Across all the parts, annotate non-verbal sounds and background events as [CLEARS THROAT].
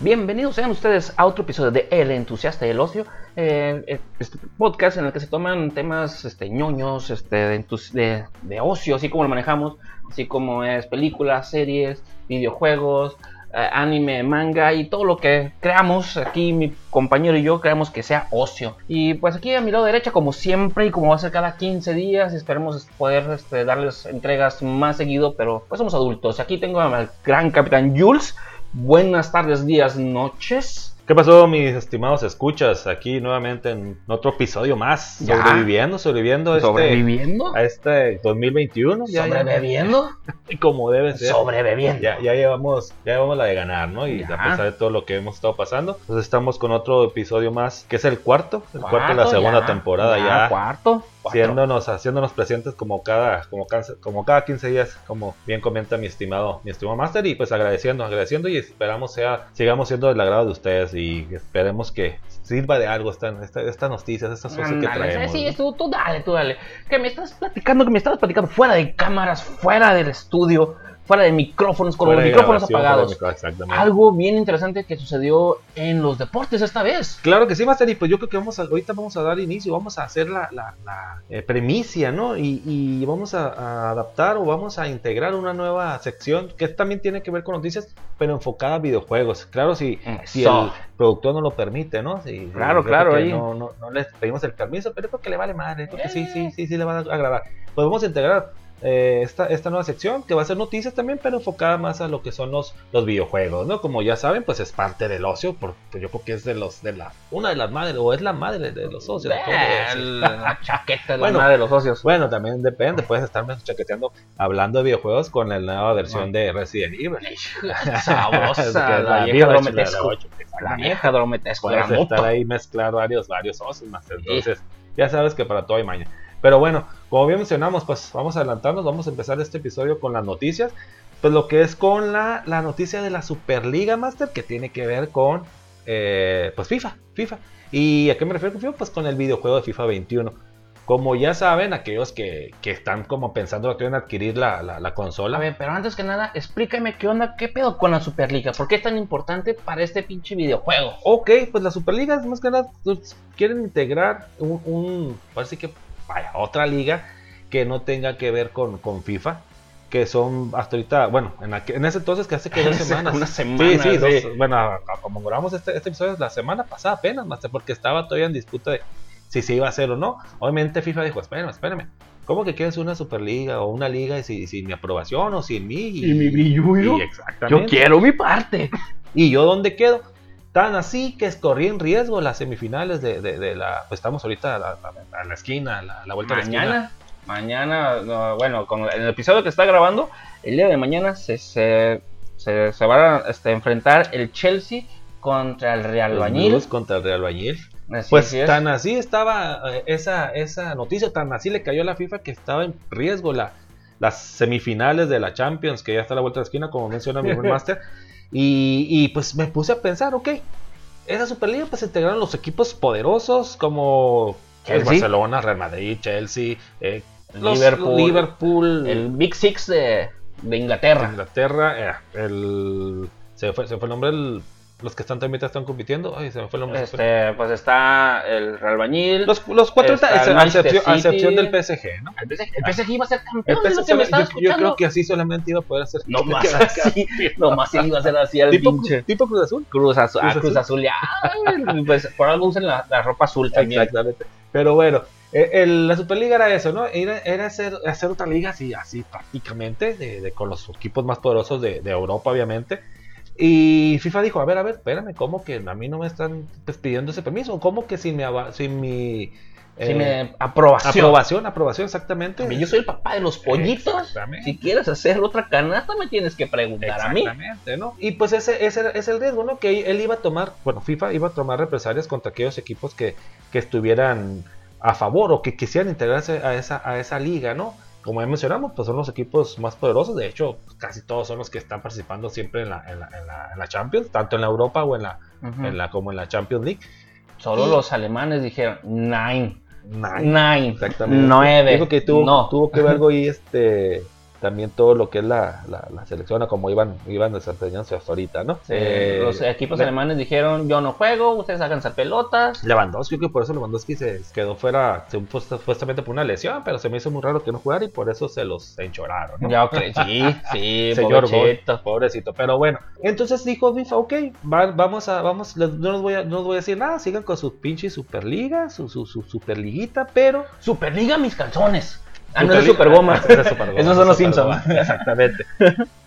Bienvenidos sean ustedes a otro episodio de El Entusiasta del Ocio, eh, este podcast en el que se toman temas este, ñoños este, de, ocio, así como lo manejamos, así como es películas, series, videojuegos, eh, anime, manga y todo lo que creamos aquí, mi compañero y yo creamos que sea ocio. Y pues aquí a mi lado derecha, como siempre y como va a ser cada 15 días, esperemos poder este, darles entregas más seguido, pero pues somos adultos. Aquí tengo al gran capitán Jules. Buenas tardes, días, noches. ¿Qué pasó, mis estimados escuchas? Aquí nuevamente en otro episodio más. Sobreviviendo, sobreviviendo. Este, ¿Sobreviviendo? A este 2021. Ya, ¿Sobreviviendo? [LAUGHS] como debe ser. Sobreviviendo. Ya, ya, llevamos, ya llevamos la de ganar, ¿no? Y a pesar de todo lo que hemos estado pasando, pues estamos con otro episodio más, que es el cuarto. El cuarto, de la segunda temporada ya. Cuarto. Haciéndonos, haciéndonos presentes como cada, como, como cada 15 días, como bien comenta mi estimado, mi estimado Master, y pues agradeciendo, agradeciendo y esperamos sea, sigamos siendo del agrado de ustedes y esperemos que sirva de algo esta, esta, estas noticias, estas cosas que traemos. Sí, tú, tú dale, tú dale. Que me estás platicando, que me estabas platicando fuera de cámaras, fuera del estudio fuera de micrófonos, con los micrófonos apagados. Algo bien interesante que sucedió en los deportes esta vez. Claro que sí, Master, y pues yo creo que vamos a, ahorita vamos a dar inicio, vamos a hacer la, la, eh, premicia, ¿no? Y, vamos a, adaptar o vamos a integrar una nueva sección que también tiene que ver con noticias, pero enfocada a videojuegos. Claro, si, si el productor no lo permite, ¿no? Si, claro, claro. Ahí. No, no, no les pedimos el permiso, pero es que le vale madre, porque sí, sí, sí, sí le va a agradar. Pues vamos a integrar eh, esta, esta nueva sección que va a ser noticias también, pero enfocada más a lo que son los, los videojuegos, ¿no? Como ya saben, pues es parte del ocio, porque yo creo que es de los de la una de las madres o es la madre de los socios. la [LAUGHS] chaqueta la madre de los socios. Bueno, también depende, puedes estarme chaqueteando hablando de videojuegos con la nueva versión de Resident Evil. Sabrosa, [LAUGHS] la, vieja La vieja Puedes estar ahí mezclar varios varios socios más, entonces ya sabes que para todo hay maña. Pero bueno, como bien mencionamos, pues vamos a adelantarnos, vamos a empezar este episodio con las noticias. Pues lo que es con la, la noticia de la Superliga Master, que tiene que ver con eh, pues FIFA, FIFA. ¿Y a qué me refiero con FIFA? Pues con el videojuego de FIFA 21. Como ya saben, aquellos que, que están como pensando que a adquirir la, la, consola. A ver, pero antes que nada, explícame qué onda, qué pedo con la Superliga. ¿Por qué es tan importante para este pinche videojuego? Ok, pues la Superliga es más que nada, pues, quieren integrar un, un parece que vaya, otra liga que no tenga que ver con, con FIFA. Que son hasta ahorita, bueno, en, en ese entonces que hace que [LAUGHS] dos semanas. Una semana. Sí, sí, bueno, como grabamos este, este, episodio la semana pasada apenas, más porque estaba todavía en disputa de si se iba a hacer o no. Obviamente FIFA dijo, espérame, espérame. ¿Cómo que quieres una Superliga o una liga sin, sin mi aprobación o sin mí? Y, mi billuyo. Yo quiero mi parte. [LAUGHS] ¿Y yo dónde quedo? Tan así que corrí en riesgo las semifinales de, de, la. Pues estamos ahorita a la, esquina, la, la vuelta mañana, de la esquina. Mañana, bueno, con el episodio que está grabando, el día de mañana se, se, se, va a este, enfrentar el Chelsea contra el Real Bañil. contra el Real Bañil. pues tan así estaba eh, esa, esa noticia, tan así le cayó a la FIFA que estaba en riesgo la, las semifinales de la Champions, que ya está a la vuelta de la esquina, como menciona mi buen [LAUGHS] Master. Y, pues me puse a pensar, ok, esa Superliga pues integraron los equipos poderosos como el Barcelona, Real Madrid, Chelsea, eh, Liverpool, el Big Six de, Inglaterra. Inglaterra, eh, el, se, fue, se fue el nombre del los que están también están compitiendo. Ay, se me fue el nombre. Este, pues está el Real Bañil. Los, los cuatro está, a, excepción, del PSG, ¿no? El PSG, el PSG iba a ser campeón. El PSG, me yo, yo, creo que así solamente iba a poder hacer. No [LAUGHS] más así. no más iba a ser así al tipo, pinche. ¿Tipo Cruz Azul? Cruz Azul. Ah, Cruz Azul, ya. pues por algo usan la, la ropa azul también. Exactamente. Pero bueno. Eh, el, la Superliga era eso, ¿no? Era, era hacer, hacer, otra liga así, así prácticamente, de, de, con los equipos más poderosos de, de Europa, obviamente. Y FIFA dijo, a ver, a ver, espérame, ¿cómo que a mí no me están pidiendo ese permiso? ¿Cómo que sin mi, sin mi eh, aprobación. Aprobación, aprobación, exactamente. Yo soy el papá de los pollitos. Si quieres hacer otra canasta, me tienes que preguntar a mí. Exactamente, ¿no? Y pues ese, ese es el riesgo, ¿no? Que él iba a tomar, bueno, FIFA iba a tomar represalias contra aquellos equipos que, que estuvieran a favor o que quisieran integrarse a esa, a esa liga, ¿no? Como ya mencionamos, pues son los equipos más poderosos. De hecho, casi todos son los que están participando siempre en la, en la, Champions, tanto en la Europa o en la, en la como en la Champions League. Solo los alemanes dijeron nine. Nine. Exactamente. Nueve. Dijo que tuvo, no. tuvo que ver algo ahí este también todo lo que es la, la, la selección, a cómo iban, iban desempeñándose hasta ahorita, ¿no? Sí, eh, los equipos alemanes dijeron, yo no juego, ustedes háganse pelotas. Lewandowski, que por eso Lewandowski se quedó fuera, supuestamente por una lesión, pero se me hizo muy raro que no jugara y por eso se los enchoraron, ¿no? Ya creí, sí, sí, [LAUGHS] señor pobrecito. pobrecito. Pero bueno, entonces dijo FIFA, ok, vamos a, vamos, no os voy a, no voy a decir nada, sigan con su pinche Superliga, su, su, su Superliguita, pero... Superliga mis calzones. Ah, no es Super. [LAUGHS] Esos son los Simpsons. [LAUGHS] Exactamente.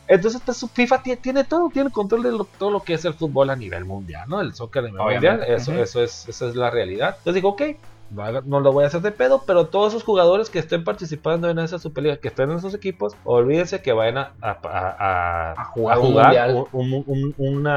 Entonces, pues, FIFA tiene, todo, tiene control de todo lo que es el fútbol a nivel mundial, ¿no? El soccer a nivel mundial, eso, eso es, esa es la realidad. Entonces digo, ok, no lo voy a hacer de pedo, pero todos esos jugadores que estén participando en esa Superliga, que estén en esos equipos, olvídense que vayan a, a, jugar, un,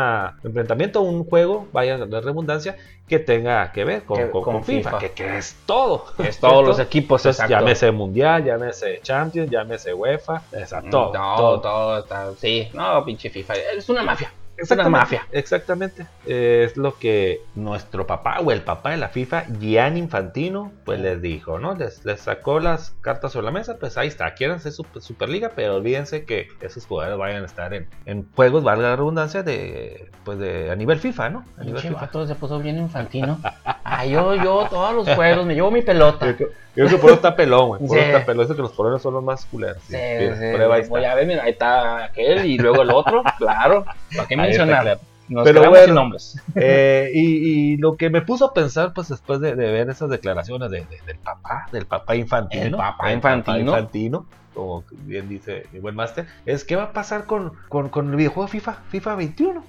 enfrentamiento, un juego, vaya de redundancia, que tenga que ver con, FIFA, Que, es todo. Es [LAUGHS] todos los equipos, Entonces, Llámese Mundial, llámese Champions, llámese UEFA, mm, todo, todo. todo, sí, no, pinche FIFA, es una mafia. Es una mafia. Exactamente. es lo que nuestro papá o el papá de la FIFA, Gian Infantino, pues les dijo, ¿no? Les, les sacó las cartas sobre la mesa, pues ahí está. Quieren ser Superliga, pero olvídense que esos jugadores vayan a estar en, en juegos, valga la redundancia, de pues de a nivel FIFA, ¿no? A nivel FIFA. se puso bien Infantino. [LAUGHS] ah, yo, yo, todos los juegos, me llevo mi pelota. Yo, creo que por eso está pelón, güey. Por eso está pelón. Eso que los polones son los más culeros. Sí, sí, Prueba, ahí está. Voy a ver, mira, ahí está aquel y luego el otro, claro. ¿Para qué mencionar? Nos pero bueno, nombres. [LAUGHS] Eh, y, lo que me puso a pensar, pues después de, ver esas declaraciones de, del papá, del papá infantino, el papá infantino, infantino como bien dice mi buen máster, es qué va a pasar con, con, con, el videojuego FIFA, FIFA 21.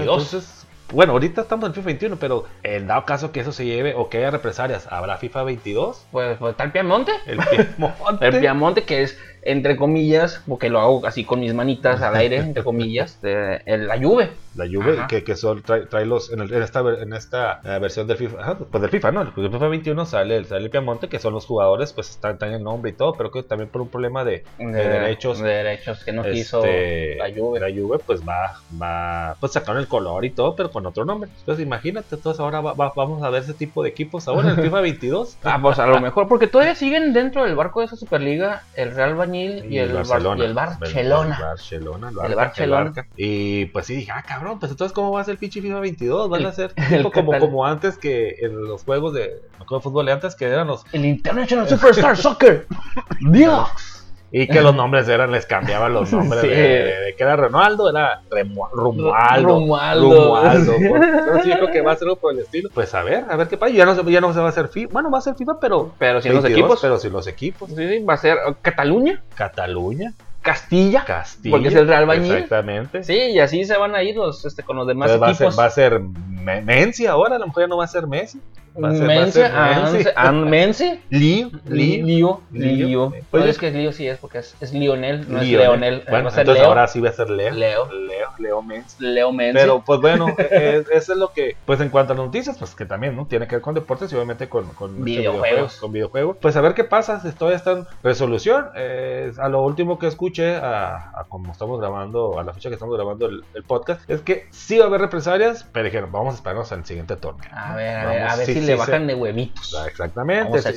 entonces, bueno, ahorita estamos en FIFA 21, pero en dado caso que eso se lleve o que haya represalias, ¿habrá FIFA 22? Pues, pues está el Piamonte. El Piamonte. [LAUGHS] el Piamonte, que es entre comillas, porque lo hago así con mis manitas al aire, [LAUGHS] entre comillas, de, la Juve. La Juve, que, que son, trae, los, en, esta, en esta eh, versión del FIFA, pues del FIFA, ¿no? El FIFA 21 sale, sale el Piamonte, que son los jugadores, pues están, en el nombre y todo, pero que también por un problema de, derechos. De derechos que no quiso este, la Juve. La Juve, pues va, va, pues sacaron el color y todo, pero con otro nombre. Entonces imagínate, entonces ahora vamos a ver ese tipo de equipos ahora en el FIFA 22. ah, pues a lo mejor, porque todavía siguen dentro del barco de esa Superliga el Real Y, el, Barcelona, y el Barcelona. Barcelona, el Barcelona. Y pues sí, dije, ah, cabrón, pues entonces, ¿cómo va a ser el pinche FIFA 22? Van a ser [LAUGHS] como, como antes que en los juegos de, de fútbol de antes que eran los. El International Superstar Soccer. [LAUGHS] Dios. Y que los nombres eran, les cambiaban los [LAUGHS] nombres de, que era Ronaldo, era Romualdo. Romualdo. Entonces yo creo que va a ser algo por el estilo. Pues a ver, a ver qué pasa. Ya no, se, ya no se va a hacer FIFA. Bueno, va a ser FIFA, pero. Pero sin los equipos. Pero sin los equipos. Sí, sí, va a ser Cataluña. Cataluña. Castilla, Castilla, porque es el Real Bañil. Exactamente. Sí, y así se van a ir los, este, con los demás equipos. Va a ser, va a ser Messi ahora, a lo mejor ya no va a ser Messi. Mense, Mense, Lío, Lío, Lío. Pues es que Lío sí es porque es, es Lionel, no es Leonel. Bueno, entonces ahora sí va a ser Leo. Leo, Leo, Leo Mense. Leo Mense. Pero pues bueno, [LAUGHS] eso es lo que, pues en cuanto a noticias, pues que también, ¿no? Tiene que ver con deportes y obviamente con, con videojuegos. Con videojuegos. Pues a ver qué pasa, si todavía está en resolución. Eh, a lo último que escuché, a, como estamos grabando, a la fecha que estamos grabando el, podcast, es que sí va a haber represalias, pero dijeron, vamos a esperarnos al siguiente torneo. A ver, a ver, a ver si le bajan de huevitos. Ah, exactamente. Vamos a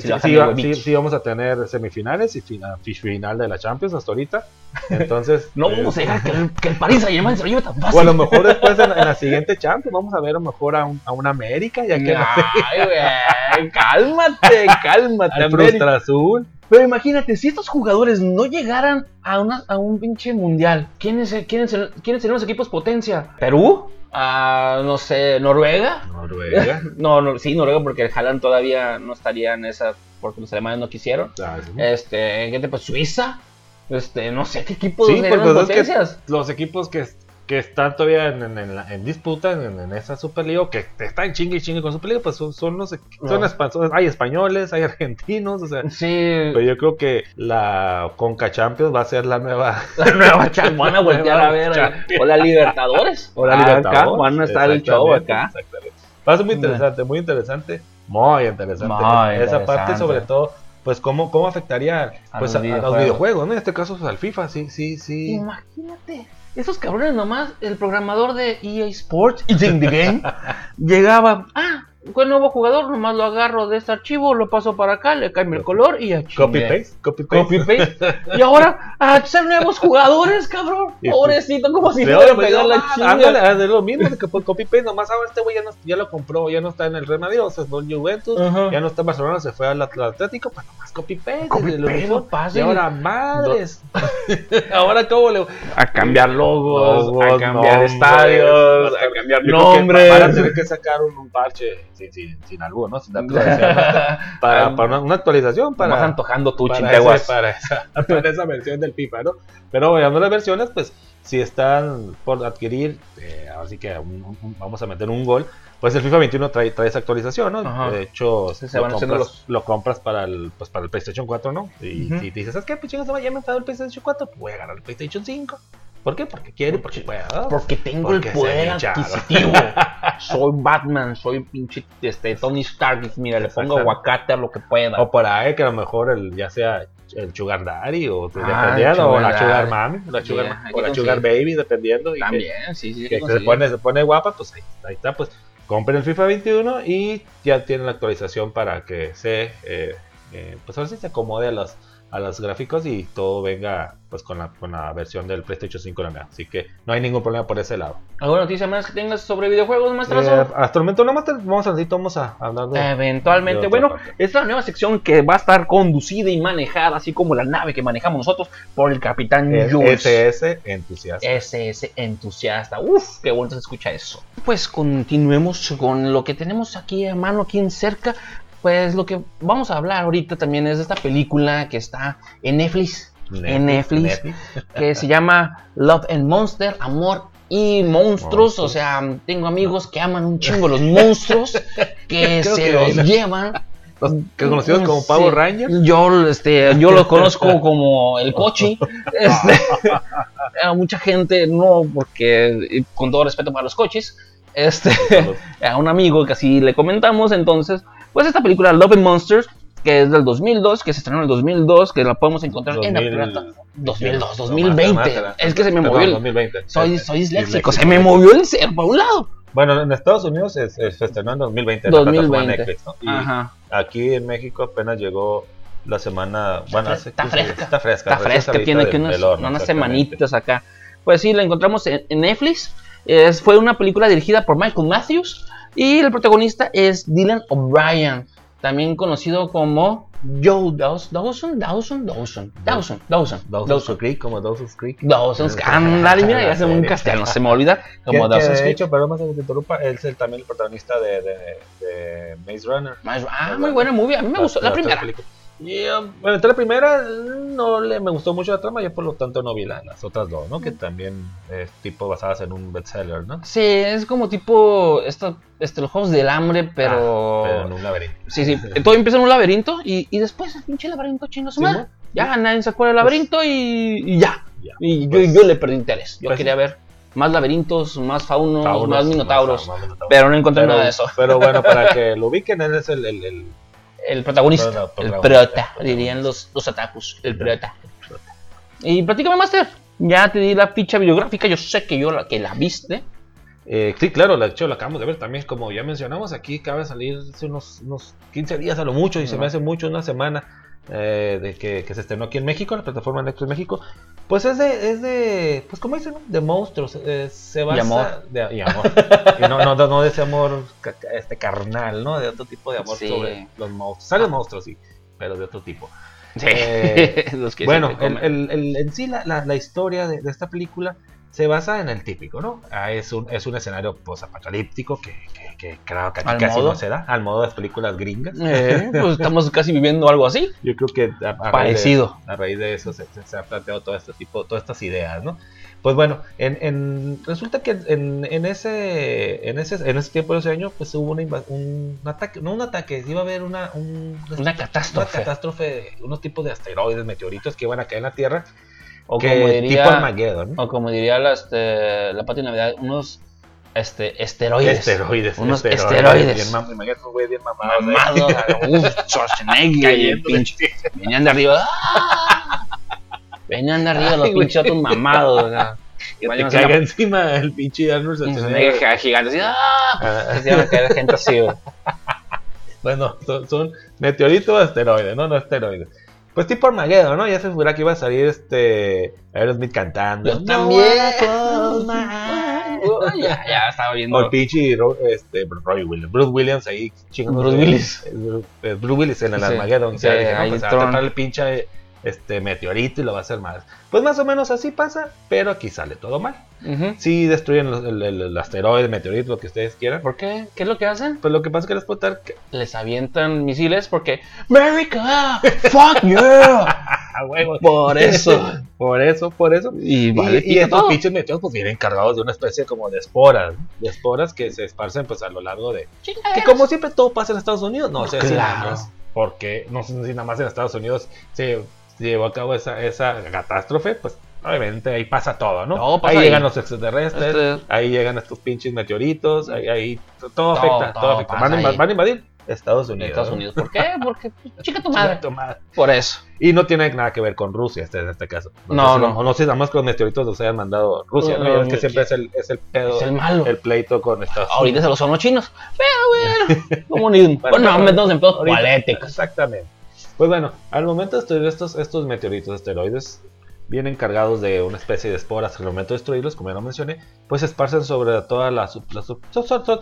sí, vamos a tener semifinales y final, final de la Champions hasta ahorita. Entonces. [LAUGHS] no vamos a dejar que el, que el París se lo lleve tan fácil. O a lo mejor después en, la siguiente Champions vamos a ver a lo mejor a un, a una América. Ya que Ay, güey, cálmate, cálmate. [LAUGHS] Al Frustra Azul. Pero imagínate, si estos jugadores no llegaran a, una, a un pinche mundial, ¿quiénes, quiénes, quiénes serían los equipos potencia? ¿Perú? a, no sé, Noruega. Noruega. [LAUGHS] no, no, sí, Noruega, porque el Haaland todavía no estaría en esa, porque los alemanes no quisieron. Ah, este, ¿qué te pues Suiza. Este, no sé qué equipos sí, potencias. los equipos que que están todavía en, en, en disputa en, esa Superliga, que están chingue y chingue con Superliga, pues son, son, los, son, hay españoles, hay [LAUGHS] argentinos, o sea. Sí. Pero yo creo que la Conca Champions va a ser la nueva. [LAUGHS] La nueva Champions. [LAUGHS] Van a voltear a ver. O la Libertadores. O la Libertadores. Acá, van a estar el show acá. Va a ser muy interesante, muy interesante. Muy interesante. Esa parte, sobre todo pues cómo, cómo afectaría pues, a, los videojuegos, ¿no? En este caso pues, al FIFA, sí, sí, sí. Imagínate esos cabrones nomás, el programador de EA Sports, It's in the Game, [LAUGHS] llegaba, ah, con nuevo jugador, nomás lo agarro de este archivo, lo paso para acá, le cambio el color y ya Copy paste, copy paste. Copy paste. Y ahora, a ser nuevos jugadores, cabrón. Y- Pobrecito, como si fuera hombre, pegar la ah, ándale, chinga. ah, de lo mismo, que por copy paste, nomás ahora este güey ya, no- ya lo compró, ya no está en el Real Madrid, o sea, fue en Juventus, ya no está en Barcelona, se fue al At- al Atlético, pues nomás copy paste, Copy de lo paste, mismo. Y ahora, madres, [LAUGHS] ahora cómo le... A cambiar logos, Logos, a cambiar nombres, estadios, a cambiar nombres. Van a tener que sacar un, un parche sin, sin, sin algo, ¿no? Sin [LAUGHS] actualización, [LAUGHS] para, para una, actualización, Para... Para, antojando tú, para, ese- para, esa, [LAUGHS] para esa versión del FIFA, ¿no? Pero veamos las versiones, pues si están por adquirir, eh, ahora sí que un- un- vamos a meter un gol, pues el FIFA 21 trae, trae esa actualización, ¿no? Ajá. De hecho, Sí, se lo, van compras, los- lo compras para el, pues, para el PlayStation 4, ¿no? Y Ujú. si te dices, ¿sabes qué? Pues chingas, ya me el PlayStation 4, pues voy a agarrar el PlayStation 5. ¿Por qué? Porque quiero y porque puedo. Porque tengo Porque el poder adquisitivo. [LAUGHS] soy Batman, soy pinche este, Tony Stark. Mira, le pongo aguacate a lo que pueda. O por ahí que a lo mejor el, ya sea el Sugar Daddy o Ah, dependiendo, o la Sugar. Mami, la Sugar, hay o la. Sugar Baby, dependiendo. y que- También, sí, sí. que, se, pone, se pone guapa, pues ahí, ahí está, pues compren el FIFA 21 y ya tienen la actualización para que se, eh, eh, pues ahora sí se acomode a los, a los gráficos y todo venga pues con la, con la versión del PlayStation 5 la nueva. Así que no hay ningún problema por ese lado. ¿Alguna noticia más que tengas sobre videojuegos, maestrazo? Eh, hasta el momento no más vamos a, vamos a hablar de... Eventualmente. de Bueno, parte. esta es la nueva sección que va a estar conducida y manejada, así como la nave que manejamos nosotros, por el capitán Jules. SS entusiasta. SS entusiasta. Uf, qué bueno se escucha eso. Pues continuemos con lo que tenemos aquí a mano, aquí en cerca. Pues lo que vamos a hablar ahorita también es de esta película que está en Netflix, en Netflix, que se llama Love and Monster, Amor y Monstruos. O sea, tengo amigos que aman un chingo los monstruos, que [LAUGHS] se que los llevan. Los que conocidos como Sí. Power. Yo, este, yo lo conozco [LAUGHS] como el cochi. Este, a mucha gente no, porque y con todo respeto para los coches, este, a un amigo que así le comentamos, entonces, pues esta película Love and Monsters, que es del 2002, que se estrenó en el 2002, que la podemos encontrar en la 2000, plata 2002, No, más, 2020. más, más, es que se me movió el, 2020. soy, soy disléxico, se me movió el ser por un lado. Bueno, en Estados Unidos se estrenó en 2020. en la 2020. plataforma Netflix, ¿no? Y Ajá. aquí en México apenas llegó la semana. Bueno, hace Está 15 fresca. Está fresca. Está fresca, tiene que horno, unas semanitas acá. Pues sí, la encontramos en, en Netflix. Es- fue una película dirigida por Michael Matthews y el protagonista es Dylan O'Brien, también conocido como Joe Dawson, Dawson, Dawson, Dawson, Dawson, Dawson, Dawson's Creek, como Dawson's Creek. Dawson's Ándale, mira, ya se me un castellano, se me olvida como Dawson's de Creek. hecho, pero más que te interrumpa, es el- también el protagonista de, de, de Maze Runner. Ah, muy buena movie, a mí me gustó la primera. Y, um, bueno, entre la primera no le me gustó mucho la trama, yo por lo tanto no vi la- las otras dos, ¿no? Que también es tipo basadas en un bestseller, ¿no? Sí, es como tipo esto, este, los juegos del hambre, pero... Ah, pero en un laberinto. Sí, sí. Todo empieza en un laberinto y, y después el pinche laberinto chino su Sí. Ya nadie se acuerda del laberinto y, y ya. Ya. Y yo, Pues- yo le perdí interés. Yo pues quería ver más laberintos, más faunos, Faunos, más minotauros. más- más minotauros. Pero no encontré Pero, nada de eso. pero bueno, para [LAUGHS] que lo ubiquen, él es el, el, el- El protagonista, Prota- el protagonista, prota, dirían los, los atacus. El prota. Y platícame, Master. Ya te di la ficha biográfica. Yo sé que yo la, que la viste. Eh, sí, claro, de hecho lo acabamos de ver también, como ya mencionamos, aquí acaba de salir hace unos, unos 15 días a lo mucho, y se me hace mucho, una semana, eh, de que, que se estrenó aquí en México, la plataforma Netflix México. Pues es de, es de pues como dicen, ¿no? de monstruos, eh, se basa... amor. de- y amor. y no, no, no de ese amor este carnal, ¿no? De otro tipo de amor Sí. sobre los monstruos. Salen monstruos, sí, pero de otro tipo. Sí. Eh, [LAUGHS] Los que Bueno, el, el- el- en sí la, la- la historia de, de esta película se basa en el típico, ¿no? Ah, es, un, es un escenario posapocalíptico que, que, que creo que aquí Al casi modo. no se da, al modo de las películas gringas. Eh, pues [LAUGHS] estamos casi viviendo algo así. Yo creo que a, a raíz de- Parecido. a raíz de eso se, se- ha planteado todo este tipo, todas estas ideas, ¿no? Pues bueno, en, en- resulta que en, en ese, en ese en ese tiempo de ese año, pues hubo una un, ataque, no un ataque, iba a haber una, un- Una una catástrofe. catástrofe, unos tipos de asteroides, meteoritos que iban a caer en la Tierra, O que como tipo diría, Armageddon, ¿no? o como diría la, este, la Pati Navidad, unos este, esteroides. Esteroides, Unos esteroides. Bien mam- güey bien. ¿eh? Mamados, [LAUGHS] uf, Schwarzenegger y el pinche. Venían de arriba. ¡ah! [LAUGHS] Venían de arriba los Ay, pinches otros mamados. o sea, [LAUGHS] Que te una- encima el pinche Arnold Schwarzenegger. Gigante así. ¡ah! Ah. Se iban a caer gente así, güey. Bueno, son, son meteoritos o asteroides, ¿no? No asteroides. Pues tipo Armageddon, ¿no? Ya se figura que iba a salir este Aerosmith cantando. Yo también. Uh, [LAUGHS] ya, ya estaba viendo. O el pinche Ro- este, Roy Williams, Bruce Williams ahí chingando. Bruce Willis. Bruce Willis en el Sí, Armageddon. sí, ya dije, no, pues, a tratar el pinche este, meteorito y lo va a hacer mal. Pues más o menos así pasa, pero aquí sale todo mal. Ujú. Sí destruyen los- el, el- el asteroide, el meteorito, lo que ustedes quieran. ¿Por qué? ¿Qué es lo que hacen? Pues lo que pasa es que les que Les avientan misiles porque America, fuck [LAUGHS] huevo. Por eso. [LAUGHS] Por eso, por eso. Y vale, estos pinches meteoros pues vienen cargados de una especie como de esporas, de esporas que se esparcen pues a lo largo de... Que como siempre todo pasa en Estados Unidos, no sé si nada más, porque no sé si nada más en Estados Unidos se llevó a cabo esa, esa catástrofe, pues obviamente ahí pasa todo, ¿no? Pasa ahí ahí. llegan los extraterrestres, Este- ahí llegan estos pinches meteoritos, ahí, ahí todo afecta, todo, todo afecta. Van, a inva- ahí. van a invadir Estados Unidos. Estados ¿no? Unidos. ¿Por qué? Porque chica tu madre. Por eso. Y no tiene nada que ver con Rusia este, en este caso. No, sé si- no. No sé, nada más que los meteoritos los hayan mandado Rusia, ¿no? No, ves que no, siempre es el, es el pedo, Es el malo. el pleito con Estados Ahorita se los son los chinos. Pero, bueno. [LAUGHS] Comunismo. Bueno, Bueno, metemos en pedos políticos. Exactamente. Pues bueno, al momento de estos, estos meteoritos asteroides, vienen cargados de una especie de esporas. Al momento de destruirlos, como ya lo mencioné, pues se esparcen sobre toda la, sub-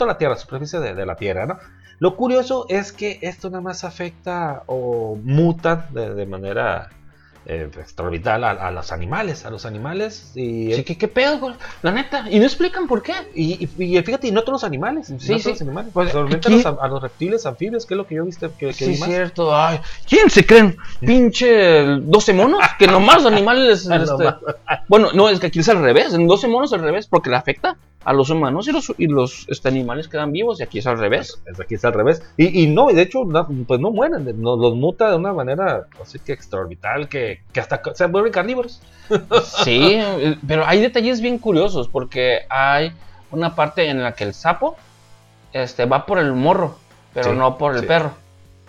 la Tierra, superficie de, la Tierra, ¿no? Lo curioso es que esto nada más afecta o muta de manera eh, extraorbital a, a los animales, a los animales y, Sí, ¿qué, ¿Qué pedo? La neta. Y no explican por qué. y, y- y fíjate, y no todos los animales, no Sí, todos sí. los animales, Pues, solamente aquí- a los, a los reptiles, anfibios, que es lo que yo viste que, que Sí, cierto. Ay, ¿quién se creen? Pinche 12 monos. Que nomás los [LAUGHS] animales. Ah, este, bueno, no, es que aquí es al revés. En 12 monos al revés. Porque le afecta a los humanos y los, y los este, animales quedan vivos. Y aquí es al revés. Aquí es al revés. Y, y no, y de hecho, no, pues no mueren, no, los muta de una manera así que extraorbital, que, que hasta se vuelven carnívoros. [LAUGHS] Sí, pero hay detalles bien curiosos. Porque hay una parte en la que el sapo este, va por el morro. Pero Sí, no por el sí. perro.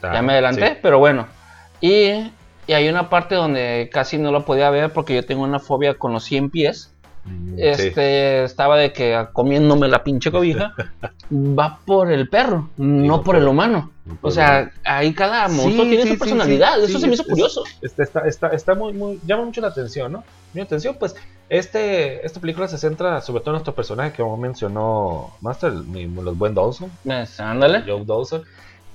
Ya me adelanté, sí. pero bueno. Y, y hay una parte donde casi no lo podía ver porque yo tengo una fobia con los 100 pies. Sí. Este estaba de que comiéndome la pinche cobija [LAUGHS] va por el perro, no por el humano. no O sea, ahí cada monstruo Sí, tiene sí, su personalidad. Eso se me hizo es- curioso. Este, está, está, está muy, muy, llama mucho la atención, ¿no? Mi atención, pues, este, esta película se centra sobre todo en nuestro personaje que como mencionó Master, el, los buen Dawson, Pues, Ándale. Joe Dawson,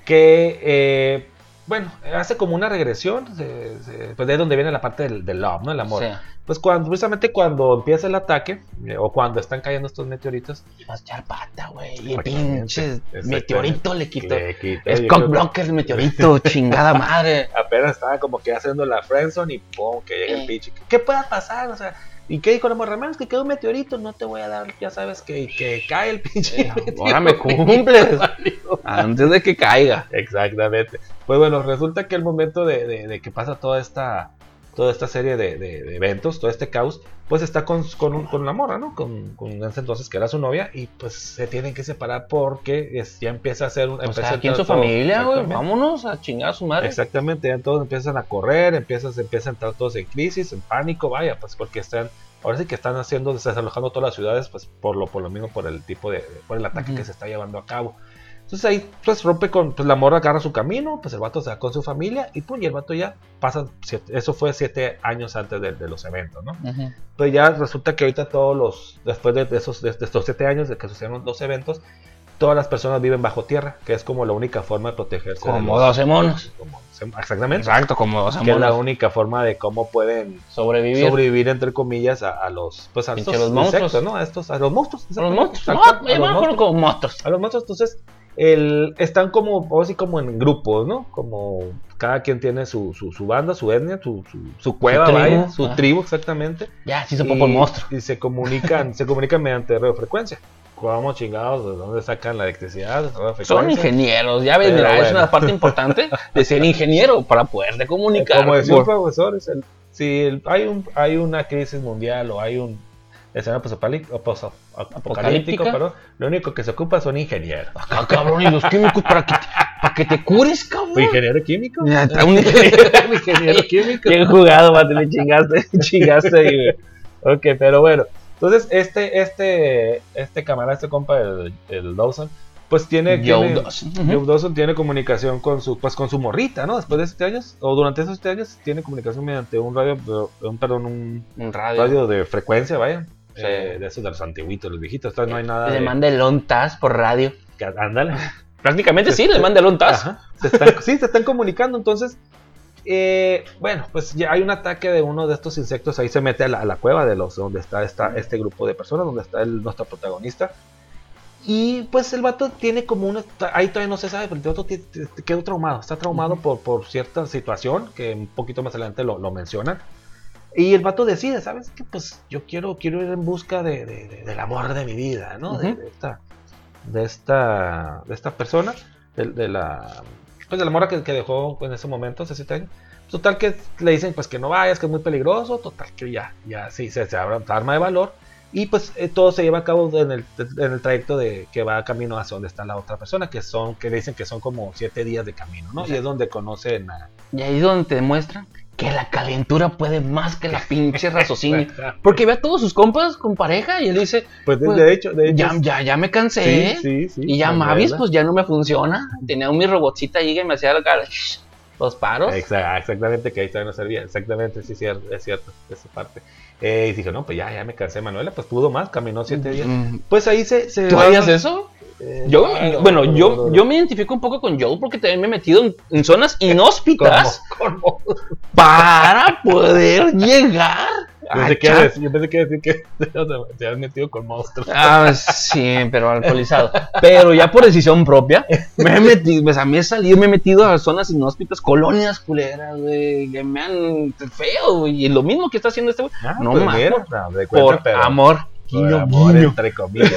que, eh, bueno, hace como una regresión, de, de- pues de ahí donde viene la parte del, del love, ¿no? El amor. Sí. Pues cuando, precisamente cuando empieza el ataque, eh, o cuando están cayendo estos meteoritos, Iba a echar pata, güey. Y el Exactamente, pinche exactamente. meteorito le quitó. le quita- Es cock blocker el meteorito, [LAUGHS] chingada madre. apenas estaba como que haciendo la friendzone y pum, que llega el Eh. pinche. ¿Qué pueda pasar? O sea, ¿y qué dijo la morra? "Man, Es que queda un meteorito, no te voy a dar, ya sabes, que, que cae el pinche. Eh, meteorito". Ahora me cumples. Antes de que caiga. Exactamente. Pues bueno, resulta que el momento de, de- de que pasa toda esta toda esta serie de, de- de eventos, todo este caos, pues está con, con, un- con la morra, ¿no? Con, con ese entonces que era su novia y pues se tienen que separar porque es- ya empieza a ser un... O sea, a aquí en su todo- familia, güey. Vámonos a chingar a su madre. Exactamente, ya todos empiezan a correr, empiezan, empiezan a entrar todos en crisis, en pánico, vaya, pues porque están, ahora sí que están haciendo, desalojando todas las ciudades, pues por lo, por lo mismo, por el tipo de, por el ataque Ujú. que se está llevando a cabo. Entonces ahí, pues rompe con, pues la morra agarra su camino, pues el vato se va con su familia y pum, y el vato ya pasa, siete- eso fue siete años antes de, de los eventos, ¿no? Pues ya resulta que ahorita todos los, después de, de esos, de, de estos siete años de que sucedieron los eventos, todas las personas viven bajo tierra, que es como la única forma de protegerse. de Como los- 12 monos. como- exactamente. Exacto, como 12 Que es la monos. única forma de cómo pueden Sobrevivir. sobrevivir entre comillas a, a los pues a estos los monstruos. insectos, ¿no? A estos a los monstruos. A los monstruos. No, a, los monstruos como monstruos. a los monstruos. Entonces, el, están como o así como en grupos, ¿no? Como cada quien tiene su, su, su banda, su etnia, su, su, su cueva, tribu, vaya, su ah. tribu exactamente. Ya, sí se popó el monstruo. y se comunican, se comunican mediante radiofrecuencia. Vamos chingados, ¿de dónde sacan la electricidad? Son ingenieros, ya ves, mira, es bueno. una parte importante de ser ingeniero para poderte comunicar. Como decía un profesor, es el- si el- hay, un, hay una crisis mundial o hay un escenario apocalíptico, Apocalíptica. perdón, lo único que se ocupa son ingenieros. Acá, cabrón, y los químicos para que, para que te cures, cabrón. ¿Un ingeniero químico? [LAUGHS] Un ingeniero. [LAUGHS] ¿Un ingeniero químico? Bien jugado, mate, me chingaste, [LAUGHS] chingaste ahí, güey. Ok, pero bueno. Entonces, este, este, este camarada, este compa, el, el Dawson, pues tiene, Joe tiene- Dawson. Joe Ujú. Dawson tiene comunicación con su, pues con su morrita, ¿no? Después de 7 años, o durante esos 7 años, tiene comunicación mediante un radio, un, perdón, un Un radio. radio de frecuencia, vaya. Sí. De esos de los antiguitos, los viejitos, entonces no hay nada Le de... manda el ONTAS por radio. Ándale. [LAUGHS] Prácticamente sí, le manda el ONTAS. Sí, se están comunicando. Entonces, eh, bueno, pues ya hay un ataque de uno de estos insectos. Ahí se mete a la, a la cueva de los donde está esta, este grupo de personas, donde está el, nuestro protagonista. Y pues el vato tiene como una. Ahí todavía no se sabe, pero el vato quedó traumado. Está traumado por, por cierta situación que un poquito más adelante lo, lo mencionan. Y el vato decide, ¿sabes? Que pues yo quiero, quiero ir en busca de, de- de- del amor de mi vida, ¿no? De- Ujú. de, esta, de, esta, de esta persona, de, la. Pues de la mora que, que dejó en ese momento, hace siete años. Total que le dicen pues que no vayas, que es muy peligroso. Total que ya, ya sí, se, se arma de valor. Y pues eh, todo se lleva a cabo en el, en el trayecto de que va camino hacia donde está la otra persona, que son, que dicen que son como siete días de camino, ¿no? Y es donde conocen a... Y ahí es donde te demuestran que la calentura puede más que la pinche [LAUGHS] raciocinio. Porque ve a todos sus compas con pareja y él dice, Pues de, Pues, de hecho, de hecho. ya, ya, ya me cansé. sí, sí, sí. y ya. Mavis, pues ya no me funciona. Tenía un mi robotcita ahí que me hacía la [LAUGHS] cara, los paros. Exa- Exactamente, que ahí todavía no servía. Exactamente, sí, cierto, es cierto, esa parte. Eh, y dije, no, pues ya, ya me cansé, Manuela, pues pudo más, caminó siete días. Mm, Pues ahí se... se ¿Tú harías eso? Eh, Yo, no, bueno, no, yo, yo me identifico un poco con Joe porque también me he metido en, en zonas [LAUGHS] inhóspitas [LAUGHS] para poder llegar. a Pensé que decir- yo pensé que iba a decir que [LAUGHS] te habías metido con monstruos. Ah, sí, pero alcoholizado. Pero ya por decisión propia, me he metido, pues a mí he salido, me he metido a zonas inhóspitas, colonias culeras, güey, que me han feo, güey. Y lo mismo que está haciendo este güey, Ah, no pues mira, por, pero- amor. Guiño, amor, guiño. entre comillas.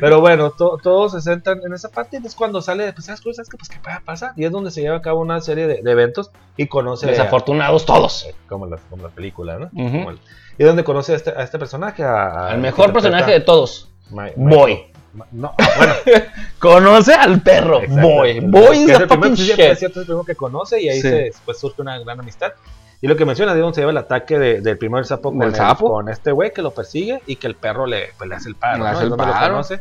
Pero bueno, to- todos se centran en esa parte y es cuando sale, pues, ¿sabes qué? ¿Sabes qué? Pues, ¿qué puede pasar? Y es donde se lleva a cabo una serie de, de eventos y conoce a- Desafortunados todos. como las como las películas, ¿no? Ujú. Como el- y donde conoce a este, a este personaje, a, a- Al que mejor personaje de todos, Boy. No, ah, bueno, [LAUGHS] Conoce al perro, exacto. Boy. Boy Que es el primer, es shit. cierto, es el primero que conoce y ahí Sí. se, pues, surge una gran amistad. Y lo que menciona, de donde se lleva el ataque de- del primer sapo con, ¿Del el- sapo? con este güey que lo persigue y que el perro le, pues, le hace el paro, Le ¿no? hace Es el paro. conoce.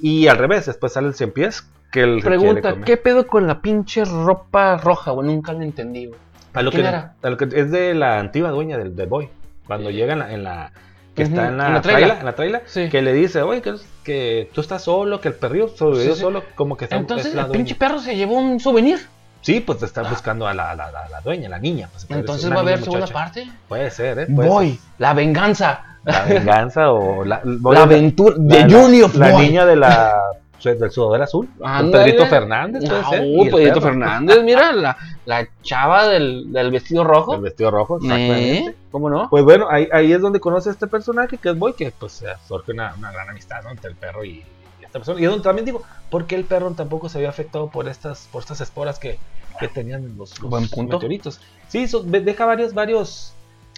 Y al revés, después sale el cien pies que él quiere Pregunta, comer. ¿qué pedo con la pinche ropa roja, güey? Nunca lo entendí, güey. A lo, que, ¿Quién era? a lo que es de la antigua dueña del, del boy. Cuando llega en la, en la- que Ujú, está en la, en la traila, traila. en la traila, Sí. que le dice, oye, que, que tú estás solo, que el perrillo sobrevivió Sí, sí. solo, como que está, Entonces es la el dueña. pinche perro se llevó un souvenir. Sí, pues te está buscando a la, la, la, la dueña, la niña. pues, Entonces va a haber segunda parte. Puede ser, ¿eh? Puede Boy, ser. la venganza. La venganza o la, [LAUGHS] La aventura. la- The la- Boy. niña de la, del sudadero azul. Pedrito Fernández, puede Ah, ser. uh, Pedrito. Fernández, mira, la, la chava del, del vestido rojo. El vestido rojo, exactamente. Eh, ¿Cómo no? Pues bueno, ahí, ahí es donde conoce a este personaje que es Boy, que pues surge una, una gran amistad ¿no? entre el perro y, persona. Y también digo, ¿por qué el perro tampoco se había afectado por estas, por estas esporas que, que tenían los, los Buen punto. meteoritos? Sí, so- deja varios, varios,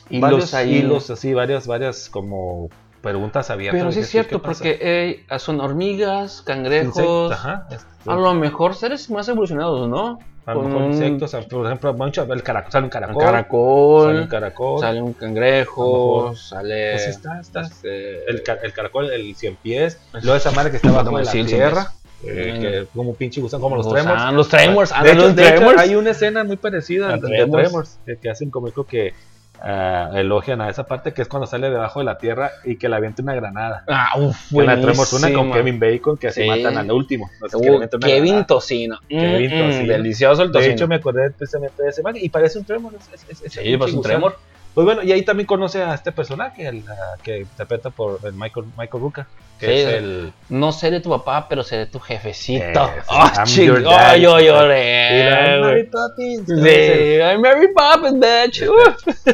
Hilos varios ahí. hilos así, varias, varias como preguntas abiertas. Pero sí es cierto, porque son hormigas, Insectos, cangrejos. ajá, este, A lo mejor seres más evolucionados, ¿no? A lo mejor un- insectos, por ejemplo, mucho, el caracol, sale un Un caracol, caracol, sale un caracol, sale un cangrejo, mejor. sale. pues está, está, este, el, el caracol, el cien pies, luego esa madre que está abajo de la tierra, eh, que como pinche gusano, como los tremors. Los tremors, de hecho, de hecho, tremors. hay una escena muy parecida A entre Tremors. tremors, que, que hacen como que ah, elogian a esa parte que es cuando sale debajo de la tierra y que le avienta una granada. Ah, uff, la Tremors una con. Kevin Bacon que se Sí. matan al último. Que le Uh, Kevin. Tocino. Mm, mm, Tocino. Delicioso el De tocino. hecho, me acordé precisamente de ese man y parece un tremor. es- es- es- es sí, pinche pues un gusano. tremor. Pues bueno, y ahí también conoce a este personaje, el, ah, que interpreta por el Michael, Michael que Sí, el... No seré tu papá, pero seré tu jefecito. ¡Ah, I'm ching! ¡Oh, yo lloré! Mary. Poppins, Sí, I'm Mary Poppins, bitch.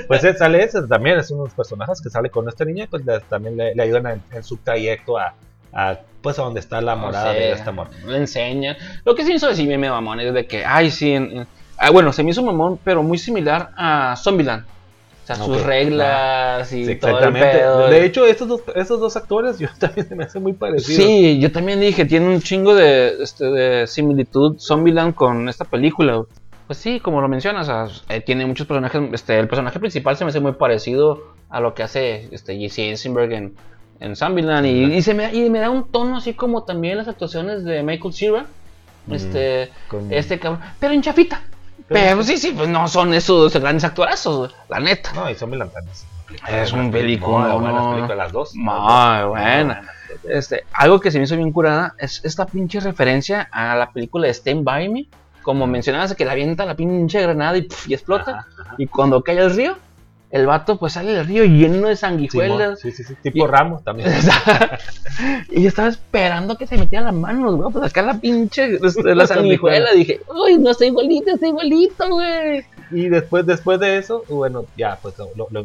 Pues él sale ese, también es uno de los personajes que sale con esta niña, pues le- también le, le ayudan en, en su trayecto a, a, pues a donde está la morada sé, de este amor. Le enseña. Lo que sí me hizo decir me mamón es de que, ay, sí. en- en- ah, bueno, se me hizo mamón, pero muy similar a Zombieland. O sea, sus reglas y Sí, todo el pedo. De hecho, estos dos, estos dos actores [LAUGHS] yo también se me hace muy parecido. Sí, yo también dije, tiene un chingo de, este, de similitud Zombieland con esta película. Pues sí, como lo mencionas, o sea, eh, tiene muchos personajes. Este, el personaje principal se me hace muy parecido a lo que hace este, Jesse Eisenberg en, en Zombieland y, y se me, y me da un tono así como también las actuaciones de Michael Cera. Este, con- este cabrón. Pero en chafita. Pero sí, sí, pues no son esos grandes actorazos, la neta. No, y son Lantanas. Es un película, Muy buenas no. películas, las dos. Muy buena. Este, algo que se me hizo bien curada es esta pinche referencia a la película de Stand By Me. Como mencionabas, que la avienta la pinche granada y, explota. Ajá, ajá. Y cuando cae al río, el vato pues sale del río lleno de sanguijuelas. Sí, sí, sí. Tipo Ramos también. [LAUGHS] y yo estaba esperando que se metieran las manos, güey. Pues acá la pinche este, la [LAUGHS] sanguijuela. Dije, uy, no estoy igualito, estoy igualito, güey. Y después, después de eso, bueno, ya, pues lo- lo-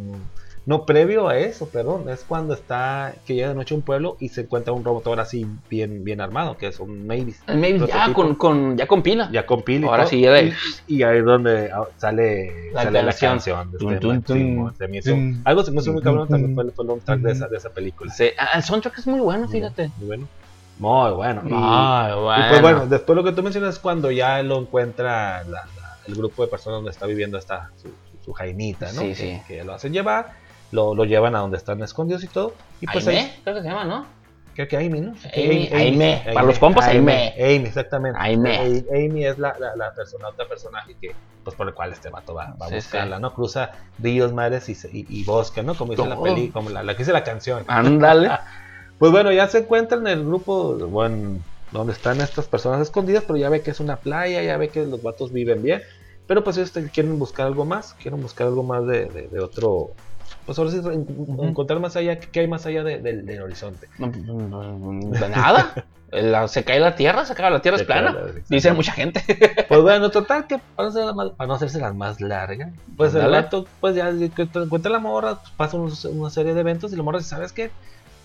no previo a eso, perdón, es cuando está, que llega de noche a un pueblo y se encuentra un robot así bien, bien armado, que es un Mavis. El Mavis ya con, con, ya con pila. Ya con pila Ahora todo. sí, ya de- y, y ahí es donde ah, sale La sale canción. la este Tun, algo se me hizo muy cabrón también fue, el soundtrack de esa, de esa película. Sí, ah, el soundtrack es muy bueno, fíjate. Muy bueno. Muy bueno. Y- Ay, Y pues bueno, después lo que tú mencionas es cuando ya lo encuentra la- la- el grupo de personas donde está viviendo esta su, su- su jainita, ¿no? Sí, que, sí. que lo hacen llevar, lo, lo llevan a donde están escondidos y todo. Y pues Aime, ahí, creo que se llama, ¿no? creo que Amy, ¿no? Amy, Aime. Para los compas, Aime. Amy, exactamente. Aime. Amy, Amy es la, la, la persona, otra personaje que, pues por el cual este vato va, va a buscarla, sí. ¿no? Cruza ríos, mares y, y, y bosque, ¿no? Como dice la Todo. peli, como la, la que dice la canción. Ándale. [LAUGHS] Pues bueno, ya se encuentran en el grupo, bueno, donde están estas personas escondidas, pero ya ve que es una playa, ya ve que los vatos viven bien. Pero pues ellos quieren buscar algo más, quieren buscar algo más de, de- de otro. Pues ahora sí, en- encontrar más allá, ¿qué hay más allá de- del, del horizonte? No, de nada. [LAUGHS] La- se cae la tierra, se cae la tierra, Se es plana. la- Dice mucha gente. Pues bueno, total, que para no, más- para no hacerse las más largas, pues el Ándale. vato, pues ya te encuentra la morra, pues, pasa unos- una serie de eventos y la morra dice, ¿sabes qué?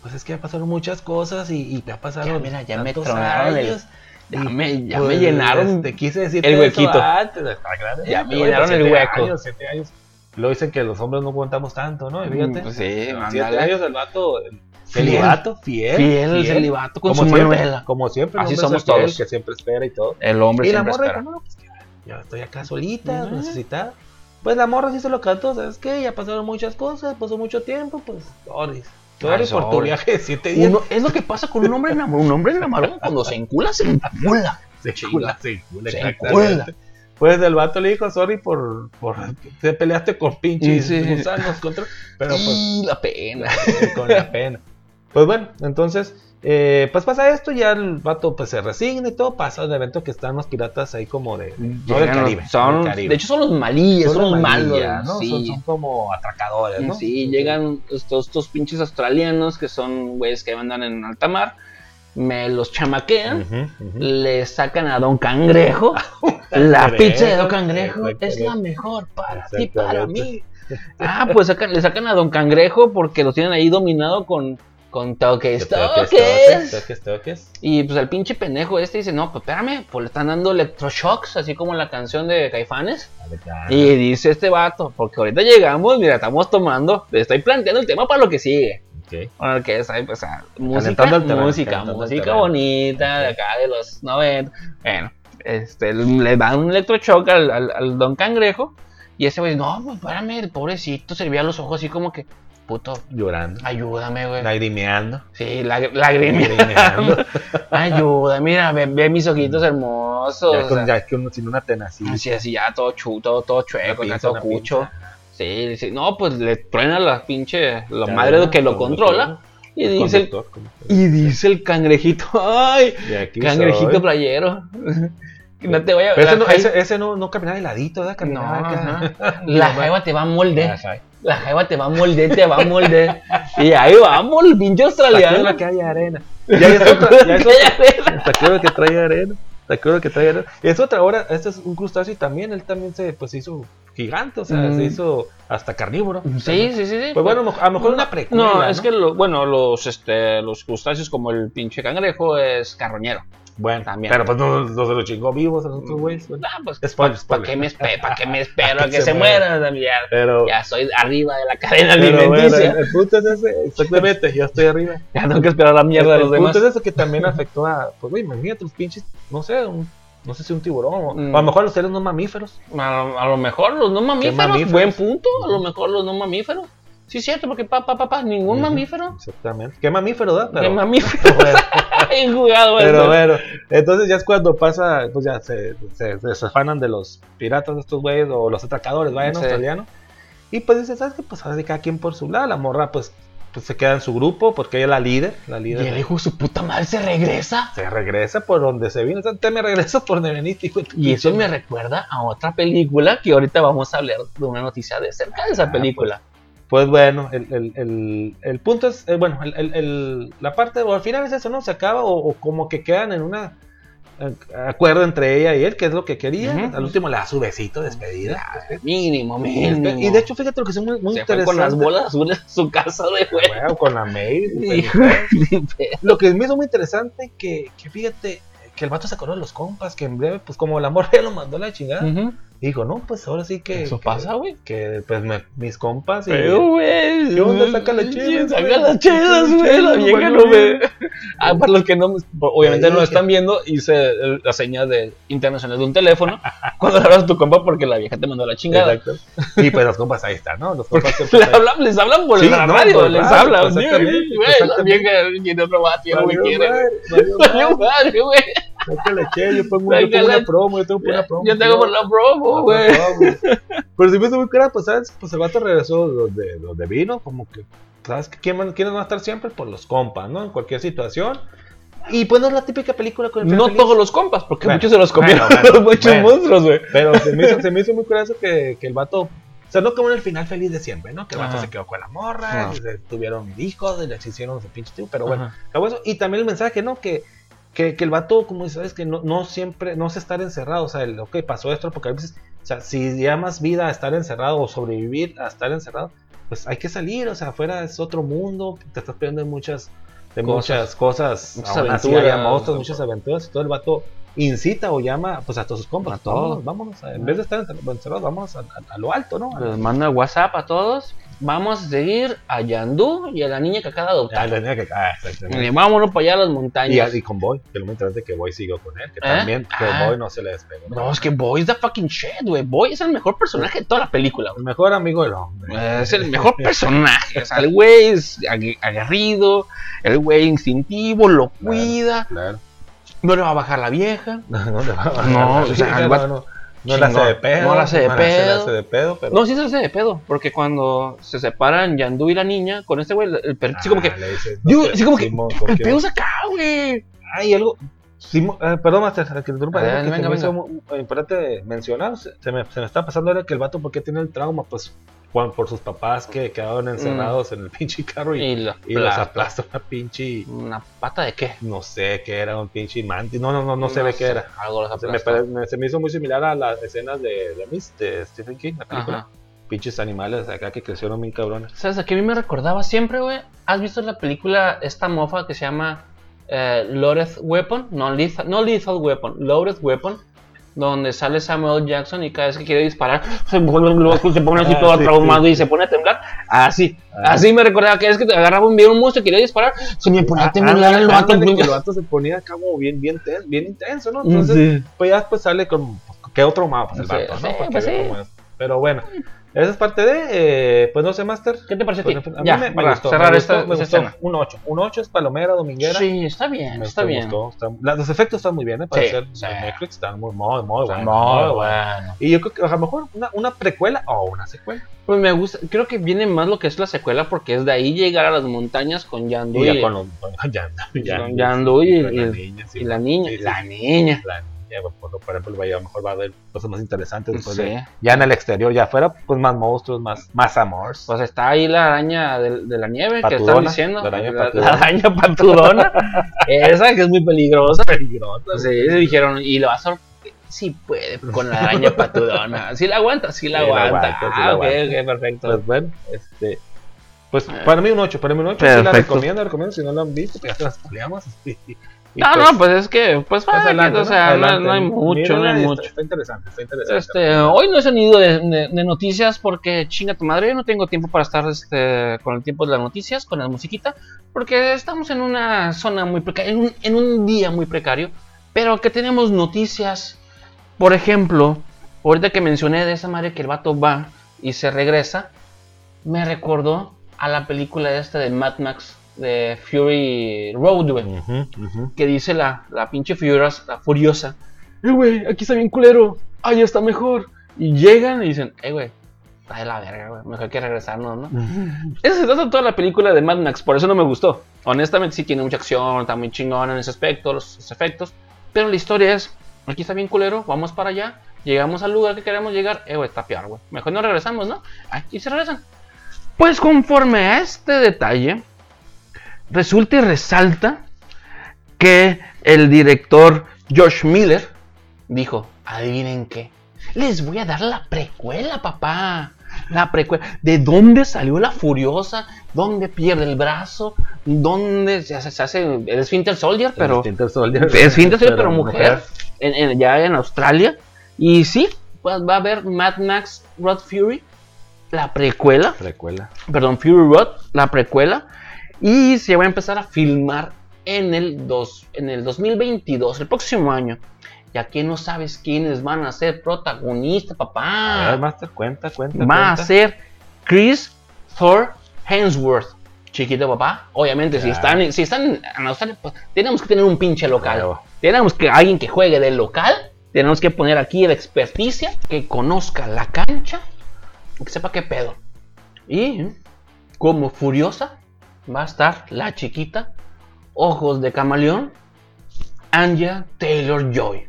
Pues es que ya pasaron muchas cosas y, y ya pasaron Ya, mira, ya me tantos tronaron el- años. Ya Y, me, ya pues, me llenaron. Te quise decir el huequito. Antes. Ya me llenaron el hueco. Años, siete años. Lo dicen que los hombres no aguantamos tanto, ¿no? Y fíjate. Pues sí, siete años el vato. el Fiel. Celibato, fiel. Fiel, el celibato con su siempre, Manuela. Como siempre, el Así somos fiel, todos. Que siempre espera y todo. El hombre Y la siempre morra espera. dijo, no, pues yo estoy acá solita, Ujú. necesitada. Pues la morra sí se lo cantó, ¿sabes qué? Ya pasaron muchas cosas, pasó mucho tiempo, pues. Sorry Ay, por tu viaje de siete días. Uno- es lo que pasa con un hombre enamorado. Un hombre enamorado cuando se encula, se encula. Se Chinga. cula, se cula, Se exactamente. Pues el vato le dijo, sorry por, por te peleaste con pinches Sí. gusanos contra, pero pues Y la pena. [LAUGHS] con la pena. Pues bueno, entonces, eh, pues pasa esto, ya el vato pues se resigna y todo, pasa el evento que están los piratas ahí como de, no del Caribe, son- del Caribe. De hecho, son los malíes, son, los malillas, ¿no? Sí. Son, son como atracadores, ¿no? Sí, llegan estos, estos pinches australianos que son güeyes que andan en alta mar, me los chamaquean, le sacan a Don Cangrejo, [LAUGHS] la pizza de Don Cangrejo es la mejor para ti, para mí. Ah, pues sacan- le sacan a Don Cangrejo porque lo tienen ahí dominado con, con toques, Que toques, toques. toques, toques. Y pues el pinche pendejo este dice, no, pues espérame, pues le están dando electroshocks, así como la canción de Caifanes. Y dice este vato, porque ahorita llegamos, mira, estamos tomando, le estoy planteando el tema para lo que sigue. Ok. Bueno, que es ahí, pues, ah, música, terreno, música, música bonita de acá de los 90. Bueno, este, le dan un electroshock al, al, al Don Cangrejo y ese güey, no, pues espérame, el pobrecito, se le veía los ojos así como que, puto, Llorando, ayúdame, güey. lagrimeando. Sí, lag- lagrimeando. Lagrimeando. [LAUGHS] Ayuda, mira, ve, ve mis ojitos hermosos. Ya, o con, sea, ya que uno sin una tenacidad. así, así, ya todo chuto, todo chueco, Una ya pinza, todo cucho. pinza. Sí, sí, no, pues le truena la pinche, la Ya, madre que lo controla. Y dice, el, y dice el cangrejito, [LAUGHS] ay, cangrejito soy. playero. [LAUGHS] No te vaya Pero ese la no, jai- ese, ese no, no caminaba de ladito, ¿verdad? no, Caminaba acá. ajá. [LAUGHS] La jaiba te va a moldear. La jaiba te va a moldear, te va a moldear. Y ahí vamos, el pinche australiano. Tacuero que hay arena. Ya es otra, ya es otra. Que trae arena. Tacuero que. Y es otra ahora, este es un crustáceo y también él también se pues se hizo gigante, o sea, Mm. se hizo hasta carnívoro. Sí, sí, sí, sí. Pues bueno, a lo mejor una precuela. No, es que lo- bueno, los este los crustáceos como el pinche cangrejo es carroñero. Bueno, también. Pero pues no, no se lo chingó vivos a los otros güeyes. bueno. Ah, pues ¿para spoiler. qué me espero? ¿Para qué me [LAUGHS] espero a Que que se se muera? Ya, Pero, ya soy arriba de la cadena pero bueno, alimenticia. el, el punto es ese, exactamente, yo estoy arriba. [LAUGHS] Ya tengo que esperar la mierda de el los punto demás. es eso que también afectó a, pues güey, imagínate los pinches, no sé, un- no sé si un tiburón, o, Mm. o a lo mejor los seres no mamíferos. A lo, a lo mejor los no mamíferos, mamíferos? buen punto, a lo mejor los no mamíferos. Sí, es cierto, porque papá, papá, ningún Ujú. mamífero. Exactamente. ¿Qué mamífero, da? ¿Qué mamífero? [LAUGHS] bueno, [LAUGHS] jugado pero bueno, entonces ya es cuando pasa, pues ya se, se, se desafanan de los piratas de estos güeyes o los atracadores, vayan Sí. australianos. Y pues dice, ¿sabes qué? Pues ahora sí cada quien por su lado. La morra, pues, pues se queda en su grupo porque ella es la líder. La Y líder el hijo de su puta madre se regresa. se regresa por donde se vino. Te me regreso por donde veniste, hijo de tu Y eso me recuerda a otra película que ahorita vamos a hablar de una noticia de cerca de esa Ah, película. Pues bueno, el, el, el, el punto es, eh, bueno, el, el- el- la parte, o al final es eso, ¿no? Se acaba o, o como que quedan en una eh, acuerdo entre ella y él, que es lo que quería. Al último le da su besito de despedida. Mínimo, mínimo. Y de hecho, fíjate lo que es muy, muy se fue interesante. con las bolas azules a su casa de güey. Bueno, con la [LAUGHS] Lo que me hizo muy interesante que, que fíjate que el vato se acordó de los compas, que en breve, pues como la morra [LAUGHS] ya lo mandó a la chingada, Ujú. Dijo, no, pues ahora sí que... Eso que- pasa, güey. Que pues me- mis compas y... Pero, güey. ¿Qué onda? Saca las chelas, Saca las chelas, güey. La vieja no ve. Ah, para los que no, obviamente no vieja. están viendo, hice la señal de internacional de un teléfono [LAUGHS] cuando le hablas a tu compa porque la vieja te mandó la chingada. Exacto. Y pues los compas ahí están, ¿no? Los compas siempre Le [LAUGHS] están ahí. hablan, les hablan por Sí, la no, radio, por les radio, hablan. güey, la vieja tiene otro vato, ya no me quiere. [LAUGHS] madre, güey. Yo pongo yo una promo, yo tengo una promo. Yo tengo por la promo, güey. Pero si me hizo muy cara, pues, ¿sabes? Pues el vato regresó los de, los de vino, como que, ¿sabes? van- ¿Quiénes van a estar siempre? Por los compas, ¿no? En cualquier situación. Y pues no es la típica película con el No feliz. todos los compas, porque Bueno, muchos se los comieron bueno, [LAUGHS] bueno, muchos monstruos, güey. Pero se me hizo, se me hizo muy curioso que, que el vato. O sea, no como en el final feliz de siempre, ¿no? Que el vato se quedó con la morra, No. se tuvieron hijos, les hicieron su pinche tío, pero bueno. Acabó eso. Y también el mensaje, ¿no? Que, que, que el vato, como sabes, que no, no siempre, no se estar encerrado. O sea, el, ok, pasó esto, porque a veces, o sea, si llamas vida a estar encerrado o sobrevivir a estar encerrado, pues hay que salir, o sea, afuera es otro mundo, te estás perdiendo de muchas, de Cosas. muchas cosas, Muchas aventuras. monstruos, muchas aventuras, y todo el vato incita o llama pues a todos sus compas, A todos. vámonos, vámonos, en vez de estar encerrados, vamos a, a- a lo alto, ¿no? Les mando el WhatsApp a todos. Vamos a seguir a Yandú y a la niña que acaba de adoptar. la tenía que- ah. Y vámonos para allá a las montañas. y con Boy, que lo me enteré que Boy siguió con él, que ¿Eh? también que Ah. Boy no se le despegó. No, es que Boy es the fucking shit, güey. Boy es el mejor personaje de toda la película, El güey. mejor amigo del hombre. Es el mejor personaje. O sea, el güey es agu- aguerrido, el güey instintivo, lo cuida, Claro. no le va a bajar la vieja. No, [LAUGHS] no le va a bajar No, la o sea, el no, no, no la hace de pedo. No la hace de la pedo. hace de pedo, pero. No, sí se hace de pedo, porque cuando se separan Yandú y la niña, con este güey, el- el perrito, así como que, Ah, le dice, Digo, no, así como que, Simón, el porque- pedo es acá, güey. Hay algo. Simo- eh, perdón, Master, que te interrumpa, que venga, se me hizo venga. muy- muy importante mencionar. Se, se me, se me está pasando ahora que el vato, ¿por qué tiene el trauma? Pues por, por sus papás que quedaron encerrados en el [LAUGHS] pinche carro y, Mm. Y, y los plata. aplasta una pinche. ¿Una pata de qué? No sé qué era, un pinche mantis. No, no, no, no, se ve qué sé, era. Algo los Se me, pare- me- se me hizo muy similar a las escenas de, de, Mist, de Stephen King, la película. Ajá. Pinches animales acá que crecieron bien cabrones. ¿Sabes a qué a mí me recordaba siempre, güey? ¿Has visto la película, esta mofa que se llama eh, Loaded Weapon? No lethal, no lethal Weapon, Loaded Weapon. Donde sale Samuel Jackson y cada vez que quiere disparar se pone así Ah, todo sí, traumado sí, y se pone a temblar. Así, Ah. así me recordaba que es que te agarraba un, bien un monstruo y quería disparar, se me ponía a temblar el vato. El vato se ponía acá como bien, bien, ten- bien intenso, ¿no? Entonces, Sí. pues ya después sale con ¿qué otro mapa? Pues el vato, ¿no? Pues. Pero bueno, esa es parte de, eh, pues no sé, Master. ¿Qué te parece a ti? Pues, a mí ya, me, me para gustó, cerrar me esta, gustó, me esta gustó. escena. Un 8. Un 8 es palomera, dominguera. Sí, está bien, Me está bien. gustó, está- la- los efectos están muy bien, ¿eh? Para Sí, ser sí. Netflix están muy, muy, muy Está buenos. muy muy bueno. Y yo creo que a lo mejor una, una precuela o una secuela. Pues me gusta, creo que viene más lo que es la secuela porque es de ahí llegar a las montañas con Yandu [LAUGHS] Y y, con los. con- Ya, ya, Con Yandu y- la y- niña, sí, y la niña. sí, la sí. niña. La niña, por, por ejemplo, vaya, a lo mejor va a haber cosas más interesantes después Sí. de. Ya en el exterior, ya afuera, pues más monstruos, más, más amores. Pues está ahí la araña de, de la nieve que están diciendo. la araña la, patudona. la [LAUGHS] araña patudona. Esa que es muy peligrosa. peligroso. Sí, se dijeron, y lo va a sor- Sí puede con la araña patudona. Sí la aguanta, sí la Sí la aguanta. aguanta, sí ah, la ok, aguanta. ok, perfecto. Pues bueno, este. Pues para mí un 8, para mí un 8. Sí la recomiendo, la recomiendo. Si no la han visto, pues ya se las spoileamos. [LAUGHS] Y no, pues, no, pues es que, pues, it, adelante, o sea, no, Adelante. no hay mucho, no hay está- mucho. Está interesante, está interesante. Este, hoy no he sonido de, de- de noticias porque chinga tu madre, yo no tengo tiempo para estar este, con el tiempo de las noticias, con la musiquita, porque estamos en una zona muy precaria, en un, en un día muy precario, pero que tenemos noticias. Por ejemplo, ahorita que mencioné de esa madre que el vato va y se regresa, me recordó a la película esta de Mad Max de Fury Road, güey. Que dice la, la pinche furiosa, la furiosa. Eh, güey, aquí está bien culero. Ahí está mejor. Y llegan y dicen, eh, güey, está de la verga, güey. Mejor que regresarnos, ¿no? Esa se trata toda la película de Mad Max, por eso no me gustó. Honestamente sí tiene mucha acción, está muy chingón en ese aspecto, los, los efectos. Pero la historia es, aquí está bien culero, vamos para allá, llegamos al lugar que queremos llegar, eh, güey, está peor, güey. Mejor no regresamos, ¿no? Ay, y se regresan. Pues conforme a este detalle, resulta y resalta que el director Josh Miller dijo, adivinen qué, les voy a dar la precuela, papá. La precuela. ¿De dónde salió la furiosa? ¿Dónde pierde el brazo? ¿Dónde se hace, se hace el Sphinter Soldier? Pero Soldier. es Sphinter Soldier, pero mujer. En, en- ya en Australia. Y sí, pues va a haber Mad Max Road Fury, la precuela Recuela. perdón, Fury Road, la precuela, y se va a empezar a filmar en el, dos, en el 2022, el próximo año. Y aquí no sabes quiénes van a ser protagonistas, A ver, papá. Master, cuenta, cuenta. Va a ser Chris Thor Hemsworth. Chiquito papá, obviamente, si Ya. están, si están en Australia, pues tenemos que tener un pinche local. Claro. Tenemos que alguien que juegue del local. Tenemos que poner aquí la experticia, que conozca la cancha, que sepa qué pedo. Y como furiosa va a estar la chiquita, ojos de camaleón, Anja Taylor Joy,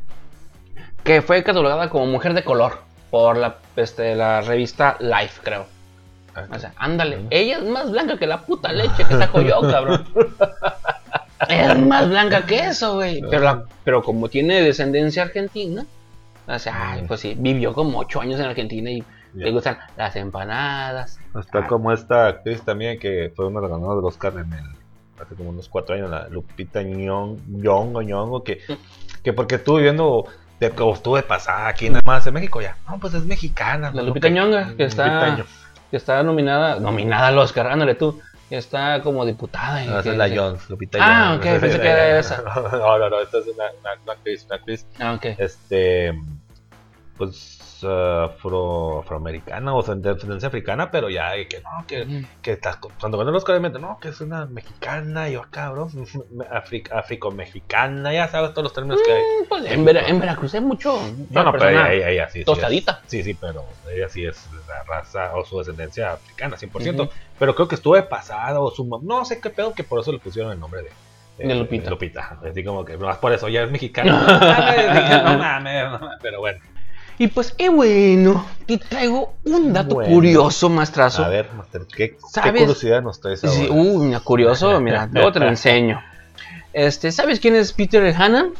que fue catalogada como mujer de color por la, este, la revista Life, creo. O sea, ándale, ella es más blanca que la puta leche que saco yo, cabrón. [LAUGHS] Es más blanca que eso, güey. Pero, la- pero como tiene descendencia argentina, o sea, pues sí, vivió como ocho años en Argentina y Ya. le gustan las empanadas. Está Ah. como esta actriz también que fue una de las ganadoras del Oscar en el, hace como unos cuatro años, la Lupita Nyong'o, Nyong'o, que, que porque estuve viendo, de, estuve pasada aquí nada más en México ya. No, pues es mexicana. La. Lupita Que- Nyong'o, que está, que está nominada, nominada al Oscar, ándale tú, que está como diputada. No, esa que- es la Jones, Lupita Ah, Jones. ok, Esa pensé que era esa. [LAUGHS] No, no, no, esta es una, una- una actriz, una actriz, Ah, ok. este, pues, uh, afro, afroamericana o de descendencia africana, pero ya, que no, que Mm. que está, cuando ganó el Oscar, no, que es una mexicana, y yo, cabrón, [LAUGHS] africo-mexicana, ya sabes todos los términos que hay. Pues en, Vera- en Veracruz hay mucho. No, no, pero ella, ella, ella sí. tostadita. es- Sí, sí, pero ella sí es la raza o su descendencia africana, 100%. Ujú. Pero creo que estuvo de pasada o su no sé qué pedo, que por eso le pusieron el nombre de, De Lupita. Lupita. Así como que, más por eso, ya es no [LAUGHS] dije, no mames, no mames, pero bueno. Y pues, eh, bueno, te traigo un dato Bueno. curioso, maestrazo. A ver, Master, ¿qué, curiosidad nos traes ahora? Sí, uh, mira, curioso, mira, luego te lo [LAUGHS] enseño. Este, ¿sabes quién es Peter Hannan?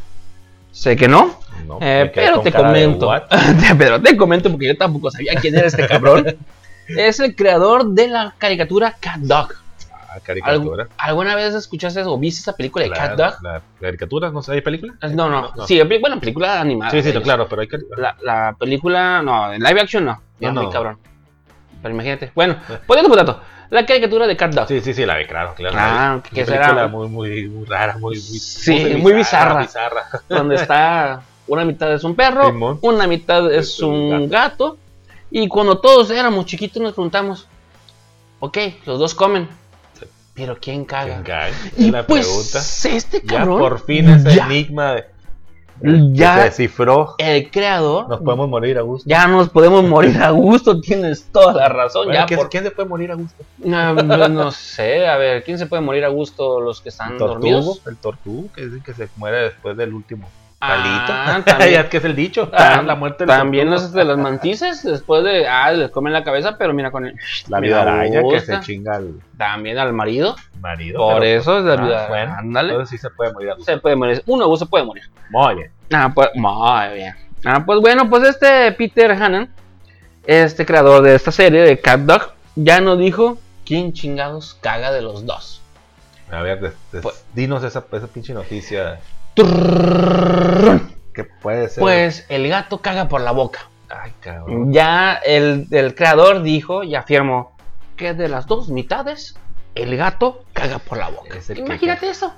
Sé que no, No, eh, pero te comento. [LAUGHS] pero te comento porque yo tampoco sabía quién era este cabrón. [LAUGHS] es el creador de la caricatura Cat Dog. Ah, ¿Algu- caricatura. ¿Alguna vez escuchaste o viste esa película de La- Cat Dog? La, caricatura, no sé, ¿hay película? No, no, sí, bueno, película animada. Sí, sí, no, claro, pero hay caricatura. La, la película, no, en live action no. Ya No, muy cabrón. Pero imagínate. Bueno, poniendo por dato, la caricatura de Cat Dog. Sí, sí, sí, la vi, claro, claro. Ah, la vi. ¿qué Una será? película muy, muy, muy rara, muy, muy, Sí, muy bizarra. bizarra. donde está una mitad es un perro, Simón. una mitad es Es un un gato. Y cuando todos éramos chiquitos nos preguntamos, ok, los dos comen. Pero ¿quién caga? ¿Quién cae? Y la pues pregunta. este Ya cabrón, por fin ese ya, enigma de, Ya. se descifró. el creador, Nos podemos morir a gusto. ya nos podemos morir a gusto, tienes toda la razón. Bueno, ya ¿quién, por- quién se puede morir a gusto? No, no, sé, a ver, ¿quién se puede morir a gusto? ¿Los que están El dormidos? tortugo, el tortugo, que dicen que se muere después del último Ah, palito. [LAUGHS] también. ya que es el dicho. [LAUGHS] La muerte del También los de las mantises, después de, ah, les comen la cabeza, pero mira con el, La vida araña que se chinga al también al marido. marido. Por pero- eso es la Ah, vida. bueno, Ándale. Entonces sí se puede morir. Se puede morir. Uno gusto puede morir. Muy bien. Ah, pues, muy bien. Ah, pues bueno, pues este Peter Hannan, este creador de esta serie de Cat Dog, ya no dijo quién chingados caga de los dos. A ver, des- des- Pues- dinos esa, esa pinche noticia que puede ser. Pues el gato caga por la boca. Ay, cabrón. Ya el, el creador dijo y afirmó que de las dos mitades, el gato caga por la boca. Imagínate eso.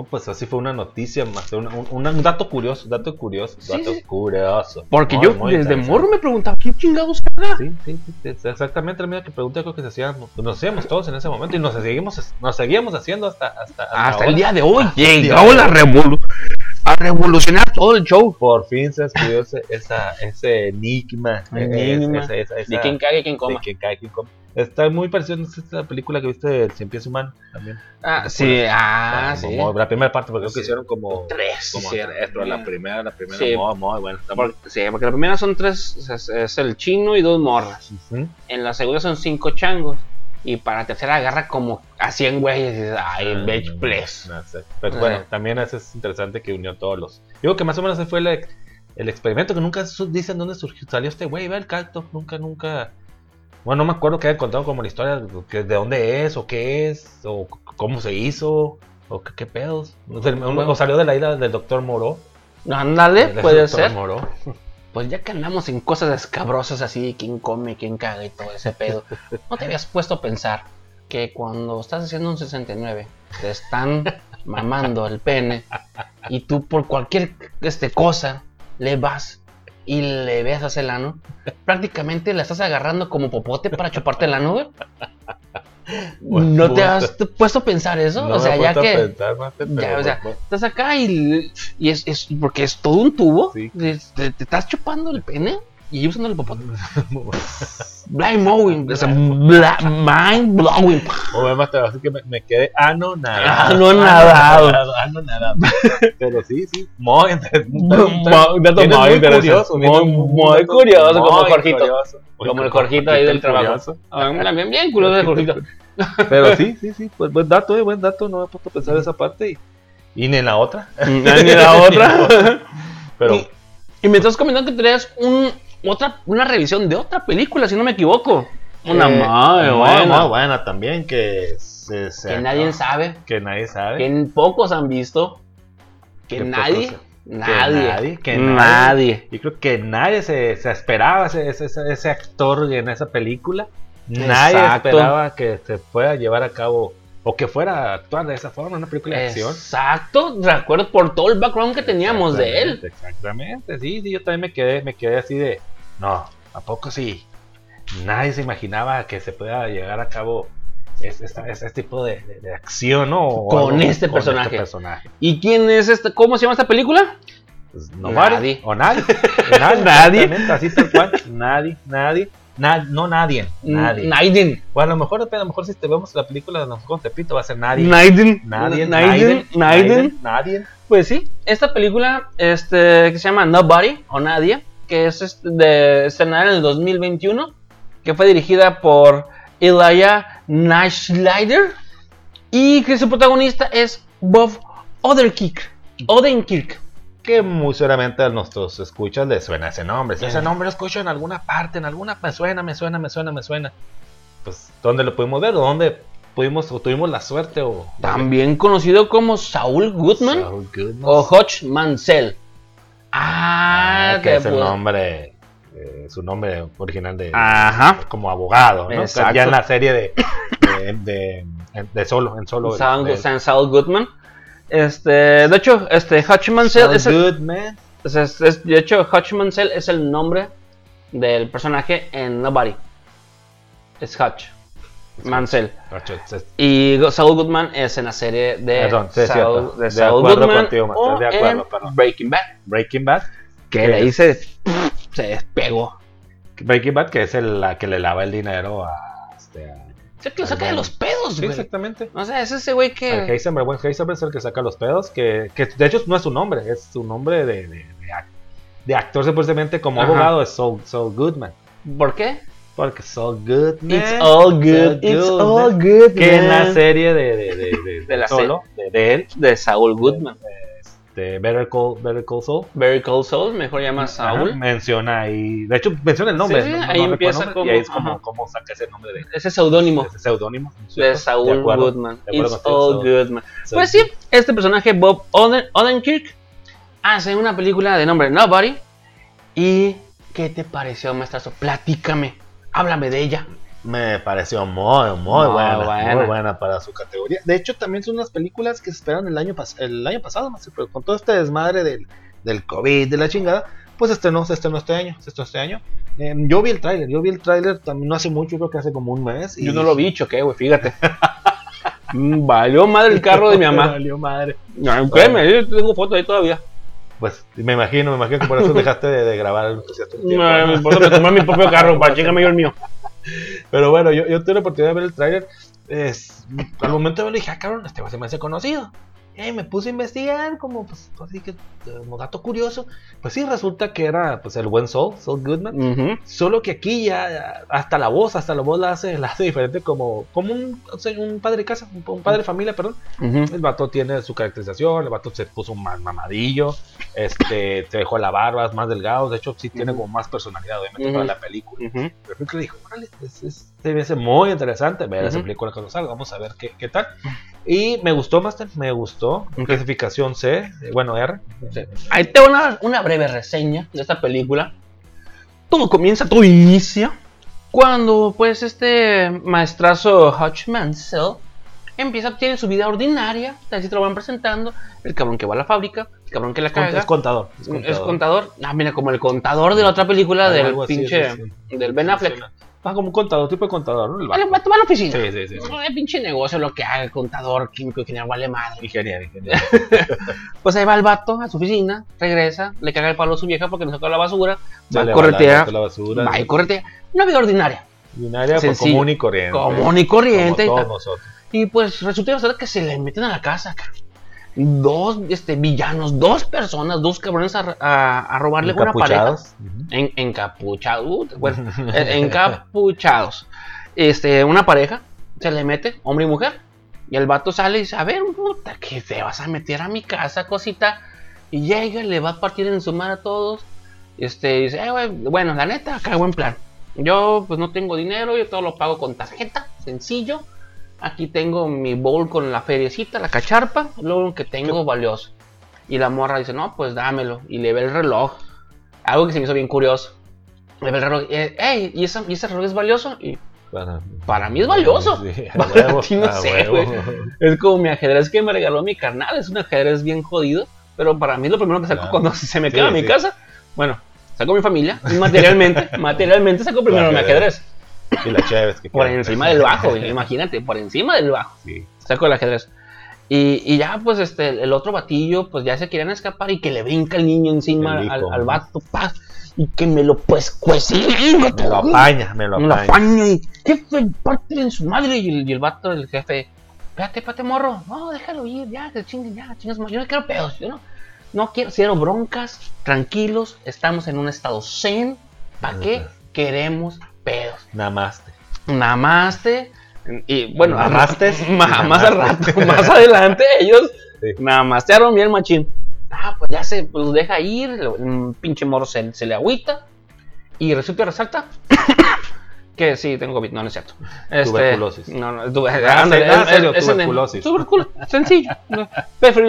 No, pues así fue una noticia más, un, un- un dato curioso, dato curioso, Sí, dato sí. curioso. Porque Muy, yo muy desde morro me preguntaba, ¿qué chingados caga? Sí, sí, sí, exactamente la misma que pregunta creo que se hacían, pues, nos hacíamos todos en ese momento y nos seguimos, nos seguimos haciendo hasta hasta, hasta Hasta el día de hoy. La hoy. revolu a revolucionar todo el show. Por fin se descubrió ese, esa, ese enigma. Enigma. Esa- esa- esa- De quién caga y quién de coma. quién cae, quién come. Está muy parecido a esta película que viste del Cien Pies Humano también. Ah, sí, ah, sí. Como la primera parte, porque creo que Sí. hicieron como Tres. como pero la primera, la primera Sí. muy, muy buena. Está muy- Por- sí, porque la primera son tres, es, es el chino y dos morras. Ujú. En la segunda son cinco changos. Y para la tercera agarra como a 100 güeyes y dices, ay, Ah, bitch, please. no sé. Pero Eh. bueno, también eso es interesante que unió todos los. Digo que más o menos ese fue el, el experimento que nunca dicen dónde surgió, salió este güey, ve el cacto. Nunca, nunca. Bueno, no me acuerdo que hayan contado como la historia que de dónde es, o qué es, o cómo se hizo, o qué, qué pedos. O, sea, o salió de la isla del doctor Moro. Ándale, puede ser. Moreau. [LAUGHS] Pues ya que andamos en cosas escabrosas así, quién come, quién caga y todo ese pedo, [LAUGHS] ¿no te habías puesto a pensar que cuando estás haciendo un 69 te están mamando el pene y tú por cualquier este, cosa le vas y le besas el ano, prácticamente la estás agarrando como popote para chuparte el ano, güey? ¿No te has puesto a pensar eso? No o sea, ya que pensar, mate, ya, o sea, estás acá y, y es, es porque es todo un tubo, Sí. te- te estás chupando el pene y usando el popote. [LAUGHS] Blind bla- mind blowing. O además te así que me, me quedé anonadado. Anonadado. Anonadado. Pero sí, sí. Muy interesante. [LAUGHS] Un dato muy interesante. Muy- curioso, como Jorgito. Como el Jorgito ahí del trabajo. Ah, Bien, bien curioso el Jorgito. [LAUGHS] Pero sí, sí, sí. Pues buen dato, eh, buen dato. No me he puesto a pensar esa parte. Y, ni en la otra. Ni la otra. Pero Y, me estás comentando que traías un, otra, una revisión de otra película, si no me equivoco. Una eh, muy, buena. muy buena también. Que, se, se Que acaba- nadie sabe. Que nadie sabe. que pocos han visto, que Que nadie, pocos- nadie, nadie, que nadie. Yo creo que nadie se, se esperaba ese, ese, actor en esa película. Nadie Exacto. esperaba que se fuera a llevar a cabo o que fuera a actuar de esa forma en una película de acción. Exacto, recuerdo por todo el background que teníamos de él. Exactamente, sí, sí, yo también me quedé, me quedé así de, no, ¿a poco sí? Nadie se imaginaba que se pueda llegar a cabo es- esta- ese tipo de, de- de acción, ¿no? O Con algo este personaje. personaje. ¿Y quién es este? ¿Cómo se llama esta película? Pues, no Nadie. O nadie. [LAUGHS] Nadie. Nadie. exactamente, Así tal cual. Nadie, nadie. Na- no nadie. Nadie. Naiden. O a lo mejor, a lo mejor si te vemos la película de con Tepito va a ser nadie. Naiden. Nadie. Naiden. Naiden. Nadie. Pues sí, esta película este, que se llama Nobody o Nadie, que es este, de estrenada en el 2021, que fue dirigida por Elijah Nashlider y que su protagonista es Bob Odenkirk. Odenkirk. Que muy seguramente a nuestros escuchas les suena ese nombre. Si ese nombre lo escucho en alguna parte, en alguna. Me suena, me suena, me suena, me suena. Pues, ¿dónde lo pudimos ver? ¿O dónde pudimos o tuvimos la suerte? O, También conocido como Saul Goodman Saul Goodman. o Hodge Mansell. Ah, que es el nombre, eh, su nombre original de Ajá. como abogado, ¿no? Exacto. Ya en la serie de, de, de- de solo, en solo. Saul, de- San- Saul Goodman. Este, de hecho, este Hodge Mansell Saul es el. Es- es- es- de hecho, Hutch Mansell es el nombre del personaje en Nobody. Es Hutch Mansell. Y Saul Goodman es en la serie de Perdón, sí, Saul, de Saul Goodman contigo, o de acuerdo, en perdón. Breaking Bad. Breaking Bad. Que de ahí se, se despegó. Breaking Bad, que es el, la que le lava el dinero a. Este, a O sea, que lo saca de los pedos, sí, güey. exactamente. O sea, es ese güey El que... Heisenberg, buen Heisenberg es el que saca los pedos, que, que de hecho no es su nombre, es su nombre de, de, de ac- de actor supuestamente como Ajá. abogado, es Saul, Saul Goodman. ¿Por qué? Porque Saul Goodman. It's all good. It's all good, Que en la man. serie de, de, de, de, De la solo, de, de él, De Saul Goodman. De Better Call, Better Call Saul. Mejor llama Saul. Ajá, menciona ahí, de hecho menciona el nombre, Sí, no- ahí no empieza nombre, como- y ahí es como, ajá. como saca ese nombre de Ese seudónimo. ese seudónimo. de. Saul acuerdo, Goodman. de It's all Saul. Goodman. Pues sí, este personaje Bob Oden- Odenkirk hace una película de nombre Nobody. ¿Y qué te pareció, maestrazo? Platícame, háblame de ella. Me pareció muy, muy, buena, buena. Muy buena para su categoría. De hecho, también son unas películas que se esperan el año, pas- el año pasado, más pero con todo este desmadre del, del COVID, de la chingada, pues estrenó, se estrenó este año. Se estrenó este año. Eh, yo vi el tráiler, yo vi el tráiler también no hace mucho, creo que hace como un mes. y- Yo no lo vi, choqué, güey, fíjate. [LAUGHS] Mm, Valió madre el carro de mi mamá. [LAUGHS] valió madre. No, créeme, yo tengo fotos ahí todavía. Pues me imagino, me imagino que por eso dejaste de, de grabar el entusiasta No, me compré mi propio carro, para chingarme yo el mío. Pero bueno, yo, yo tuve la oportunidad de ver el tráiler. Al momento de verlo dije, ah, cabrón, este va se me hace conocido. Eh, me puse a investigar como, pues, así que, como dato curioso. Pues sí, resulta que era, pues, el buen Soul, Soul Goodman. Solo que aquí ya, hasta la voz, hasta la voz la hace, la hace diferente como, como un, o sea, un padre de casa, un, un padre de familia, perdón. El vato tiene su caracterización, el vato se puso más mamadillo, este, se dejó la barba, es más delgado, de hecho sí tiene como más personalidad, obviamente, para la película. Pero fue que le dijo, órale, es, es- se me hace muy interesante ver esa Ujú. película cuando salga, vamos a ver qué, qué tal. Y me gustó, Master, me gustó. Ok. Clasificación C, eh, bueno, R. Sí. Ahí te va una, una breve reseña de esta película. Todo comienza, todo inicia cuando pues este maestrazo Hutch Mansell empieza, tiene su vida ordinaria, así te lo van presentando, el cabrón que va a la fábrica, el cabrón que la caga, Es contador. Es es contador. contador, ah mira, como el contador de la otra película Algo- del así, pinche, sí, del Ben Affleck. Ah, como un contador, tipo de contador, ¿no? El Vale, vato. va va a la oficina. Sí, sí, sí. sí. No, el pinche negocio, lo que haga el contador, químico, ingeniero, vale madre. Ingeniero, ingeniero. [LAUGHS] Pues ahí va el vato a su oficina, regresa, le caga el palo a su vieja porque no sacó la basura, va a corretea, la basura. va y corretea. Una vida ordinaria, Binaria, pues, Sencillo. común y corriente. común y corriente. y Como todos nosotros. Y pues resulta que se le meten a la casa, cara. Dos este, villanos, dos personas, dos cabrones a, a- a robarle una pareja. En, encapuchados, uh, bueno, [LAUGHS] en- encapuchados. Este, una pareja se le mete, hombre y mujer. Y el vato sale y dice, a ver, puta, que te vas a meter a mi casa, cosita. Y llega, le va a partir en su madre a todos. Este, y dice, "Eh, bueno, la neta, acá buen plan. Yo pues no tengo dinero, yo todo lo pago con tarjeta, sencillo. Aquí tengo mi bowl con la feriecita, la cacharpa, lo que tengo valioso. Y la morra dice, no, pues dámelo. Y le ve el reloj. Algo que se me hizo bien curioso. Le ve el reloj. eh, "Ey, ¿y, esa- ¿y ese reloj es valioso? Y Para, Para mí es valioso. Sí, a [LAUGHS] Para huevo, ti no a sé, güey. es como mi ajedrez que me regaló mi carnal. Es un ajedrez bien jodido. Pero para mí es lo primero que saco Claro. cuando [LAUGHS] se me Sí, queda mi sí. casa. Bueno, saco mi familia. Materialmente, [LAUGHS] materialmente saco primero mi ajedrez. Y la Chévez que Por encima del bajo, imagínate, por encima del bajo. Sí. Saco el ajedrez. Y, y ya, pues, este, el otro batillo, pues ya se querían escapar y que le brinca el niño encima El al, al vato, pa, y que me lo pues cuece. Me lo apaña, me lo Me lo apaña. apaña y, jefe, parte en su madre. Y el, y el vato, el jefe, espérate, espérate, morro. No, déjalo ir, ya, que chinguen, ya, chingas. Yo no quiero pedos, yo no, no quiero, cero broncas, tranquilos, estamos en un estado zen. ¿Para qué queremos pedos? Namaste. Namaste. Y bueno, [LAUGHS] más al Namaste. rato, más adelante, ellos Sí. namastearon bien machín. Ah, pues ya se pues deja ir, un pinche morro se, se le agüita. Y resulta y resalta [COUGHS] que sí, tengo COVID, no, no es cierto. Este, Tuberculosis. No, no, Ah, ándale, ah, es- serio, es- es en- tuberculosis. tuberculosis, sencillo. [LAUGHS] no,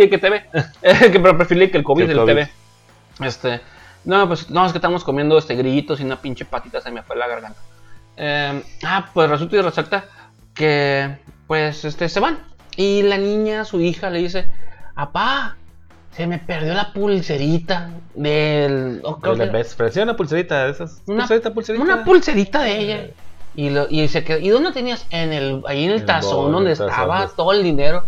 que te ve. que pero preferible que el COVID Que el del. TV. Este, no, pues no, es que estamos comiendo este grillitos y una pinche patita se me fue la garganta. Eh, ah, pues resulta y resalta que pues este se van. Y la niña, su hija, le dice, apá, se me perdió la pulserita del... oh, creo De la que- best friend. Sí, una pulserita de esas. Una- pulserita, pulserita. una pulserita de ella. Y, lo, y se quedó, ¿y dónde tenías? En el, ahí en el tazón donde el tazón, estaba todo el dinero.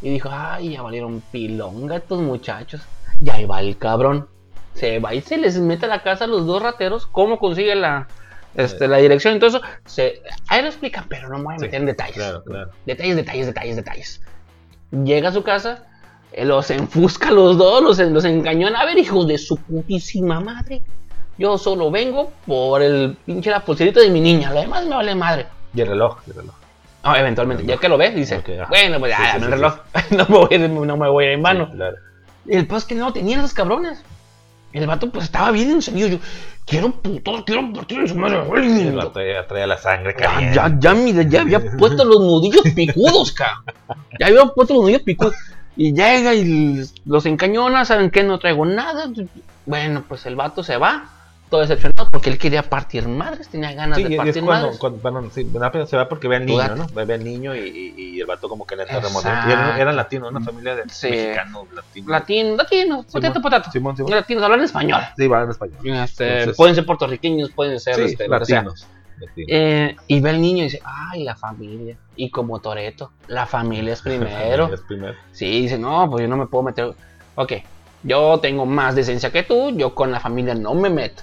Y dijo, ay, ya valieron pilonga estos muchachos. Y ahí va el cabrón. Se va y se les mete a la casa a los dos rateros. ¿Cómo consigue la, este, la dirección? Entonces, se, ahí lo explican, pero no me voy a Sí, meter en detalles. Claro, claro. Detalles, detalles, detalles, detalles. Llega a su casa, eh, los enfusca los dos, los, los encañona. A ver, hijos de su putísima madre. Yo solo vengo por el pinche la pulserita de mi niña. Lo demás me vale madre. Y el reloj, y el reloj. No, eventualmente, ya que lo ve, dice, bueno, pues Sí, sí, el reloj. [LAUGHS] no, me voy, a ir- no me voy a ir en vano. Claro. Y el peor es que no tenían esos cabrones. El vato pues estaba bien encendido. Yo, quiero puto, quiero partir en su madre. El vato ya traía la sangre Ya, caliente. ya, ya, mira, ya había puesto los nudillos picudos, ca. Ya había puesto los nudillos picudos. Y llega y los encañona, saben que no traigo nada. Bueno, pues el vato se va. Todo decepcionado porque él quería partir madres, tenía ganas Sí, de y es partir cuando, madres. cuando- sí, rápido se va porque ve al niño. ¿no? Ve al niño y, y- y el vato como que le está. Y era, era latino, una familia de Sí. mexicanos, latinos. Latino, latino, potato, potato. Simón, Simón. Latinos, hablan español. Sí, en español. Este, Entonces- pueden ser puertorriqueños, pueden ser este, latinos. Eh, y ve al niño y dice, ay, la familia. Y como Toreto, la familia es [LAUGHS] primero. Es primero. Sí, dice, no, pues yo no me puedo meter. Ok, yo tengo más decencia que tú, yo con la familia no me meto.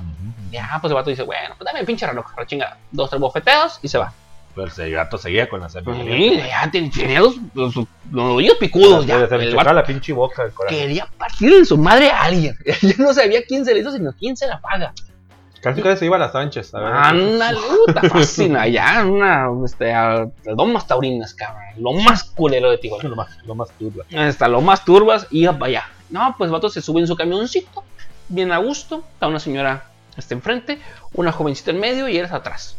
Ya, pues el vato dice, bueno, pues dame el pinche reloj, la chingada. Dos, tres bofeteos y se va. Pero el gato seguía con la Sí, semilla. ya ten- tenía los, los, los oídos picudos. Ya. Se le la pinche boca quería partir en su madre a alguien. [LAUGHS] Ya no sabía quién se le hizo, sino quién se la paga. Casi casi se iba a las Sánchez. Ándale, puta, fascina. Ya, una, este, a, Lomas Taurinas, cabrón. Lo más culero de Tijuana. Lo más, lo más turba. Hasta lo más turbas y para allá. No, pues el vato se sube en su camioncito, bien a gusto. Está una señora está enfrente, una jovencita en medio y eres atrás.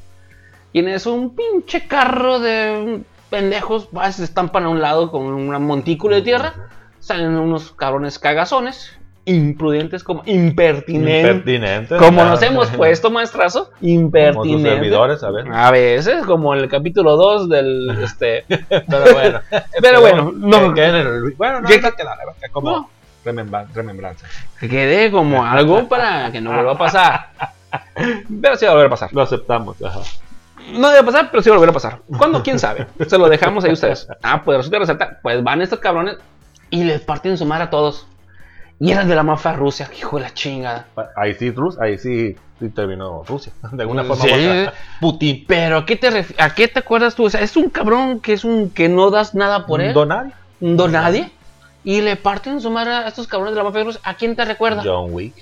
Tienes un pinche carro de pendejos, va, se estampan a un lado con un montículo de tierra. Salen unos cabrones cagazones, imprudentes como impertinentes. Impertinente. Como nos hemos puesto, maestrazo, impertinentes. servidores, a ver. A veces, como el capítulo 2 del este. [LAUGHS] Pero bueno. Pero bueno, no, Que- que en bueno, no, ¿Qué- hay que como No. Remembra- remembranza. que quede como algo para que no vuelva a pasar. Pero sí va a volver a pasar. Lo aceptamos. Ajá. No debe pasar, pero sí va a volver a pasar. ¿Cuándo? ¿Quién sabe? Se lo dejamos ahí a ustedes. Ah, pues resulta resalta. Pues van estos cabrones y les parten su madre a todos. Y eran de la mafia Rusia, hijo de la chingada. Ahí sí, Rus, ahí sí, sí terminó Rusia. [LAUGHS] De alguna forma Sí. u otra. Putin. Pero ¿a qué te ref- a qué te acuerdas tú? O sea, es un cabrón que es un que no das nada por él. Donario. un don nadie. Y le parten su madre a estos cabrones de la mafia Rusia. ¿A quién te recuerda? John Wick.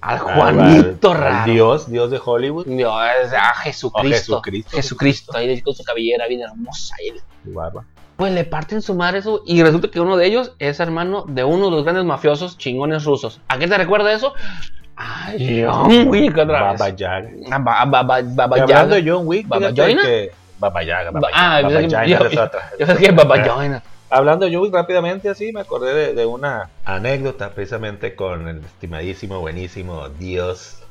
Al Juanito Al- al raro. Dios, Dios de Hollywood. Dios, a Jesucristo. A Jesucristo. Jesucristo, ahí con su cabellera bien hermosa. y- Su barba. Pues le parten su madre eso. Y resulta que uno de ellos es hermano de uno de los grandes mafiosos chingones rusos. ¿A qué te recuerda eso? A John Wick otra vez. Baba Yaga. A Ba- Ba- Ba- Baba Y hablando Yaga. de John Wick, ¿Baba Yaga? que Baba Yaga, Baba Ba- ah, Yaga, yo Baba Yaga, esa otra. Yo sé que Baba Yaga. Hablando de Wick rápidamente así, me acordé de, de una anécdota precisamente con el estimadísimo, buenísimo Dios.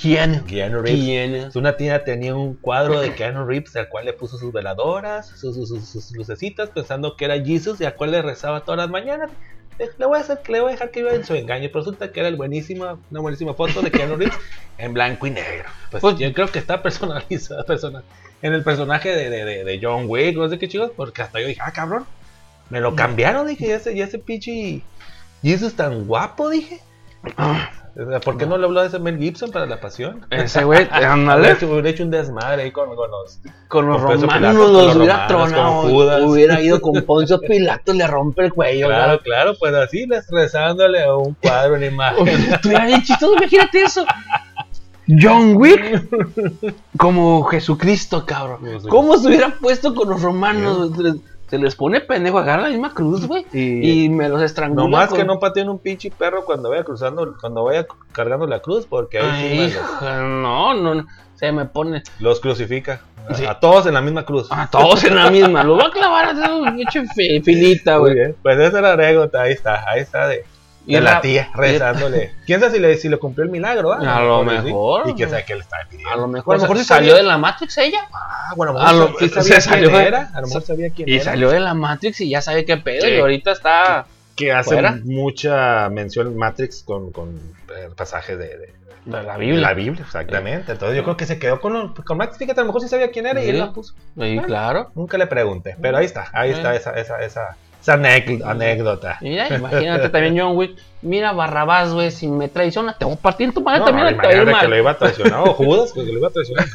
¿Quién? Keanu Reeves. ¿Quién? Una tía tenía un cuadro de Keanu Reeves al cual le puso sus veladoras, sus, sus- sus- sus lucecitas, pensando que era Jesus y al cual le rezaba todas las mañanas. Eh, Le voy a, hacer, le voy a dejar que viva en su engaño. Pero resulta que era el buenísima, una buenísima foto de Keanu Reeves en blanco y negro. Pues, Pues- yo creo que está personalizada persona, en el personaje de, de, de, de John Wick, no sé qué chicos, porque hasta yo dije, ah, cabrón, me lo cambiaron, dije, y ese, y ese pinche Jesus tan guapo, dije. Sea, ¿Por qué no le habló de ese Mel Gibson para la pasión? Ese güey, [LAUGHS] ándale. hubiera hecho un desmadre ahí con, con los. Con los Con romanos Pilato, los los hubiera tronado. Hubiera ido con [LAUGHS] Poncio Pilato y le rompe el cuello. Claro, claro, pues así rezándole a un cuadro, una imagen. Estuviera bien chistoso, imagínate eso. John Wick como Jesucristo, cabrón. ¿Cómo se hubiera puesto con los romanos? Se les, pone pendejo, agarra la misma cruz, güey. Y- Y, me los estrangula. Nomás con- que no pateen un pinche perro cuando vaya cruzando, cuando vaya cargando la cruz, porque ahí sí no, no, no. Se me pone los crucifica. A, Sí. a todos en la misma cruz. a todos en la misma. Los va a clavar [LAUGHS] pinche fi- filita, güey. Pues esa es la anécdota, ahí está, ahí está de, Y de la tía rezándole. [LAUGHS] ¿Quién sabe si le, si le cumplió el milagro? ah? A lo sí. mejor. Y quién sabe qué le estaba pidiendo. A lo mejor, a lo mejor se salió de la Matrix ella. Ah, bueno, A lo- se sabía quién era. A lo mejor sabía quién Y era. salió de la Matrix y ya sabe qué pedo. Y ahorita está que hace fuera. mucha mención Matrix con, con pasajes de, de- la Biblia. la Biblia, exactamente. Entonces yo creo que se quedó con, con Matrix. Fíjate, a lo mejor sí sabía quién era y él la puso. Sí, claro. Nunca le pregunté, pero ahí está, ahí Sí. está esa, esa, esa, anec- anécdota. Mira, imagínate también John Wick. Mira, Barrabás, güey, si me traiciona, te voy a partir en tu madre No, también. te a ir imagínate que mal. lo iba a traicionar, o Judas, que lo iba a traicionar.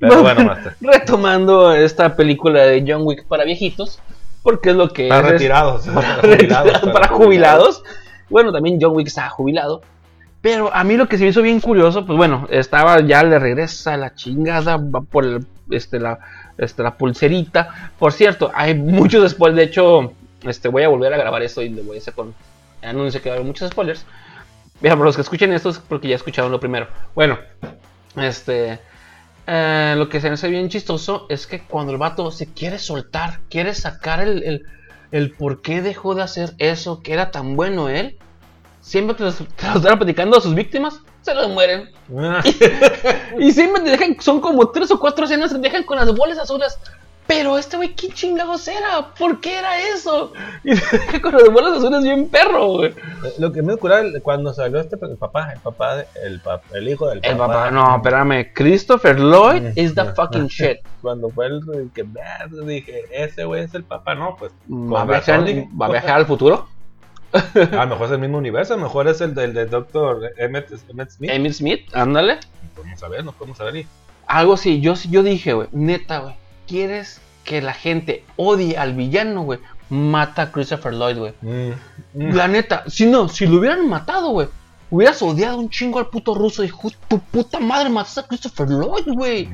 Pero bueno, Master. Retomando esta película de John Wick para viejitos, porque es lo que Para es. retirados. para, para jubilados, [LAUGHS] para jubilados. Bueno, también John Wick estaba jubilado. Pero a mí lo que se me hizo bien curioso, pues bueno, estaba ya le regresa la chingada va por el- este, la, este, la pulserita. Por cierto, hay muchos después, de hecho, este, voy a volver a grabar esto y le voy a hacer con anuncio que va a haber muchos spoilers. Mira, por los que escuchen esto es porque ya escucharon lo primero. Bueno, este. eh, lo que se me hace bien chistoso es que cuando el vato se quiere soltar, quiere sacar el, el, por qué dejó de hacer eso, que era tan bueno él, siempre que los- [LAUGHS] los estaba platicando a sus víctimas, se los mueren. Y siempre te dejan, son como tres o cuatro escenas que te dejan con las bolas azules. Pero este güey, ¿qué chingados era? ¿Por qué era eso? Y te dejan con las bolas azules bien perro, güey. Lo que me ocurrió cuando salió este el papá, el papá, de- el, pa- el hijo del papá. El papá, no, espérame. Christopher Lloyd is the Ajá. fucking shit. [LAUGHS] Cuando fue el que "Verga", dije, ese güey es el papá, no, pues. ¿Va a, con viajar, razón, ¿Va a viajar al futuro? A lo mejor es el mismo universo, a lo mejor es el del, del doctor Emmett, Emmett Smith. Emil Smith, ándale. Podemos saber, no podemos saber. Y Algo así, yo, yo dije, güey, neta, güey, ¿quieres que la gente odie al villano, güey? Mata a Christopher Lloyd, güey. Mm, mm. La neta, si no, si lo hubieran matado, güey, hubieras odiado un chingo al puto ruso. Dijo, tu puta madre, mataste a Christopher Lloyd, güey.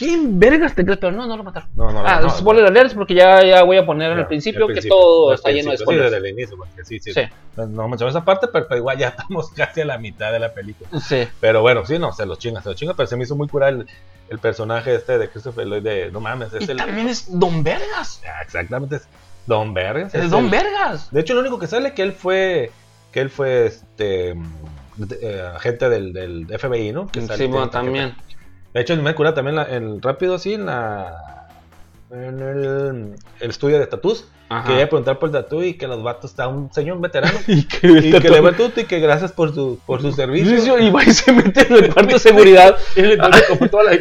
¿Quién vergas te crees? Pero no, no lo mataron. No, no, ah, no, spoiler alert, porque ya, ya voy a poner al principio al que todo está lleno de principio, spoilers. Sí, desde el inicio, porque sí, sí. Sí. No, esa parte, pero, pero igual ya estamos [LAUGHS] casi a la mitad de la película. Sí. Pero bueno, sí, no, se los chinga, se los chinga, pero se me hizo muy cura el, el personaje este de Christopher Lloyd de, no mames, es Y el... también es Don Vergas. Ah, Exactamente, es Don Vergas. Es es Don el- Vergas. De hecho, lo único que sale que él fue, que él fue, este, de- eh, agente del, del FBI, ¿no? Que Sí, bueno, que- también. De hecho, me cura también la- el rápido así en la, en el, el estudio de tatús. Ajá. Quería preguntar por el tatú y que los vatos está un señor veterano. Y [LAUGHS] que, y que le va y que gracias por su, por su servicio. Y va y se mete en el cuarto de seguridad. [LAUGHS] Y le [LAUGHS] toda la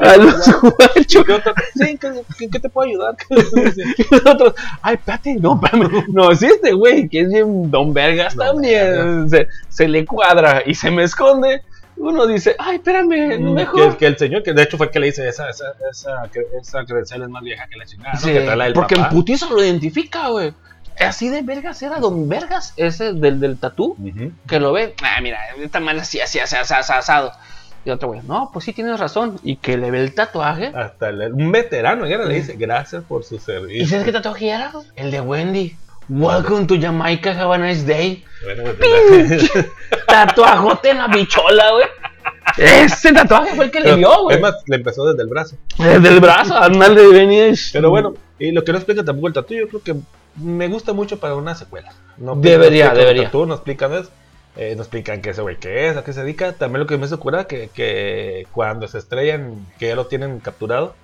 a los. Sí, ¿en qué, en qué te puedo ayudar? Y los otros, ay, espérate, no, espérame. No, sí, este güey, que es bien Don Vergas también. Se, se le cuadra y se me esconde. Uno dice, ay, espérame, Mm, mejor. que, que el señor, que de hecho fue el que le dice esa, esa, esa, esa credencial es más vieja que la chingada. ¿no? Sí, que trae la del porque papá. en putizo lo identifica, güey. Así de Vergas era Don Vergas, ese del, del tatú. Que lo ve, ah, mira, esta man así, así, así, así, así, asado. Y otro güey, no, pues sí tienes razón. Y que le ve el tatuaje. Hasta el- un veterano, ya le dice gracias por su ¿Y servicio. sabes qué tatuaje era? El de Wendy. Welcome to Jamaica, have a nice day. Bueno, pues, [LAUGHS] Tatuajote en la bichola, güey. Ese tatuaje fue el que le vio, güey. Es más, le empezó desde el brazo. Desde el brazo, andal de venir. Pero bueno, y lo que no explica tampoco el tatu, yo creo que me gusta mucho para una secuela. No, Debería, no debería. tatú, no explican eso. Eh, no explican qué ese güey qué es, a qué se dedica. También lo que me hizo cura que, que cuando se estrellan, que ya lo tienen capturado,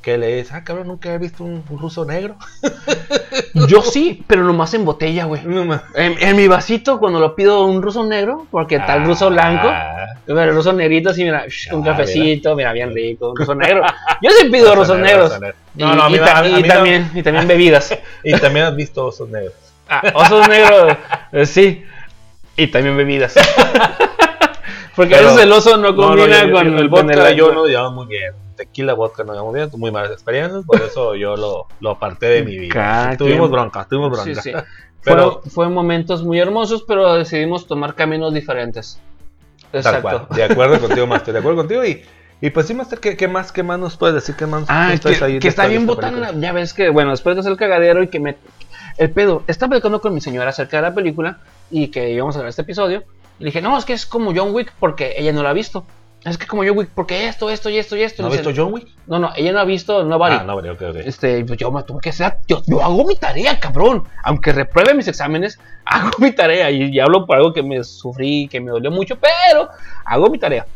que le dice, ah, cabrón, nunca he visto un, un ruso negro. [LAUGHS] Yo sí, pero nomás en botella, güey. No. En, en mi vasito, cuando lo pido un ruso negro, porque está el ruso blanco. Ah, Pero el ruso negrito, sí, mira, shh, un Ah, cafecito, mira, bien rico, un ruso negro. Yo sí pido rusos negros. ruso negro. Y, No, no, y no, también, y también bebidas. [LAUGHS] Y también has visto osos negros. Ah, osos negros, eh, sí. Y también bebidas. [LAUGHS] Porque Pero- a veces el oso no combina yo- yo- con el con vodka el- yo no llevaba muy bien. Tequila, vodka no llevaba muy bien, muy malas experiencias, por eso yo lo, lo aparté de mi vida. Cada tuvimos quien. bronca, tuvimos bronca. sí. [LAUGHS] Pero Fue, fue momentos muy hermosos, pero decidimos tomar caminos diferentes. tal Exacto. cual, de acuerdo contigo, Master, de acuerdo contigo. Y, y pues sí, Master, ¿qué, qué más, qué más nos puedes decir? ¿Qué más Ah, que, ahí que está bien botana. Ya ves que, bueno, después de hacer el cagadero y que me. El pedo, estaba platicando con mi señora acerca de la película y que íbamos a ver este episodio. Y dije, no, es que es como John Wick porque ella no la ha visto. Es que como John Wick porque esto, esto y esto y esto. ¿No dice, visto John Wick? No, no, ella no ha visto Nobody. Ah, no, vale, ok, ok. Este, pues yo me tuve que hacer, yo, yo hago mi tarea, cabrón. Aunque repruebe mis exámenes, [LAUGHS] hago mi tarea. Y, y hablo por algo que me sufrí, que me dolió mucho, pero hago mi tarea.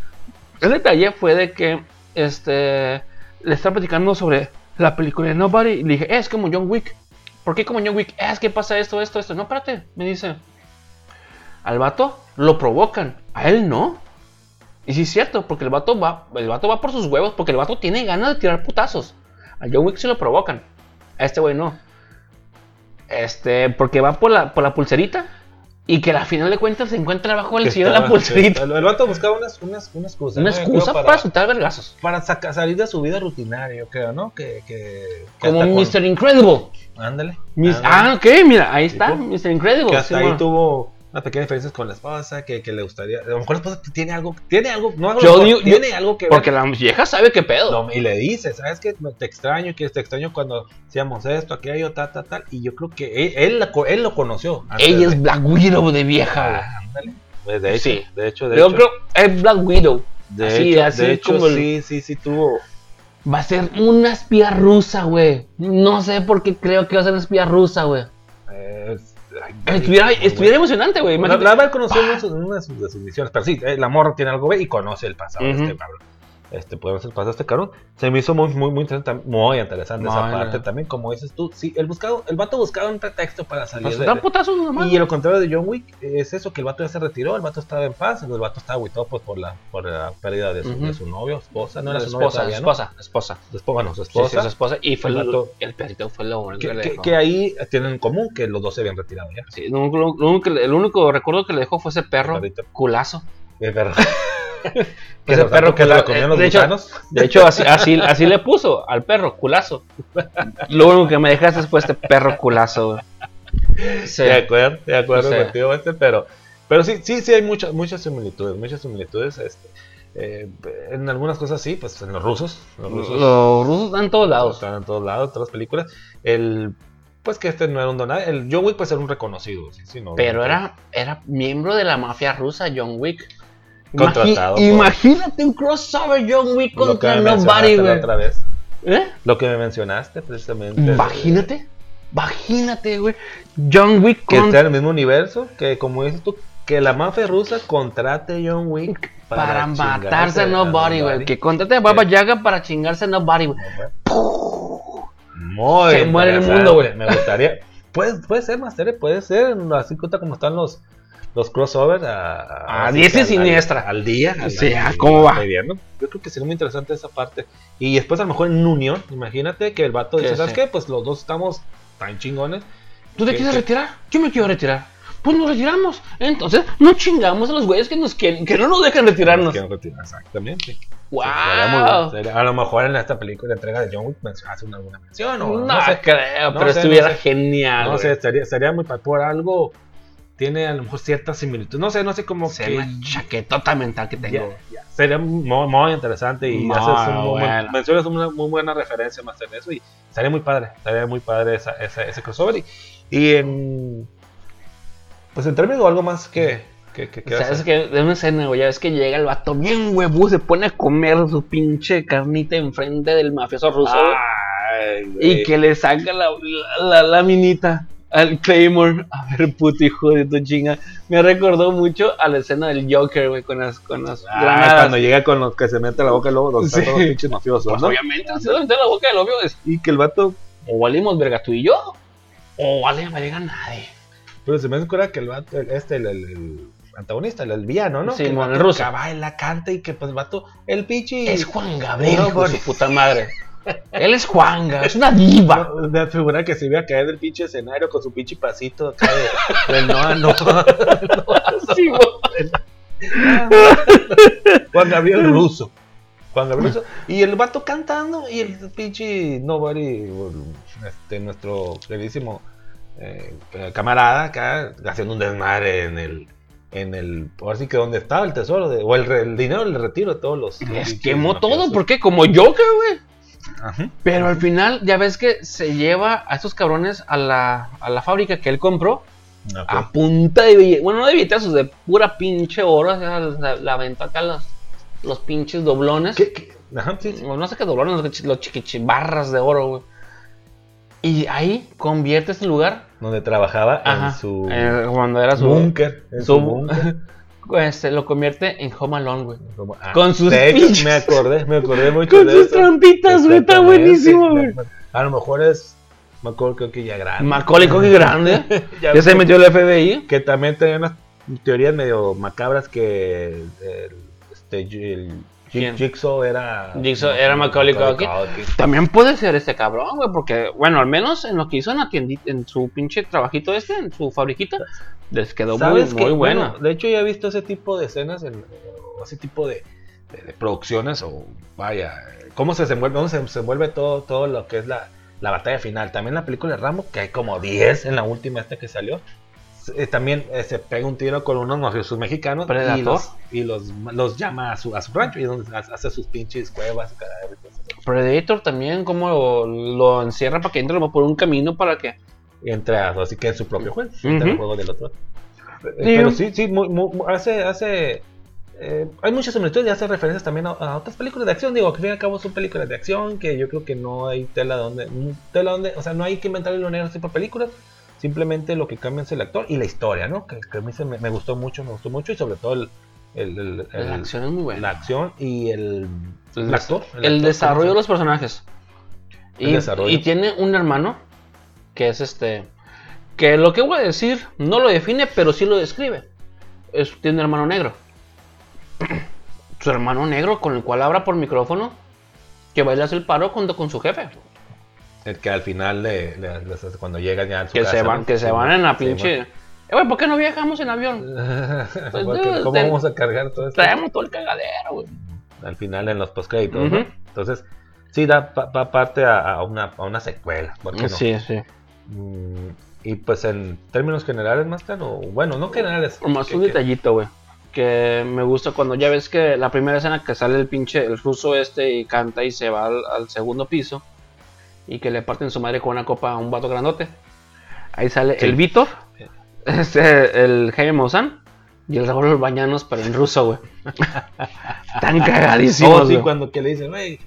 El detalle fue de que este, le estaba platicando sobre la película de Nobody y le dije, es como John Wick. ¿Por qué como John Wick? Es que pasa esto, esto, esto. No, espérate, me dice. Al vato lo provocan, a él no. Y sí es cierto, porque el vato va, el vato va por sus huevos, porque el vato tiene ganas de tirar putazos. A John Wick se lo provocan. A este güey no. Este, porque va por la, por la pulserita. Y que al final de cuentas se encuentra abajo del Que sillón de la pulserita. El, el vato buscaba unas, unas, una excusa. Una excusa creo, para, soltar vergazos. para saca- salir de su vida rutinaria, yo creo, ¿no? Que, que, que Como Mr. Incredible. Ándale. Ah, ok, mira, ahí está, Tipo, Mr. Incredible. que hasta sí, ahí bueno. tuvo unas pequeñas diferencias con la esposa, que, que le gustaría. A lo mejor la esposa tiene algo, tiene algo, no algo, Yo mejor, tiene algo que ver. Porque la vieja sabe qué pedo. No, y le dice, ¿sabes qué? Te extraño, que te extraño cuando hacíamos esto, aquello, tal, tal, tal. Y yo creo que él, él, la él lo conoció. Ella de- es Black Widow de vieja. Ah, ándale. Pues de hecho, Sí. de hecho, de Yo hecho. creo es Black Widow. de así, hecho, así de hecho, como el- sí, sí, sí tuvo. Va a ser una espía rusa, güey. No sé por qué creo que va a ser una espía rusa, güey. eh, Estuviera, estuviera emocionante, güey. La verdad conoció una de sus- misiones, pero sí, eh, la morra tiene algo y conoce el pasado de este cabrón. Este, podemos el pasado de este cabrón. Se me hizo muy, muy, muy interesante, muy interesante esa parte también, como dices tú. Sí, el buscado, el vato buscaba un pretexto para salir Pues de, dan putazos nomás. Y lo contrario de John Wick, es eso que el vato ya se retiró, el vato estaba en paz, el vato estaba agüitado pues, por, la, por la pérdida de su, Ujú. de su novio, esposa, no era su novio esposa, todavía, ¿no? esposa, esposa. Su esposa, bueno, su Sí, sí, esposa. su esposa. Y fue El el, vato- el perrito fue lo único que, que le que- dejó. que ahí tienen en común que los dos se habían retirado ya. Sí, lo, lo- lo el único recuerdo que le dejó fue ese perro El culazo. Es [LAUGHS] verdad. [LAUGHS] que perro que cula- le comían los de hecho-. De hecho, así, así, así le puso al perro, culazo. Lo único que me dejaste fue este perro culazo. Sí. De acuerdo, de acuerdo este, pero, pero sí, sí, sí hay muchas, muchas similitudes, muchas similitudes, este, eh, en algunas cosas sí, pues en los rusos, los rusos Los rusos están en todos lados. están en todos lados, en todas las películas, el, pues que este no era un donado, el John Wick pues era un reconocido, sí, sí, no, Pero no- era, era miembro de la mafia rusa, John Wick. Contratado por- Imagínate un crossover John Wick que contra Nobody, güey. otra vez, ¿Eh? lo que me mencionaste precisamente, Imagínate. Imagínate, güey. John Wick que con- esté en el mismo universo, que como dices tú, que la mafia rusa contrate a John Wick para, matarse a Nobody, güey. Que contrate a Baba Yaga para chingarse a Nobody, güey. Se muere el mundo, güey. Me gustaría. Puede, puede ser, Master, puede ser. Así como están los, los crossovers. A, A diestra y al- siniestra. Al, al día. al- Sí, al- ¿cómo va? viendo. Yo creo que sería muy interesante esa parte. Y después, a lo mejor en unión, imagínate que el vato dice: Que ¿Sabes sí. qué? Pues los dos estamos tan chingones. ¿Tú te ¿Qué- quieres qué? retirar? Yo me quiero retirar. Pues nos retiramos. Entonces, no chingamos a los güeyes que nos quieren, que no nos dejan retirarnos. Que no retiran, Exactamente. ¡Wow! Sí, sería muy bueno. Sería- a lo mejor en esta película, la entrega de John Wick, men- hace una alguna mención. O, no, no, sé. creo, No pero sé, estuviera no sé. genial. No sé, sería, sería muy por algo. Tiene a lo mejor cierta similitud. No sé, no sé cómo Se que. llama chaquetota mental que tengo. Ya, ya. Sería muy, muy interesante y Muy haces un muy buen- bueno. mencionas una muy buena referencia más en eso y estaría muy padre, estaría muy padre esa, esa- ese crossover y, y en pues en términos algo más que que, que, que ¿Sabes hacer. que De una escena, güey, ya ves que llega el vato bien huevo, se pone a comer su pinche carnita enfrente del mafioso ruso, Ay, y que le saca la, la, la laminita al Claymore. A ver, puto hijo de tu chinga. Me recordó mucho a la escena del Joker, güey, con las, con las Ah, granadas. cuando llega con los que se mete la boca y luego los Sí. los pinches mafiosos, Pues ¿no? obviamente, se mete la boca del obvio. es, Y que el vato o valimos verga tú y yo, o vale verga nadie. Pero se me acuerda que el vato, el- este, el, el- el antagonista, el, villano, ¿no? Sí, que el el ruso. baila, canta y que pues el vato, el pichi. Es Juan Gabriel, No, por- su puta madre. Él es Juanga, es una diva. Me figura que se iba a caer del pinche escenario con su pinche pasito acá de, [LAUGHS] del no no. [LAUGHS] Sí. Juan Gabriel Ruso. Juan Gabriel Ruso. Y el vato cantando y el pinche Nobody, este, nuestro queridísimo eh, camarada acá haciendo un desmadre en el. En el, ahora sí que donde estaba el tesoro, de, o el, dinero del retiro de todos los. Les quemó todo, porque como Joker, güey. Ajá. Pero al final, ya ves que se lleva a estos cabrones a la, a la fábrica que él compró a punta de billetes. Bueno, no de billetazos, de pura pinche oro. O sea, la, la aventó acá los, los pinches doblones. ¿Qué- qué? Ajá, sí, sí. O No sé qué doblones, los chiqui- los chiquichibarras de oro, güey. Y ahí convierte este lugar. Donde trabajaba Ajá, en su eh, cuando era su. búnker. En su su- búnker. [LAUGHS] Este, lo convierte en Home Alone, güey. Ah, Con sus de hecho, me acordé, me acordé [LAUGHS] mucho Con de sus eso. trampitas, güey. Está buenísimo, güey. A lo mejor es, creo que ya grande. Macaulay Culkin [LAUGHS] grande. [LAUGHS] Ya ya se metió el FBI. que también tenía unas teorías medio macabras que el, este, el ¿Quién? Jigsaw era Jigsaw era Macaulay Culkin. También puede ser este cabrón, güey, porque, bueno, al menos en lo que hizo en la tiendita, en su pinche trabajito este, en su fabriquita, les quedó muy, buena. Bueno, de hecho, ya he visto ese tipo de escenas, en, o ese tipo de, de- de producciones, o vaya, cómo se desenvuelve, cómo se desenvuelve todo, todo lo que es la, la batalla final. También la película de Rambo, que hay como 10 en la última esta que salió. Eh, también eh, se pega un tiro con unos mafiosos mexicanos y, los, y los, los llama a su, a su rancho y es donde hace sus pinches cuevas. Predator también, como lo, lo encierra para que entre por un camino para que. Entre así que en su propio juego, el juego del otro. Eh, Sí. Pero sí, sí, muy- hace, hace eh, hay muchas similitudes y hace referencias también a, a otras películas de acción. Digo, que al fin y al cabo son películas de acción que yo creo que no hay tela donde, tela donde, o sea, no hay que inventar el negro tipo películas. Simplemente lo que cambia es el actor y la historia, ¿no? Que, que a mí se me, me gustó mucho, me gustó mucho y sobre todo el, el- el- el- La acción es muy buena. la acción y el, El, el actor. el actor, desarrollo de ¿cómo los personajes. El Y, desarrollo. y tiene un hermano que es este. Que lo que voy a decir no lo define, pero sí lo describe. Es, tiene un hermano negro. [CLEARS THROAT] Su hermano negro con el cual habla por micrófono. Que bailas el paro junto con su jefe. El que al final, le, le- cuando llegan ya a su Que casa, se van, ¿no? que se van en la sí, pinche. Eh, güey, ¿por qué no viajamos en avión? [LAUGHS] Dude, ¿Cómo vamos a cargar todo esto? Traemos todo el cagadero, güey. Al final en los postcréditos, ¿no? Ujú. Entonces, sí da pa- pa- parte a, a una, a una secuela. ¿por qué no? Sí, sí. Mm, y pues en términos generales, Master, o bueno, no generales. Más que- un detallito, güey. Que me gusta cuando ya ves que la primera escena que sale el pinche, el ruso este y canta y se va al, al segundo piso. Y que le parten su madre con una copa a un vato grandote. Ahí sale Sí. el Víctor, [LAUGHS] este, el Jaime Maussan y el Raúl Bañanos, pero en ruso, güey. [LAUGHS] Tan cagadísimos, Oh, sí, güey. cuando que le dicen, güey,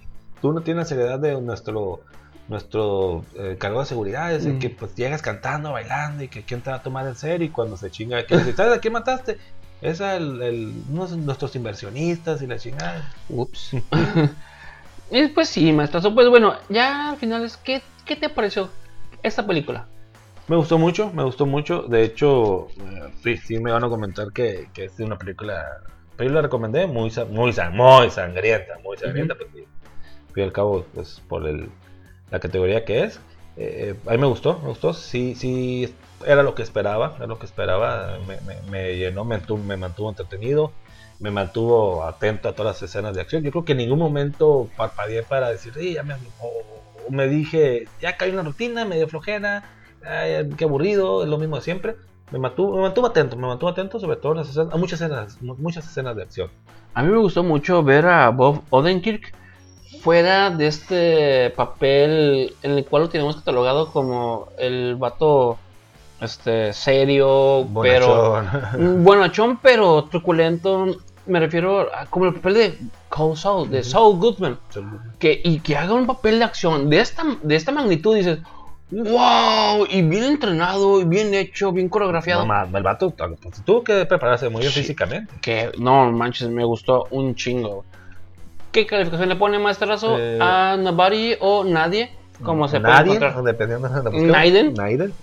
tú no tienes seriedad de nuestro nuestro eh, cargo de seguridad, es el Mm. que pues llegas cantando, bailando y que quién te va a tomar en serio y cuando se chinga, que dice, ¿sabes a quién mataste? Es al, el, unos de nuestros inversionistas y la chingada. Ups. [LAUGHS] y pues sí, maestrazo. Pues bueno, ya al final es, ¿qué, qué te pareció esta película? Me gustó mucho, me gustó mucho. De hecho, eh, sí, sí me van a comentar que, que es una película. Pero yo la recomendé muy, muy, muy sangrienta, muy sangrienta. pues, sí. Fui al cabo, pues, por el, la categoría que es. Eh, a mí me gustó, me gustó. Sí, sí, era lo que esperaba, era lo que esperaba. Me, me- me llenó, me mantuvo, me mantuvo entretenido, me mantuvo atento a todas las escenas de acción. Yo creo que en ningún momento parpadeé para decir, "Sí, ya me, o- o me dije, ya caí una rutina, medio flojera, ay, qué aburrido, es lo mismo de siempre. Me mantuvo, me mantuvo atento, me mantuvo atento sobre todo las escenas, a muchas escenas, mu- muchas escenas de acción. A mí me gustó mucho ver a Bob Odenkirk fuera de este papel en el cual lo tenemos catalogado como el vato este serio, pero Bonachón. [LAUGHS] Mm, buenachón, pero truculento. Me refiero a como el papel de Cole Saul, de Saul Goodman, que y que haga un papel de acción de esta de esta magnitud dices, wow, y bien entrenado, y bien hecho, bien coreografiado. No, ma- el vato tuvo que prepararse muy bien Sí. físicamente. Que no manches, me gustó un chingo. ¿Qué calificación le pone maestrazo Eh, a Nobody o nadie? Como se puede Nadie, encontrar. dependiendo de la. Naiden. Naiden.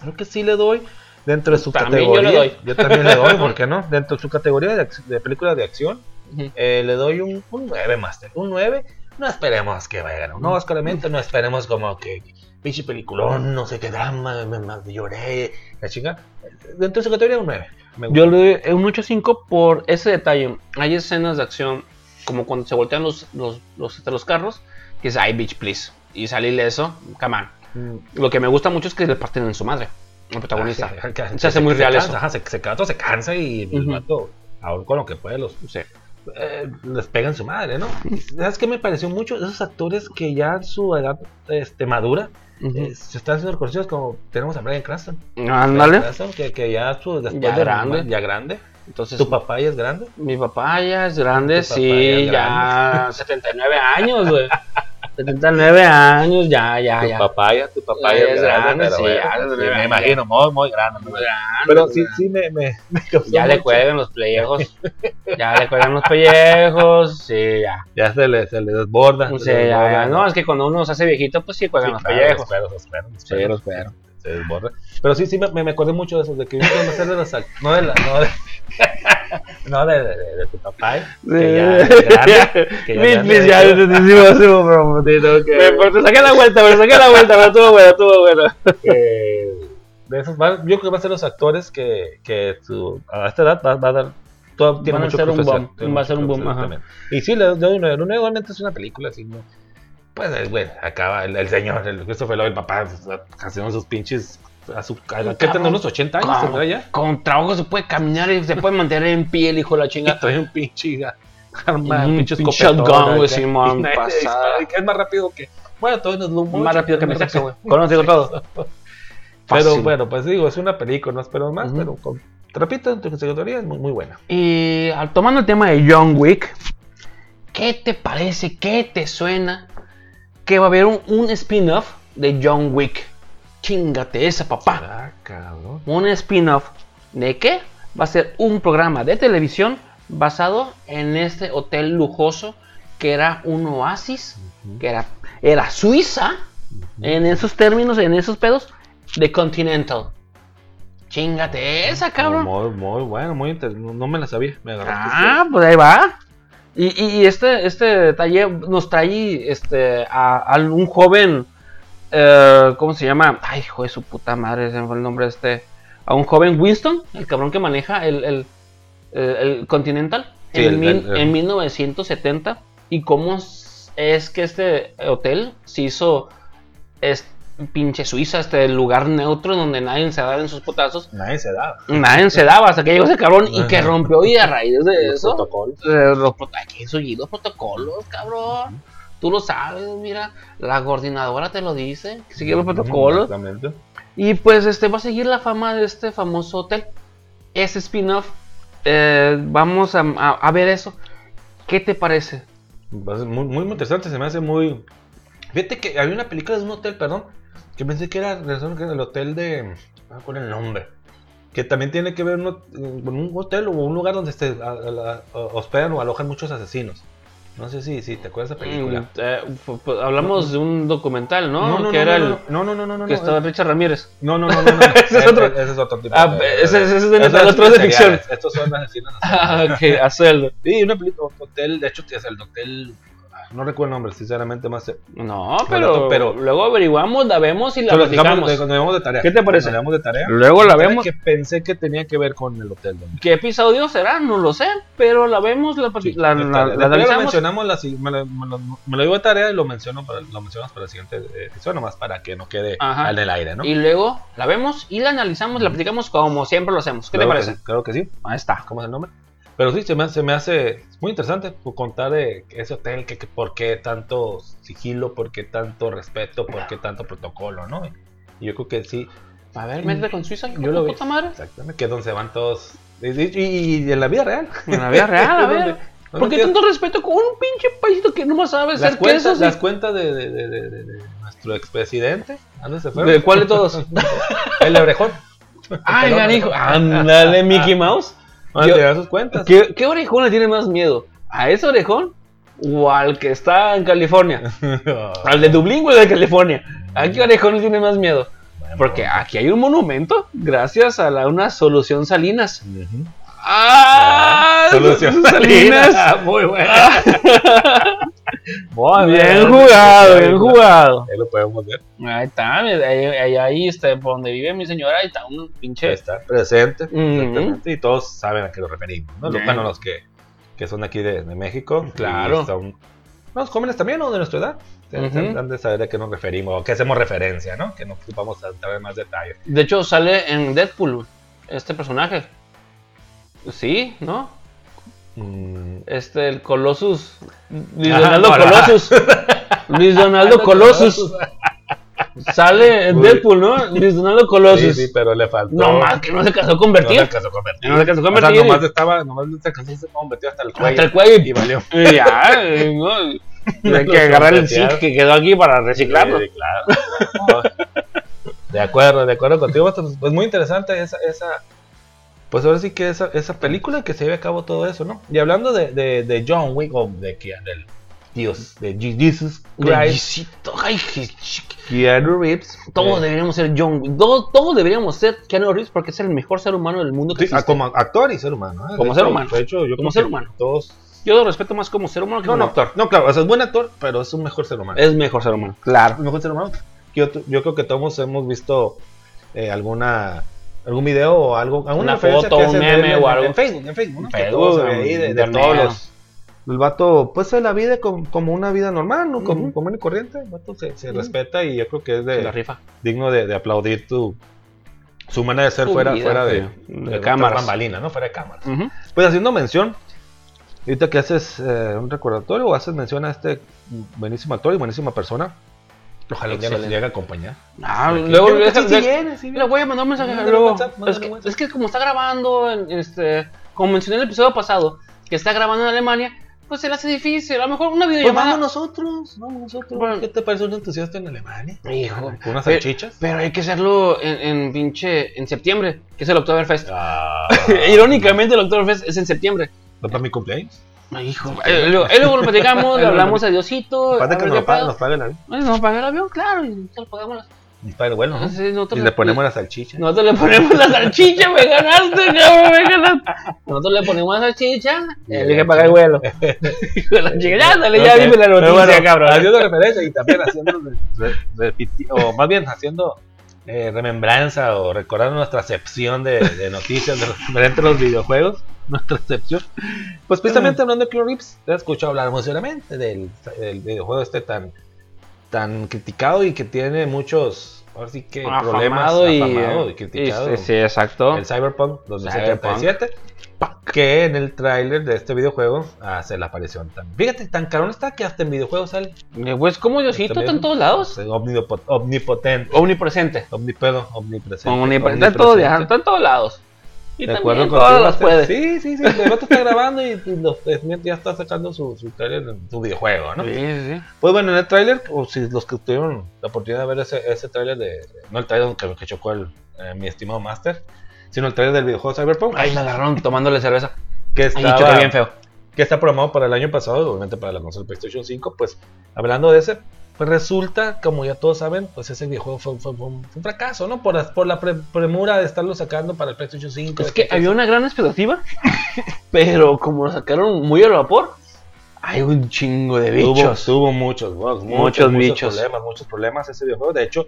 Creo que sí le doy dentro de su También yo categoría. le doy. Yo también le doy, ¿por qué [LAUGHS] no? Dentro de su categoría de, de película de acción, Ujú. eh, le doy un, un 9, Master. Un 9. No esperemos que vaya a ganar un Oscar, obviamente. No esperemos como que pinche peliculón, no sé qué drama, me, me lloré, la chinga. Dentro de su categoría, un 9. Me Yo le doy un 8.5 por ese detalle. Hay escenas de acción, como cuando se voltean los, los, los, los carros, que es, ay, bitch, please. Y salir eso, come on. Mm. Lo que me gusta mucho es que le parten en su madre, el protagonista. [LAUGHS] Ah, sí, Se hace muy real cansa, eso. ajá, se, se, rato se cansa y el Ujú. vato, aún con lo que puede, los, Sí. eh, les pega en su madre, ¿no? ¿Sabes qué me pareció mucho? Esos actores que ya en su edad este, madura Ujú. eh, se están haciendo reconocidos como tenemos a Brian Cranston. Ándale. Que, que ya su después Ya de- grande. ya grande. Entonces, ¿Tu papá ya es grande? mi papá ya es grande, sí, ya ya es 79 años, güey. [LAUGHS] 79 años, ya, ya, tu ya. papá ya, tu papá Ya es grande, sí, bueno, ya sí, me imagino, muy, muy grande. muy grande. Pero sí, sí me, me, me Ya le cuelgan los pellejos. [LAUGHS] Ya le cuelgan los pellejos. Sí, ya. Ya se le, se le desborda. O se sea, le ya, desborda, ya. No, es que cuando uno se hace viejito, pues sí cuelgan Sí, los claro, pellejos. los pelos, los pelos, se desborda. Pero sí, sí, me, me acordé mucho de eso, de que yo quiero hacer de los act- no de la, no de, [LAUGHS] no de, de, de- de tu papá, eh, que ya grande, que ya grande, ya, Pero te saqué la vuelta, pero saqué la vuelta, pero estuvo bueno, estuvo bueno. de esos yo creo que va a ser los actores que, que su- a esta edad va, va a dar todo, tiene Van a mucho ser un boom, va a ser un boom, ajá. Y sí, le doy un nueve. Un nueve obviamente es una película así, ¿no? Pues, eh, bueno, acaba el, el señor, el Christopher Lloyd, el papá, pues, haciendo sus pinches. A su, a ¿Qué tendrá unos 80 años? ¿Tendrá ya? Con trabajo se puede caminar y se puede mantener en pie el hijo de la Y chinga. [LAUGHS] trae un pinche arma, Un pinche pinche shotgun, güey. Simón, [LAUGHS] es más rápido que. Bueno, todo en slow motion. Más rápido que mi sexo, güey. Con eso digo todo. [LAUGHS] Pero bueno, pues digo, es una película, no espero más, pero con, repito, en tu categoría es muy, muy buena. Y al- tomando el tema de John Wick, ¿qué te parece? ¿Qué te suena? Que va a haber un, un spin-off de John Wick Chingate esa, papá. Ah, cabrón. Un spin-off. ¿De qué? Va a ser un programa de televisión basado en este hotel lujoso que era un oasis, que era, era Suiza, en esos términos, en esos pedos, de Continental. Chingate esa, cabrón. Muy, muy bueno, muy interesante. No, me la sabía. Me. Ah, pues ahí va. Y, y- y este, este detalle nos trae este, a, a un joven, eh, ¿cómo se llama? Ay, hijo de su puta madre, se me fue el nombre de este. A un joven Winston, el cabrón que maneja el, el, el- el Continental Sí, en, mil- en 1970. Y cómo es que este hotel se hizo es, pinche Suiza, este lugar neutro donde nadie se da en sus potazos. Nadie se da. Nadie se daba hasta que llegó ese cabrón y que rompió y a raíz de Los eso protocolos. eh, los prot- hay que seguir los protocolos, cabrón. Tú lo sabes, mira, la coordinadora te lo dice, que sigue los protocolos. Exactamente. Y pues este va a seguir la fama de este famoso hotel. Ese spin-off, eh, vamos a, a- a ver eso. ¿Qué te parece? Va a ser muy, muy interesante, se me hace muy. Fíjate que había una película de un hotel, perdón, que pensé que era, el hotel de. Ah, ¿cuál es el nombre? Que también tiene que ver con un hotel o un lugar donde se a- a- a- hospedan o alojan muchos asesinos. No sé si, si te acuerdas de esa película. Mm, eh, hablamos de un documental, ¿no? No, no, que no, era no, el no, no, no, no, no, que no, estaba Richard Ramírez. no, no, no, no, no. [LAUGHS] Ese es otro. Ese es otro tipo. Ah, ese- ese es de Esos metal, otro asesinos de ficción. Estos son asesinos. [LAUGHS] Ah, ok, hacerlo. Sí, una película, hotel, de hecho, es el hotel. No recuerdo el nombre, sinceramente, más. No, Bueno, pero, pero- luego averiguamos, la vemos y la platicamos. de tarea. ¿Qué te parece? Dejamos de tarea. Luego la vemos. Que pensé que tenía que ver con el hotel. Donde... ¿Qué episodio será? No lo sé, pero la vemos, la, Sí, la, la- la analizamos. mencionamos, la, me, lo, me, lo, me lo digo de tarea y lo, menciono para, lo mencionamos para el siguiente eh, episodio, nomás para que no quede Ajá. en el aire, ¿no? Y luego la vemos y la analizamos, la platicamos como siempre lo hacemos. ¿Qué Claro te que parece? sí, Claro que sí. Ahí está. ¿Cómo es el nombre? Pero sí, se me, se me hace muy interesante pues, contar de ese hotel, que, que por qué tanto sigilo, por qué tanto respeto, por qué tanto protocolo, ¿no? Y yo creo que sí, A ver, métete con Suiza, yo lo vi. Exactamente, que es donde se van todos. Y, y- y en la vida real. En la vida [LAUGHS] real, a ver. no ¿Por qué tanto respeto con un pinche paísito que no sabe las hacer cuentas, quesos? y- las cuentas de, de, de, de- nuestro expresidente. ¿De cuál de todos? [LAUGHS] El orejón. Ay, Pelón. canijo. [LAUGHS] Ándale, Mickey Mouse. ¿Dónde Yo- te sus cuentas? ¿Qué, ¿Qué orejón le tiene más miedo? ¿A ese orejón? ¿O al que está en California? [LAUGHS] Al de Dublín o al de California. ¿A qué orejón le tiene más miedo? Porque aquí hay un monumento gracias a la, una solución Salinas. ¡Ah! Solución Salinas. [LAUGHS] Muy buena. [LAUGHS] Muy Bien jugado, bien jugado. Ahí lo podemos ver. Ahí está, ahí, ahí, ahí, este, por donde vive mi señora, ahí está un Ahí pinche. está presente. Ujú. exactamente, Y todos saben a qué nos referimos. ¿no? Los-. Bueno, los que, que son aquí de, de México. Claro. son- los jóvenes también, ¿no? De nuestra edad. Ujú. Han de saber a qué nos referimos o qué hacemos referencia, ¿no? Que no vamos a entrar en más detalles. De hecho, sale en Deadpool este personaje. Sí, ¿no? Mm, Este, el Colossus. Luis Donaldo la- Colossus. [LAUGHS] Luis Donaldo Colossus. Sale en. Deadpool, ¿no? Luis Donaldo Sí, Colossus. sí, pero le faltó. No más que no se casó con No se a convertir. No se alcanzó a O sea, convertir. nomás estaba, nomás se se convirtió hasta el cuello. Hasta el cuello Y valió. [LAUGHS] y ya, ¿no? No Hay que agarrar el zinc que quedó aquí para reciclarlo. Sí, claro. [LAUGHS] de acuerdo, de acuerdo contigo. Pues muy interesante esa, esa pues ahora sí que esa, esa película que se lleve a cabo todo eso, ¿no? Y hablando de, de, de John Wick o de Keanu, del Dios, de Je- Jesus Christ, ay, Keanu Reeves. Todos eh, deberíamos ser John Wick. Todos, todos deberíamos ser Keanu Reeves porque es el mejor ser humano del mundo que sí, ah, existe. como actor y ser humano. ¿eh? De Como hecho- ser humano. De hecho, yo Como ser que humano. Todos. Yo lo respeto más como ser humano que No, como no, actor. no, claro, o sea, es buen actor, pero es un mejor ser humano. Es mejor ser humano. Claro. mejor ser humano. Yo, yo creo que todos hemos visto eh, alguna algún video o algo, alguna Una foto, un meme o algo. En Facebook, en Facebook, ¿no? Facebook, ahí de, todos los. El vato, pues se la vive como, como una vida normal, ¿no? Como Ujú. común y corriente. El vato se, respeta y yo creo que es la de, rifa. digno de, de aplaudir tu, su manera de ser fuera, vida, fuera de. De ¿no? Fuera de cámara. Pues haciendo mención, ahorita que haces eh, un recordatorio o haces mención a este buenísimo actor y buenísima persona, ojalá un día nos llegue a acompañar. Ah, luego Sí, sí sí Le viene. voy a mandar un mensaje luego. WhatsApp, es, que, WhatsApp. es que como está grabando, en, este, como mencioné en el episodio pasado, que está grabando en Alemania, pues se le hace difícil. A lo mejor una Pues videollamada. vamos nosotros, vamos nosotros. Bueno. ¿Qué te parece un entusiasta en Alemania? Hijo. Con unas salchichas. Pero hay que hacerlo en, en pinche. en septiembre, que es el Oktoberfest. Ah, [LAUGHS] Irónicamente, el Oktoberfest es en septiembre. ¿no para mi cumpleaños? Hijo. Eh, luego, eh, luego lo platicamos, [LAUGHS] le hablamos a Diosito. a Aparte que nos pague, nos pague el avión. Bueno, nos paga el avión, claro, y nosotros pagamos las. Nos pague el vuelo, ¿no? Sí, nosotros Y le ponemos la salchicha. Nosotros le ponemos la salchicha, me ganaste, cabrón, me ganaste. Nosotros le ponemos la salchicha, eh, le dije pagar el vuelo. [LAUGHS] Hijo de la chica, ya, dale, ya dime la noticia, bueno, cabrón. Haciendo referencia y también haciendo, o más bien haciendo eh, remembranza o recordando nuestra sección de, de noticias [LAUGHS] de referente a los videojuegos, [LAUGHS] nuestra sección. Pues precisamente hablando de Keanu Reeves, te he escuchado hablar seriamente del, del videojuego este tan, tan criticado y que tiene muchos, ahora sí que problemas Afamado y, afamado y y- criticado. sí, sí, exacto. El Cyberpunk 2077. Que en el tráiler de este videojuego hace la aparición tan. Fíjate, tan carón está que hasta en videojuegos sale. Eh, Pues como Diosito, está en todos lados. Omnipo- omnipotente. Omnipresente. Omnipedo, omnipresente. Omnipresente. Está en todos, ya, está en todos lados. Y De acuerdo con todas las puede. Sí, sí, sí. El vato está grabando y, y los- ya está sacando su, su trailer en su videojuego, ¿no? Sí, sí. Pues bueno, en el tráiler, o si los que tuvieron la oportunidad de ver ese, ese tráiler de. No el tráiler que, que chocó el, eh, mi estimado Master, sino el tráiler del videojuego Cyberpunk. Ahí me agarraron tomándole cerveza. que bien feo. que está programado para el año pasado, obviamente para la consola PlayStation 5, pues hablando de ese, pues resulta, como ya todos saben, pues ese videojuego fue, fue- fue un, fue un fracaso, ¿no? Por, la- por la pre- premura de estarlo sacando para el PlayStation 5. Es que había una gran expectativa, [LAUGHS] pero como lo sacaron muy al vapor, hay un chingo de bichos. tuvo muchos bugs, muchos, Muchos muchos bichos. problemas, muchos problemas ese videojuego. De hecho,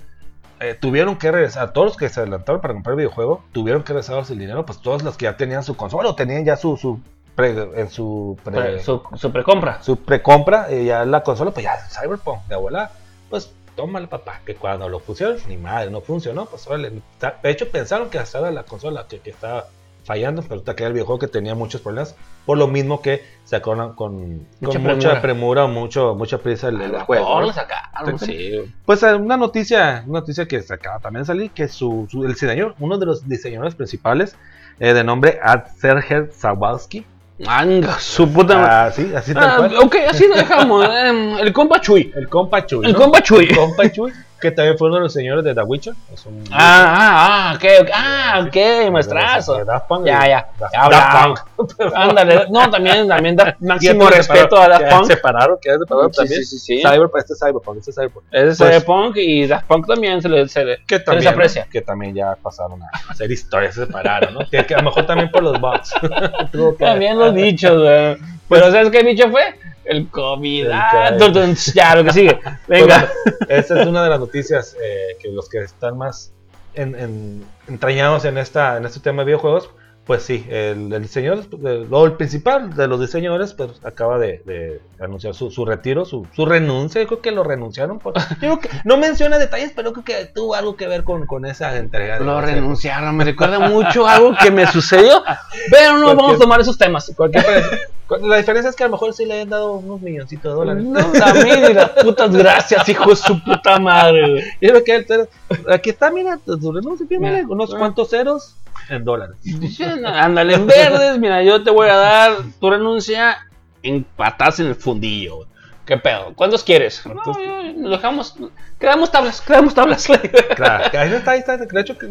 eh, tuvieron que regresar, todos los que se adelantaron para comprar el videojuego, tuvieron que regresar el dinero, pues todos los que ya tenían su consola o tenían ya su, su pre- en su pre- Pre- su, su precompra. su precompra, eh, ya la consola, pues ya Cyberpunk, de abuela, pues tómale papá, que cuando lo pusieron, ni madre, no funcionó, pues órale, de hecho pensaron que hasta era la consola que, que estaba fallando, pero que era el videojuego que tenía muchos problemas, por lo mismo que sacaron con, Mucha con premura. mucha premura o mucho, mucha prisa el, el Al juego. sacaron, sí. Pues eh, una noticia, una noticia que se acaba también de salir, que su, su- el diseñador, uno de los diseñadores principales, eh, de nombre Ad Serger Zawalski, Manga, su puta madre. ah, sí, así tal Ah, cual. ok, así lo dejamos. em, el compa Chuy. El compa Chuy. El ¿no? compa Chuy. El compa Chuy, que también fue uno de los señores de The Witcher. Es un Ah, ah, ah, ok, ok. Ah, ok, maestrazo. Ya, ya. Daft-. Punk. [LAUGHS] Ándale, no, también, también da [LAUGHS] máximo respeto a Daft Punk. Se separaron, que separaron Sí, también. sí, sí, sí. Cyberpunk, este es Cyberpunk, este es Cyberpunk. Ese es Pues- Cyberpunk y Daft Punk también se le. Se les aprecia. que también ya pasaron a hacer historias, se separaron, ¿no? Que, a lo mejor también por los bots. [LAUGHS] También los bichos, güey. Pero ¿sabes qué bicho fue? El COVID. El Ah, ya, lo que sigue. [LAUGHS] Venga. Pues bueno, esa es una de las noticias eh, que los que están más en- en- entrañados en, esta, en este tema de videojuegos, pues sí, el, el diseñador, el, o el principal de los diseñadores, pues acaba de, de anunciar su, su retiro, su, su renuncia. Yo creo que lo renunciaron. Por, yo creo que, no menciona detalles, pero creo que tuvo algo que ver con, con esa entrega. Lo de- renunciaron, me recuerda mucho a algo que me sucedió, [LAUGHS] pero no Cualquier- vamos a tomar esos temas. Cualquier. La diferencia es que a lo mejor sí le hayan dado unos milloncitos de dólares. No, también, y las putas gracias, hijo de su puta madre. güey. [LAUGHS] Yo creo que aquí está, mira, tu renuncia, Mira. unos cuantos ceros en dólares. Ándale en verdes, mira, yo te voy a dar tu renuncia en patas en el fundillo. güey. ¿Qué pedo? ¿Cuántos quieres? No, ¿Cuántos? nos dejamos, quedamos tablas, quedamos tablas. [LAUGHS] Claro, ahí está, ahí está. De hecho, que,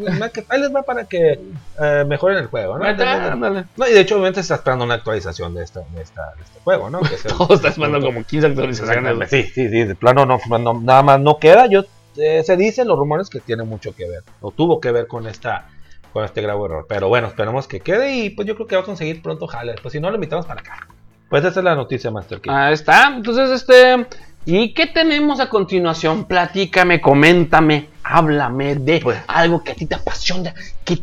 ahí les va para que eh, mejoren el juego, ¿no? Está. No, y de hecho, obviamente está esperando una actualización de, esta, de, esta, de este juego, ¿no? Que es el- [LAUGHS] Todo está esperando como 15 actualizaciones. Sí, sí, sí, de plano no, no- nada más no queda. Yo eh, se dicen los rumores que tiene mucho que ver, o tuvo que ver con esta con este grave error. Pero bueno, esperemos que quede y pues yo creo que va a conseguir pronto jale. Pues si no, lo invitamos para acá. Pues esa es la noticia, Master King. Ahí está. Entonces, este. ¿Y qué tenemos a continuación? Platícame, coméntame, háblame de Pues- algo que a ti te apasiona, que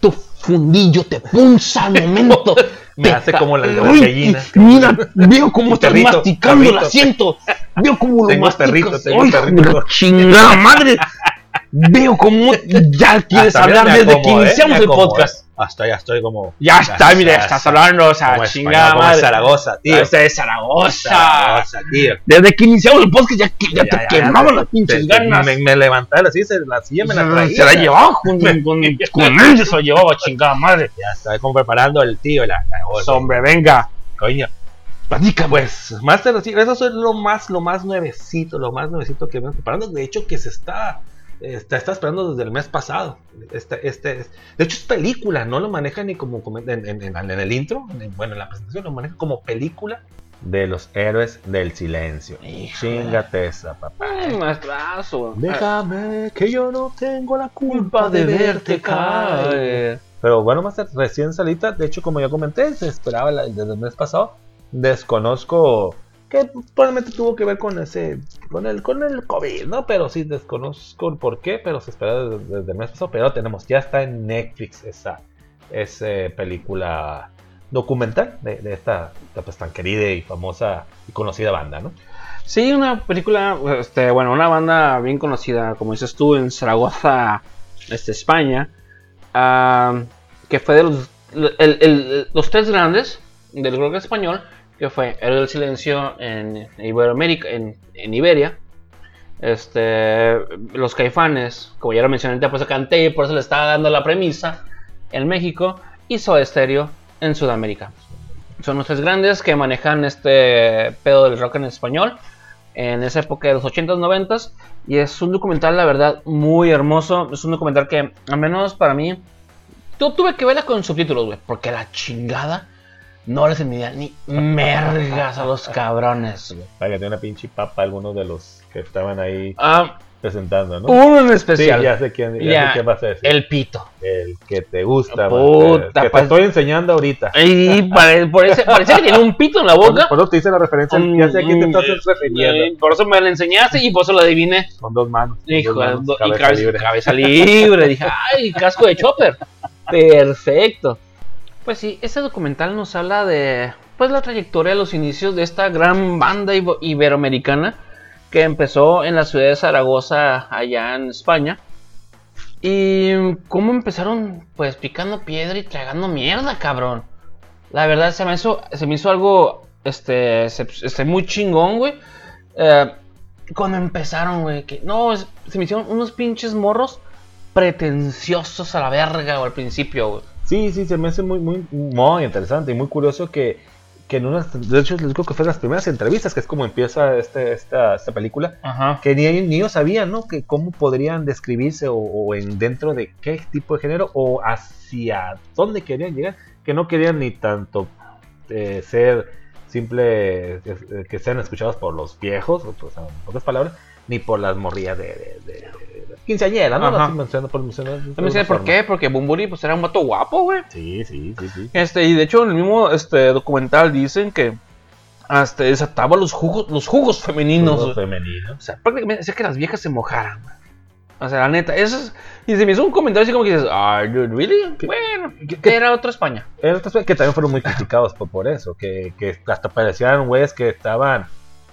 tu fundillo te punza al momento. [LAUGHS] Me hace como la, la gallina. Mira, veo cómo [LAUGHS] estás Perrito, masticando el perrito. asiento. Veo cómo lo masticas. perrito, tengo perrito. chingada madre. Veo cómo [LAUGHS] ya quieres Hasta hablar desde que acomodé, iniciamos el acomodé. podcast. Hasta ya estoy como. Ya está, mira, ya estás está. hablando, o sea, chingada español, madre. Zaragoza, tío. Este es Zaragoza. Zaragoza, tío. Desde que iniciamos el podcast ya, te ya, las pinches ganas. Me, me levanté así, se, la silla me la traía. se la llevaba con, con, [LAUGHS] [LAUGHS] con él, se la llevaba chingada madre. Ya estaba como preparando el tío, la, la. Hombre, venga. Coño. Platica, pues, Master Eso es lo más, lo más nuevecito, lo más nuevecito que venimos preparando. De hecho, que se está, está, está esperando desde el mes pasado. Este, este, de hecho, es película, no lo maneja ni como en, en, en, el intro, bueno, en la presentación lo maneja como película de los héroes del silencio. Chingate esa, papá. Maestrazo. Déjame que yo no tengo la culpa de, verte caer. Pero bueno, Master, recién salita, de hecho, como ya comenté, se esperaba desde el mes pasado. Desconozco que probablemente tuvo que ver con ese, con el, con el COVID, ¿no? Pero sí, desconozco el por qué, pero se esperaba desde, el mes pasado. Pero tenemos, ya está en Netflix esa, esa película documental de, esta pues, tan querida y famosa y conocida banda, ¿no? Sí, una película, este, bueno, una banda bien conocida, como dices tú, en Zaragoza, este, España, que fue de los, los tres grandes del rock español, que fue El del Silencio en Iberoamérica, en, en, Iberia, este, los Caifanes, como ya lo mencioné, por eso canté, por eso le estaba dando la premisa, en México, y Soda Stereo en Sudamérica. Son los tres grandes que manejan este pedo del rock en español en esa época de los 80s, 90s. Y es un documental, la verdad, muy hermoso. Es un documental que, al menos para mí, tuve que verla con subtítulos, güey. Porque la chingada no les envidia ni mergas a los cabrones, güey. Para que tenga una pinche papa algunos de los que estaban ahí. Ah, presentando, ¿no? Uno en especial. Sí, ya sé quién, ya, sé quién vas a decir. El pito. El que te gusta, Puta, que te pues. estoy enseñando ahorita. Y pare, parece, parece que tiene un pito en la boca. Por eso te hice la referencia, ya sé a quién te estás Mm, refiriendo. eh, Por eso me la enseñaste y por eso lo adiviné. Con dos manos. con Hijo, dos manos, do- y cabeza cabeza, libre. cabeza libre. Dije, ay, casco de chopper. [LAUGHS] Perfecto. Pues sí, este documental nos habla de pues la trayectoria de los inicios de esta gran banda iberoamericana que empezó en la ciudad de Zaragoza, allá en España. Y cómo empezaron, pues picando piedra y tragando mierda, cabrón. La verdad se me hizo, se me hizo algo, este, este, muy chingón, güey. Eh, cuando empezaron, güey, que no, se me hicieron unos pinches morros pretenciosos a la verga, güey, al principio, güey. Sí, sí, se me hace muy, muy, muy interesante y muy curioso que, que en unas, de hecho, les digo que fue en las primeras entrevistas, que es como empieza este, esta, esta película, Ajá. que ni, ni ellos sabían, ¿no? Que cómo podrían describirse o, o en dentro de qué tipo de género o hacia dónde querían llegar, que no querían ni tanto eh, ser simple, eh, que sean escuchados por los viejos, o, pues, en otras palabras, ni por las morrillas de, de, de, de quinceañeras, ¿no? Ajá. Así mencionando por mencionar No sé por qué, porque Bumburi pues era un vato guapo, güey. Sí, sí, sí, sí. Este, y de hecho en el mismo este documental dicen que hasta desataba los jugos, los jugos femeninos. Todo güey. femenino. O sea, prácticamente hacía que las viejas se mojaran, güey. O sea, la neta, eso es. Y se me hizo un comentario así como que dices, ah, ¿really? Bueno, que era otra España. Era otras que también fueron muy criticados por, por eso, que, que hasta parecían güeyes que estaban,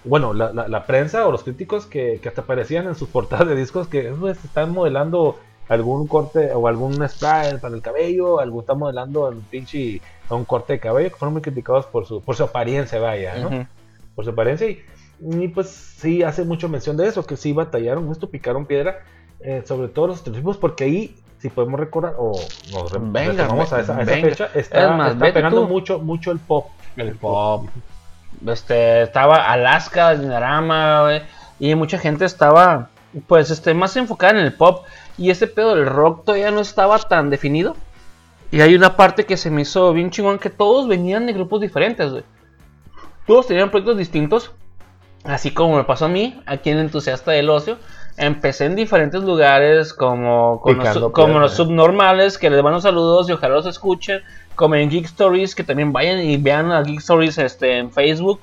bueno, la, la, la prensa o los críticos que, que hasta parecían en sus portadas de discos que pues, están modelando algún corte o algún spray para el cabello, algún están modelando un pinche a un corte de cabello, que fueron muy criticados por su, por su apariencia, vaya, ¿no? Por su apariencia y, y, pues sí hace mucho mención de eso, que sí batallaron, esto picaron piedra, eh, sobre todo los estereotipos, porque ahí, si podemos recordar, o nos Venga, retomamos a esa, a esa venga. fecha, está, Es más, está pegando tú. mucho, mucho el pop. El pop. Este, estaba Alaska, Dinarama, güey, y mucha gente estaba, pues, este, más enfocada en el pop. Y ese pedo del rock todavía no estaba tan definido. Y hay una parte que se me hizo bien chingón, que todos venían de grupos diferentes, güey. Todos tenían proyectos distintos. Así como me pasó a mí, aquí en Entusiasta del Ocio. Empecé en diferentes lugares, como, con los, como los subnormales, que les mando saludos y ojalá los escuchen. Como en Geek Stories, que también vayan y vean a Geek Stories este, en Facebook.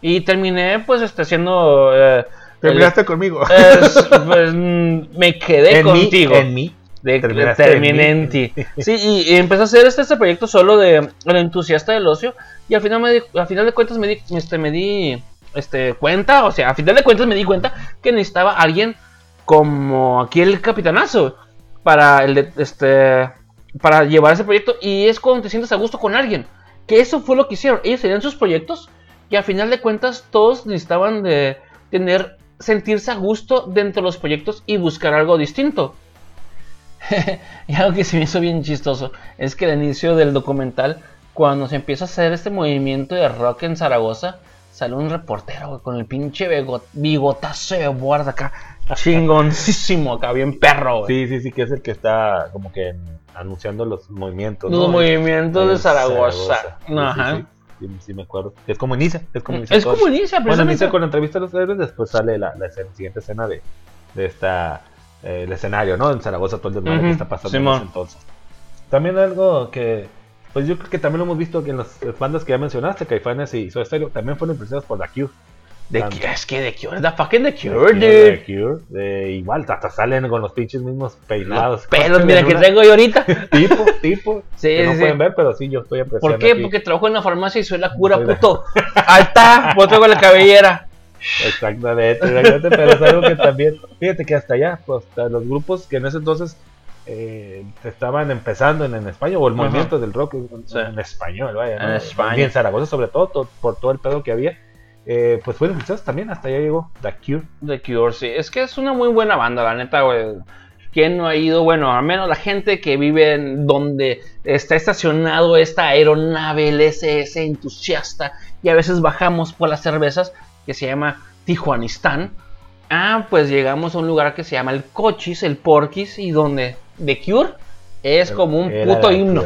Y terminé, pues, este, haciendo. eh, Terminaste conmigo. [LAUGHS] es- pues, mm, me quedé en mí, contigo. en mí. De, terminé en en ti. [LAUGHS] Sí, y, y empecé a hacer este, este proyecto solo de el entusiasta del ocio. Y al final, me di- al final de cuentas me di, este, me di este, cuenta, o sea, al final de cuentas me di cuenta que necesitaba alguien como aquí el capitanazo para el de- este para llevar ese proyecto y es cuando te sientes a gusto con alguien. Que eso fue lo que hicieron. Ellos tenían sus proyectos y al final de cuentas todos necesitaban de tener sentirse a gusto dentro de los proyectos y buscar algo distinto. [LAUGHS] y algo que se me hizo bien chistoso es que al inicio del documental cuando se empieza a hacer este movimiento de rock en Zaragoza, sale un reportero con el pinche bigot- bigotazo de guarda acá, chingoncísimo acá, bien perro, güey. Sí, sí, sí, que es el que está como que anunciando los movimientos. Los ¿no? movimientos de Zaragoza. Sí, sí, Ajá. sí, sí, sí, me acuerdo. Es como inicia, es como inicia. Es como inicia, Bueno, inicia con la entrevista a los héroes, después sale la, la siguiente escena de, de esta, eh, el escenario, ¿no? En Zaragoza, todo el desmadre que está pasando en ese entonces. También algo que, pues yo creo que también lo hemos visto que en las bandas que ya mencionaste, Caifanes y Soda Stereo, también fueron influenciados por The Cure. The. Cure, es que The Cure, the fucking The The Cure, The dude. Cure, eh, igual, hasta salen con los pinches mismos peinados. Pelos, mira que traigo yo ahorita. [LAUGHS] Tipo, tipo. [LAUGHS] Sí, que no sí, sí. pueden ver, pero sí, yo estoy apreciando. ¿Por qué? aquí. Porque trabajo en la farmacia y soy la cura, la- puto. [LAUGHS] Ahí está, pues traigo la cabellera. Exactamente, exactamente, pero es algo que también, fíjate que hasta allá, pues, hasta los grupos que en ese entonces eh, estaban empezando en, en España, o el Ajá. movimiento del rock en, español, vaya, En ¿no? España. Y en Zaragoza, sobre todo, to- por todo el pedo que había, eh, pues fueron influenciados también, hasta allá llegó The Cure. The Cure, sí. Es que es una muy buena banda, la neta, güey. ¿Quién no ha ido? Bueno, al menos la gente que vive en donde está estacionado esta aeronave, el SS entusiasta, y a veces bajamos por las cervezas, que se llama Tijuanistán. Ah, pues llegamos a un lugar que se llama el Cochis, el Porquis, y donde The Cure es como un puto himno.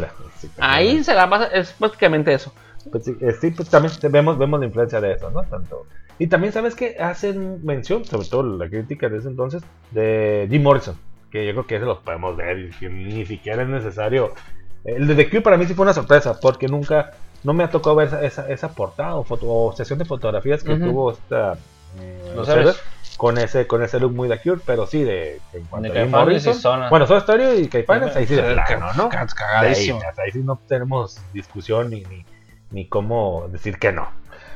Ahí se la pasa, es prácticamente eso. Pues sí, eh, sí, pues también vemos, vemos la influencia de eso, ¿no? Tanto. Y también sabes que hacen mención, sobre todo la crítica de ese entonces, de Jim Morrison, que yo creo que ese los podemos ver y que ni siquiera es necesario. El de The Cure para mí sí fue una sorpresa, porque nunca, no me ha tocado ver esa, esa, esa portada o, foto, o sesión de fotografías que Ujú. tuvo esta... Los Ceder, héroes. con ese, con ese look muy The Cure, pero sí de, en cuanto De a y Morrison. Zona. Bueno, Soda Stereo y Caifanes, ahí sí de plano, ¿no? ca- De ahí, cagadísimo. hasta ahí sí no tenemos discusión ni, ni, ni cómo decir que no.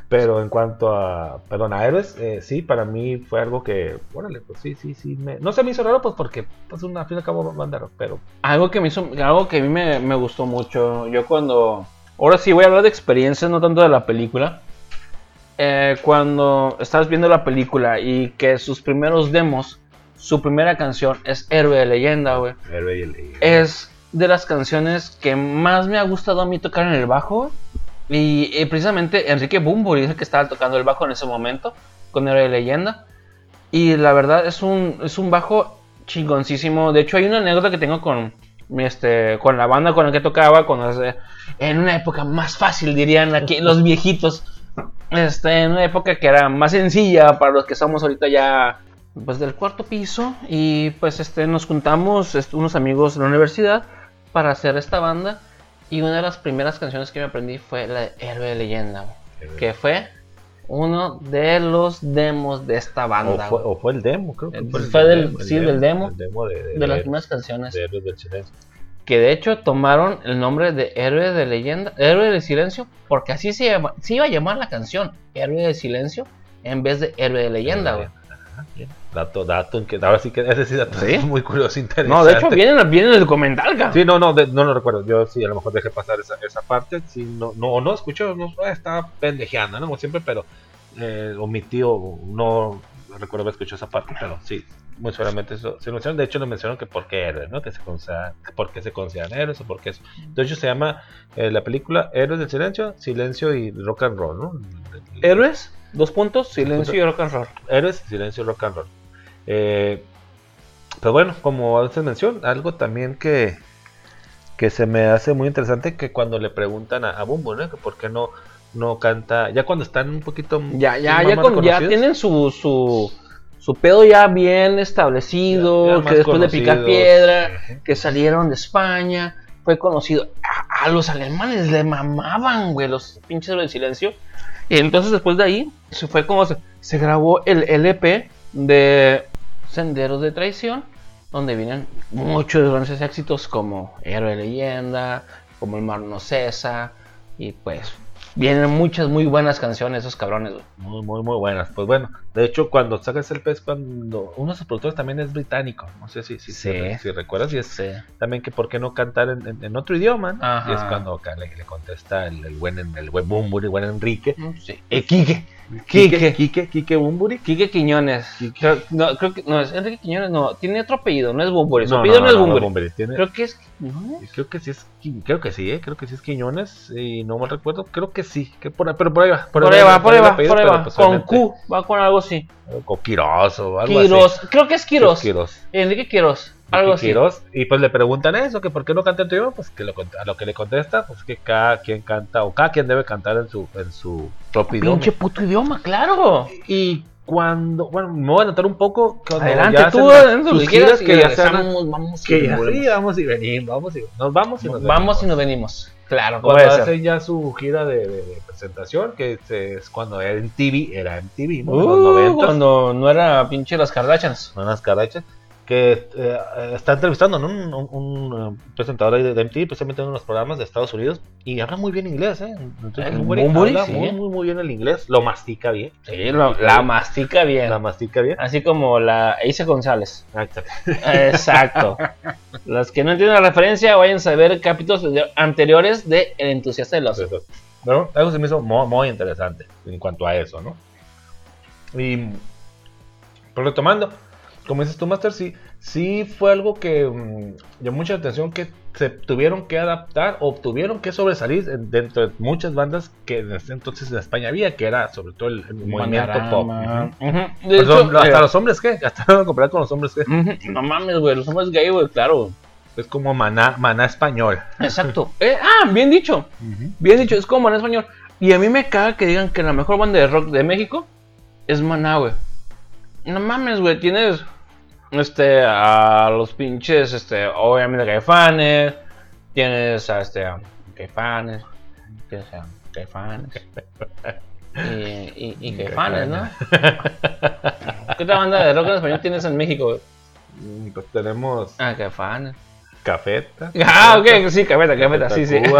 Pero en cuanto a, perdón, a héroes, eh, sí, para mí fue algo que, órale, pues sí, sí, sí, me- no se me hizo raro, pues porque, pues una, al fin y al cabo, bandero, pero Algo que me hizo, algo que a mí me, me gustó mucho. Yo cuando, ahora sí voy a hablar de experiencias, no tanto de la película. Eh, cuando estás viendo la película y que sus primeros demos, su primera canción es Héroe de Leyenda, güey. héroe el- y- Es de las canciones que más me ha gustado a mí tocar en el bajo. Y, y precisamente Enrique Bumburi es el que estaba tocando el bajo en ese momento, con Héroe de Leyenda. Y la verdad es un, es un bajo chingoncísimo. De hecho, hay una anécdota que tengo con, este, con la banda con la que tocaba, cuando, en una época más fácil, dirían aquí los viejitos. Este, en una época que era más sencilla para los que estamos ahorita ya pues del cuarto piso y pues este nos juntamos este, unos amigos de la universidad para hacer esta banda y una de las primeras canciones que me aprendí fue la de Héroe de Leyenda, que fue uno de los demos de esta o, banda, fue, o fue el demo, creo que Eh, fue, el fue del- el sí, del demo. El demo de, de, de las primeras canciones de Héroes del Silencio. que de hecho tomaron el nombre de Héroe de Leyenda, Héroe del Silencio, porque así se, llama- se iba a llamar la canción, Héroe del Silencio, en vez de Héroe de Leyenda, güey. Bien. Dato, dato, en que ahora sí que ese sí dato ¿Sí? es muy curioso, interesante. No, de hecho viene, en- viene en el cabrón. Sí, no, no, de- no lo recuerdo. Yo sí, a lo mejor dejé pasar esa, esa parte. Sí, no, no, no escuché, no, ah, estaba pendejeando, ¿no? Como siempre, pero eh, omití o no recuerdo haber escuchado esa parte, pero sí, muy seguramente eso se mencionó. De hecho, lo mencionaron que por qué héroes, ¿no? Que se considera, por qué se consideran héroes o por qué eso. De hecho, se llama eh, la película Héroes del Silencio, Silencio y Rock and Roll, ¿no? Héroes, dos puntos, silencio y rock and roll. Héroes, Silencio y Rock and Roll. Eh, pero bueno, como antes mencioné, algo también que, que se me hace muy interesante que cuando le preguntan a, a Bumbo, ¿no? Que por qué no, no canta, ya cuando están un poquito Ya, ya, ya, con- ya tienen su, su, su pedo ya bien establecido, Ya- ya más que después de picar piedra, que salieron de España, fue conocido. A, a los alemanes le mamaban, güey, los pinches del silencio. Entonces después de ahí, se fue como se, grabó el LP de Senderos de Traición, donde vienen muchos grandes éxitos como Héroe Leyenda, como El Mar no cesa, y pues vienen muchas muy buenas canciones esos cabrones, güey. Muy, muy, muy buenas. Pues bueno, de hecho, cuando sacas el pez, cuando uno de sus productores también es británico. No sé si, si, Sí. si, si recuerdas. Y es Sí. también que por qué no cantar en, en- en otro idioma. Y es cuando acá le, le contesta el, el buen, el buen el buen Enrique. Sí. Eh, Quique. Quique. Quique, Bumburi. Quique Quiñones. Quique. Creo, no, creo que no es Enrique Quiñones, no, tiene otro apellido, no es Bumburi. Su No, apellido no, no, es Bumburi. Bumburi, tiene- Creo que es Quiñones. Creo que sí es, creo que sí, ¿eh? creo que sí es Quiñones y no me recuerdo, creo que sí, que por, pero por ahí va. Por ahí va, por ahí va, por ahí va. pues Con Q, va con algo así. O Quirós o algo Quiros, así. creo que es. Quirós. Enrique Quiros, algo así. Y pues le preguntan eso, que por qué no canta en tu idioma, pues que lo, a lo que le contesta, pues que cada quien canta, o cada quien debe cantar en su, en su propio idioma. Pinche puto idioma, claro. Y cuando, bueno, me voy a notar un poco cuando Adelante, ya tú, hacen adelante, sus lo que quieras, giras que ya se vamos y que ya sí, vamos y venimos, vamos y nos vamos y nos Vamos venimos. y nos venimos. Claro, Cuando hacen ya su gira de, de- de presentación, que se- es cuando era en TV, era en TV, ¿no? en Uh, los 90 cuando no era pinche las Kardashians. unas carachas, que eh, está entrevistando ¿no? un, un- un, eh, presentador de, de MTV, precisamente en unos programas de Estados Unidos, y habla muy bien inglés, ¿eh? Bunbury habla sí. muy, muy, muy bien el inglés, lo mastica bien, Sí, lo- la mastica bien. la mastica bien. Así como la Isa González. Exacto. Exacto. Los que no entienden la referencia, vayan a ver capítulos de- anteriores de El entusiasta del ocio. Entonces, ¿no? Algo se me hizo muy, muy interesante en cuanto a eso, ¿no? Y pues retomando, como dices tú, Master, sí, sí fue algo que mm, llamó mucha atención que se tuvieron que adaptar o tuvieron que sobresalir en- dentro de muchas bandas que en ese entonces en España había, que era sobre todo el, el movimiento pop. De Perdón, hecho, hasta eh, los hombres, ¿qué? [LAUGHS] Hasta comparar con los hombres, ¿qué? ujú, No mames, güey, los hombres gay, güey, claro. Es como maná, maná español. Exacto. [LAUGHS] Eh, ah, bien dicho. Bien dicho, es como en español. Y a mí me caga que digan que la mejor banda de rock de México es Maná, güey. No mames, güey, tienes este a los pinches, este, obviamente Caifanes, tienes a este a Caifanes, tienes a Caifanes. Y, y, y Caifanes, ¿no? ¿Qué otra banda de rock en español tienes en México, güey? Mm, Pues tenemos Ah, Caifanes. Cafeta. Ah, ok, sí, Cafeta, Cafeta, sí, sí. [LAUGHS]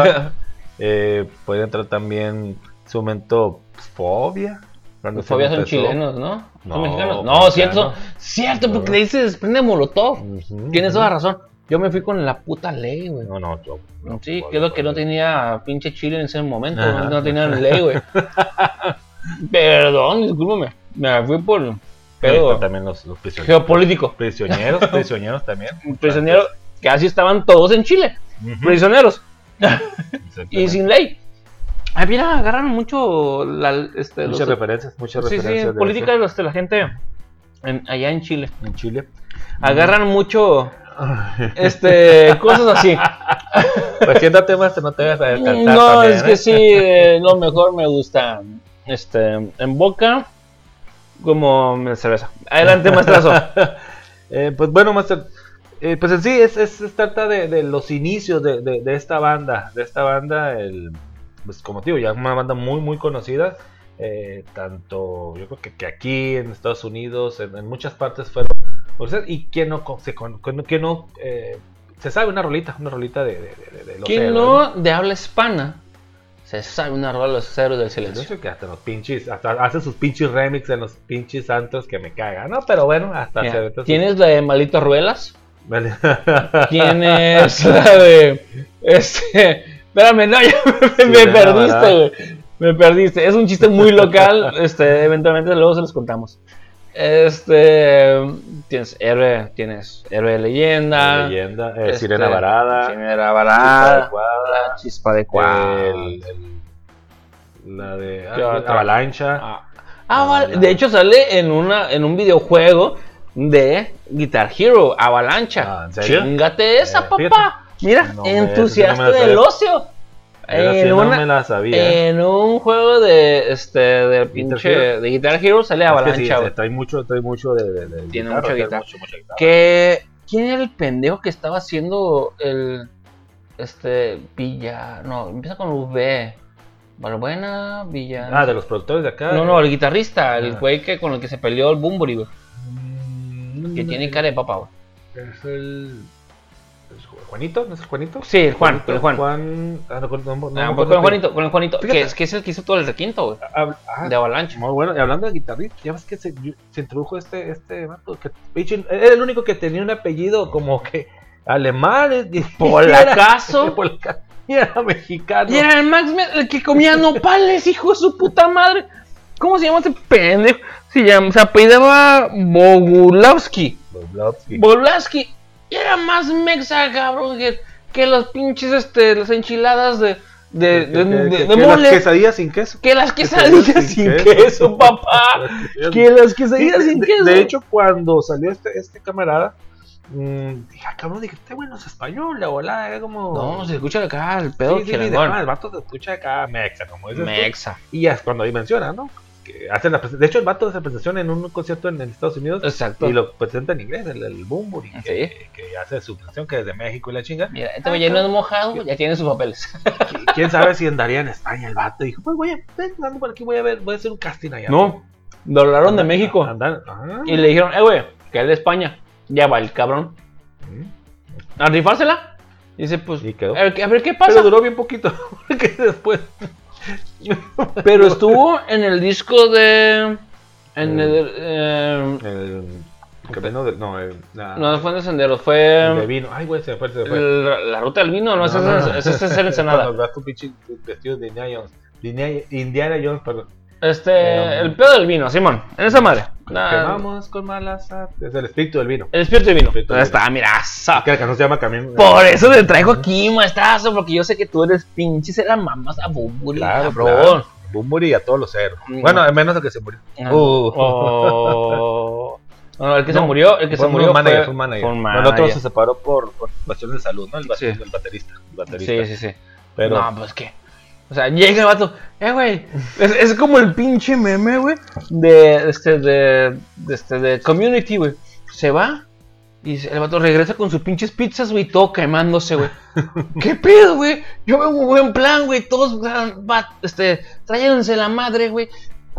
Eh, puede entrar también su momento Fobia. Se Fobia son chilenos, ¿no? No, ¿Son mexicanos? No, mexicanos. cierto, cierto, porque le dices desprende Molotov. Ujú, Tienes ujú. toda razón. Yo me fui con la puta ley, güey. No, no, yo. no, Sí, que es lo que no tenía pinche Chile en ese momento. Ajá. No tenía ley, güey. [LAUGHS] Perdón, discúlpame. Me fui por pedo también los, los prisioneros. geopolítico. Prisioneros, [LAUGHS] prisioneros también. Prisioneros, que así estaban todos en Chile. Prisioneros. [LAUGHS] Y sin ley. Ah, mira, agarran mucho la, este, Muchas los- referencias, muchas Sí, referencias. sí, de política de la gente en- allá en Chile. en Chile. Agarran mucho [LAUGHS] este cosas así. [LAUGHS] Pues siéntate más, no te vas a descansar. No, también, es que ¿eh? sí, eh, lo mejor me gusta este en boca como en cerveza. Adelante, [LAUGHS] maestrazo. Eh, pues bueno, Master, eh, pues en sí es, es- es trata de, de los inicios de, de- de esta banda, de esta banda, el, pues como digo, ya una banda muy muy conocida, eh, tanto yo creo que, que aquí en Estados Unidos, en, en muchas partes fueron, y quien no, se, quien no eh, se sabe una rolita, una rolita de, de, de- de los ¿Quién héroes, no de habla hispana se sabe una rola de los héroes del silencio? sé que hasta los pinches, hasta hace sus pinches remix en los pinches santos que me cagan, ¿no? Pero bueno, hasta Mira, se sus- ¿Tienes la de Malito Ruelas? Vale. [LAUGHS] ¿Tienes la de este? Espérame, no, [LAUGHS] ya me, perdiste, güey. Me perdiste. Es un chiste muy local. [LAUGHS] Este, eventualmente luego se los contamos. Este, tienes héroe, tienes héroe de leyenda. leyenda, eh, este, Sirena Varada, Sirena Chispa Varada. Chispa adecuada. el- el- la de ¿Qué ah? Avalancha, Ah, ah. De hecho sale en una en un videojuego de Guitar Hero, Avalancha. Ah. Chingate esa, Eh, papá. Mira, No entusiasta me del ocio. Sí En, no una- me la sabía. en un juego de este de pinche Hero? de Guitar Hero sale Es que Avalancha. sí, se trae mucho, trae mucho de, de- de Tiene guitarra, guitarra. mucho, mucha guitarra. Que quién era el pendejo que estaba haciendo el este Villa, no, empieza con V. Valbuena, Villa. Ah, de los productores de acá. No, no, el guitarrista, el Ah. güey que con el que se peleó el Bumburi, güey. Mm, Que tiene cara de papá, güey. Es el. Es Juanito, ¿no es el Juanito? Sí, el Juan, Juanito, el Juan. Juan. Ah, no, no, no, Ah, con el Juanito, con el Juanito, Fíjate. que es, que es el que hizo todo el requinto, güey. Ah, ah, De Avalancha. Muy bueno, y hablando de guitarrista, ya ves que se, se introdujo este, este vato, que pinche- era el único que tenía un apellido como que alemán, y- [LAUGHS] Polacazo. [LAUGHS] Polaca- y era mexicano. Y era el Max el que comía nopales, hijo de su puta madre. ¿Cómo se llama ese pendejo? Se, llama, se apellidaba Bogulavsky. Bogulavsky. Y era más mexa, cabrón. Que que las pinches, este, las enchiladas de, de, de, Que- de- que- de que mole. Las quesadillas sin queso. Que las quesadillas quesadillas sin sin queso. queso, [LAUGHS] papá. Que las quesadillas sin queso. de hecho, cuando salió este, este camarada, mm, dije, ah, cabrón, dije, este güey no es español, la bola, era como. No, se escucha acá el pedo Sí, sí, sí, de- ah, el vato se escucha acá mexa, como dices tú. Mexa. Y ya es cuando ahí menciona, ¿no? Que hacen la de hecho, el vato hace presentación en un concierto en, en Estados Unidos Exacto. y lo presenta en inglés, el, el Bumburi, que, Sí. que hace su presentación que es de México y la chinga. Mira, este güey no es mojado, ya tiene sus papeles. Qui- ¿Quién sabe si andaría en España el vato? Y dijo, pues voy a, ven, ando por aquí, voy a ver, voy a hacer un casting allá. No, lo hablaron de México. andan- ah, Y le dijeron, eh, güey, que es de España. Ya va el cabrón. mm, A rifársela. Y dice, pues, Y quedó. a ver, qué- a ver qué pasa. Pero duró bien poquito, [LAUGHS] porque después... [LAUGHS] Pero estuvo en el disco de. En el. eh, El. No, el, la- no fue en de Senderos, el de fue. vino. Ay, güey, se fue, se fue. el- la ruta del vino, no, ese No, no, es- no. ese es el Cuando Ensenada. vas tu pinche vestido de Jones. Indiana Jones, perdón. Este. Eh, el pedo del vino, Simón. En esa madre. Quemamos con malas artes. Es el espíritu del vino. el espíritu del vino. Espíritu del está, mira. sa- Que canción se llama Camino. Por eso te traigo aquí, maestrazo, porque yo sé que tú eres pinche, se la mamas a Bumburi, Claro, cabrón. claro. Bumburi y a todos los héroes. Mm. Bueno, al menos el que se murió. Ah. Uh. Oh. No, el que se murió, el que Fue se murió un manager, fue, fue un manager. fue un Bueno, el otro se separó por, por cuestiones de salud, ¿no? El, ba- Sí. el baterista. El baterista. Sí, sí, sí. Pero No, pues que. O sea, llega el vato. Eh, güey. Es, es como el pinche meme, güey. De este, de, de este, de community, güey. Se va. Y el vato regresa con sus pinches pizzas, güey. Todo quemándose, güey. [LAUGHS] ¿Qué pedo, güey? Yo veo un buen plan, güey. Todos, va, este, tráiganse la madre, güey.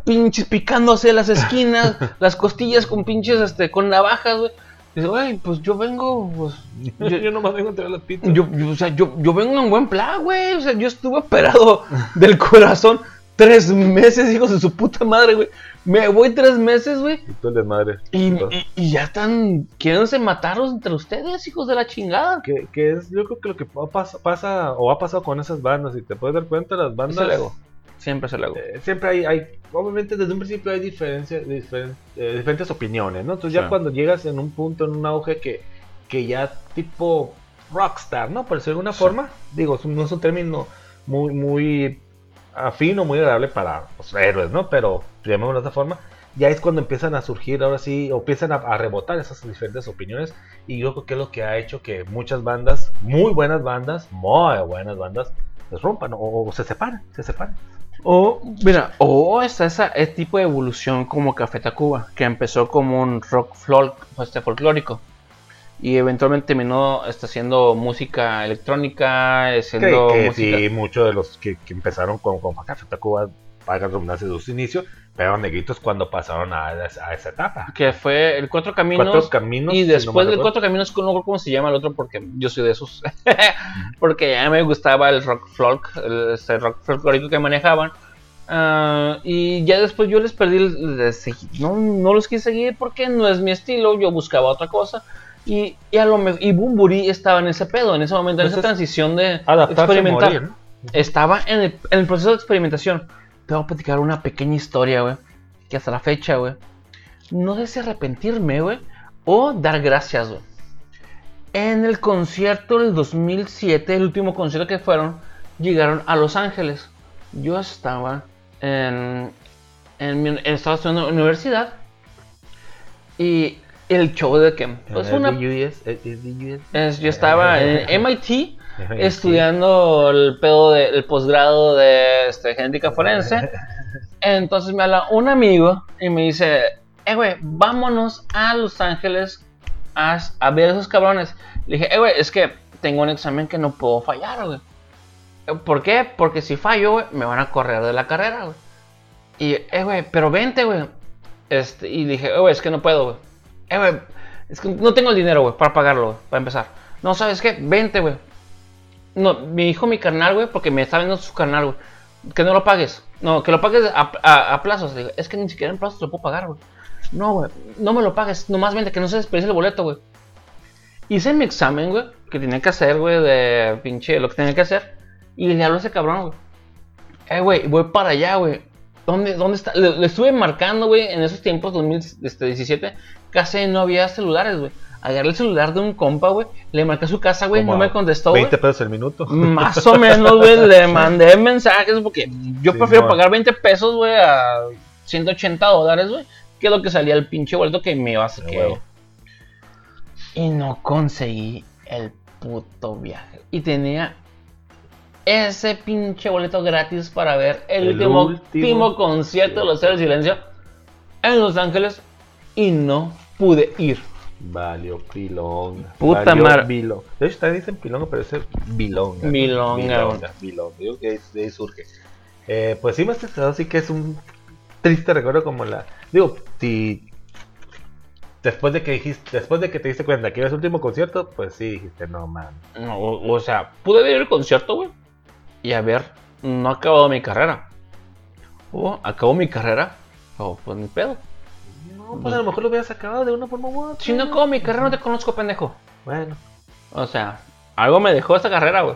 Pinches picándose las esquinas, [LAUGHS] las costillas con pinches, este, con navajas, güey. Dice, güey, pues yo vengo, pues. [LAUGHS] yo, yo nomás vengo a traer las pizzas. Yo, yo, o sea, yo, yo vengo en buen plan, güey. O sea, yo estuve operado [LAUGHS] del corazón tres meses, hijos de su puta madre, güey. Me voy tres meses, güey. Y tú el desmadre. Y, y- y ya están. Quierense matarlos entre ustedes, hijos de la chingada. que, que es, yo creo que lo que pa- pasa, pasa o ha pasado con esas bandas, y te puedes dar cuenta, las Es bandas el ego. Siempre es el ego. eh, siempre hay, hay, obviamente desde un principio hay diferencias, diferen- eh, diferentes opiniones, ¿no? Entonces Sí. ya cuando llegas en un punto, en un auge que, que ya tipo rockstar, ¿no? Por decirlo de alguna Sí. forma, digo, no es un término muy, muy afino, muy agradable para los héroes, ¿no? Pero llamémoslo de esta forma, ya es cuando empiezan a surgir ahora sí, o empiezan a, a rebotar esas diferentes opiniones, y yo creo que es lo que ha hecho que muchas bandas, muy buenas bandas, muy buenas bandas, se rompan o, o se separan, se separan. O, mira, o está esa, ese tipo de evolución como Café Tacuba, que empezó como un rock folk, este, folclórico. Y eventualmente terminó este, haciendo música electrónica, eh, Que, siendo que música... sí, muchos de los que, que empezaron con, con Café Tacuba, pagan redundancia de sus inicios, pero negritos cuando pasaron a, a esa etapa. Que fue el Cuatro Caminos. Cuatro caminos. y no después mal del. Cuatro Caminos, no recuerdo cómo se llama el otro, porque yo soy de esos. [LAUGHS] porque ya me gustaba el rock folk, el, este rock folclórico que manejaban. Ah, y ya después yo les perdí, les no, no los quise seguir porque no es mi estilo, yo buscaba otra cosa. Y, y a lo y Bumburi estaba en ese pedo, en ese momento, en Pues esa es transición de experimentar. morir, ¿no? Estaba en el, en el proceso de experimentación. Te voy a platicar una pequeña historia, güey. Que hasta la fecha, güey. No sé si arrepentirme, güey. O dar gracias, güey. En el concierto del 2007, el último concierto que fueron, llegaron a Los Ángeles. Yo estaba en, en, mi- en estaba estudiando en la universidad. Y el show de que... Pues una, US, el- el US. es- yo estaba en [LAUGHS] MIT estudiando el pedo del posgrado de este, genética forense. [LAUGHS] Entonces me habla un amigo y me dice, eh, güey, vámonos a Los Ángeles a, a ver a esos cabrones. Le dije, eh, güey, es que tengo un examen que no puedo fallar, güey. "Eh, ¿Por qué? Porque si fallo, güey, me van a correr de la carrera, güey. Y, eh, güey, pero vente, güey. Este, y dije, eh, güey, es que no puedo, güey. Eh, güey, es que no tengo el dinero, güey, para pagarlo, güey, para empezar. No, ¿sabes qué? Vente, güey. No, me dijo mi carnal, güey, porque me está viendo su carnal, güey. Que no lo pagues. No, que lo pagues a, plazos. Es que ni siquiera en plazos lo puedo pagar, güey. No, güey, no me lo pagues. Nomás vente, que no se desperdicie el boleto, güey. Hice mi examen, güey, que tenía que hacer, güey, de pinche lo que tenía que hacer. Y le habló a ese cabrón, güey. Eh, güey, voy para allá, güey. ¿Dónde, ¿Dónde está? Le, le estuve marcando, güey, en esos tiempos, 2017, casi no había celulares, güey. Agarré el celular de un compa, güey. Le marqué a su casa, güey. No me contestó, güey. 20 pesos el minuto. Más o menos, güey. Le [LAUGHS] mandé mensajes porque yo Sí, prefiero no. pagar 20 pesos, güey, a 180 dólares, güey. Que lo que salía el pinche boleto que me iba a hacer. Que-. Y no conseguí el puto viaje. Y tenía ese pinche boleto gratis para ver el, El último, concierto de los del Silencio en Los Ángeles. Y no pude ir. Valió pilón. Puta Valió madre. bilón. De hecho, también dicen pilonga, pero ese bilonga. Bilonga, Bilonga, bilonga. Digo que de ahí surge. Eh, pues sí, más estado sí que es un triste recuerdo como la. Digo, si. Después de que dijiste, después de que te diste cuenta que era su último concierto, pues sí dijiste, no man. No, o, o sea, pude ver el concierto, güey. Y haber no acabado mi carrera. O acabó mi carrera. O pues ni pedo. No, pues a lo mejor lo hubieras acabado de una forma u otra. Si no acabo mi carrera, no te conozco, pendejo. Bueno, O sea, algo me dejó esta carrera, güey.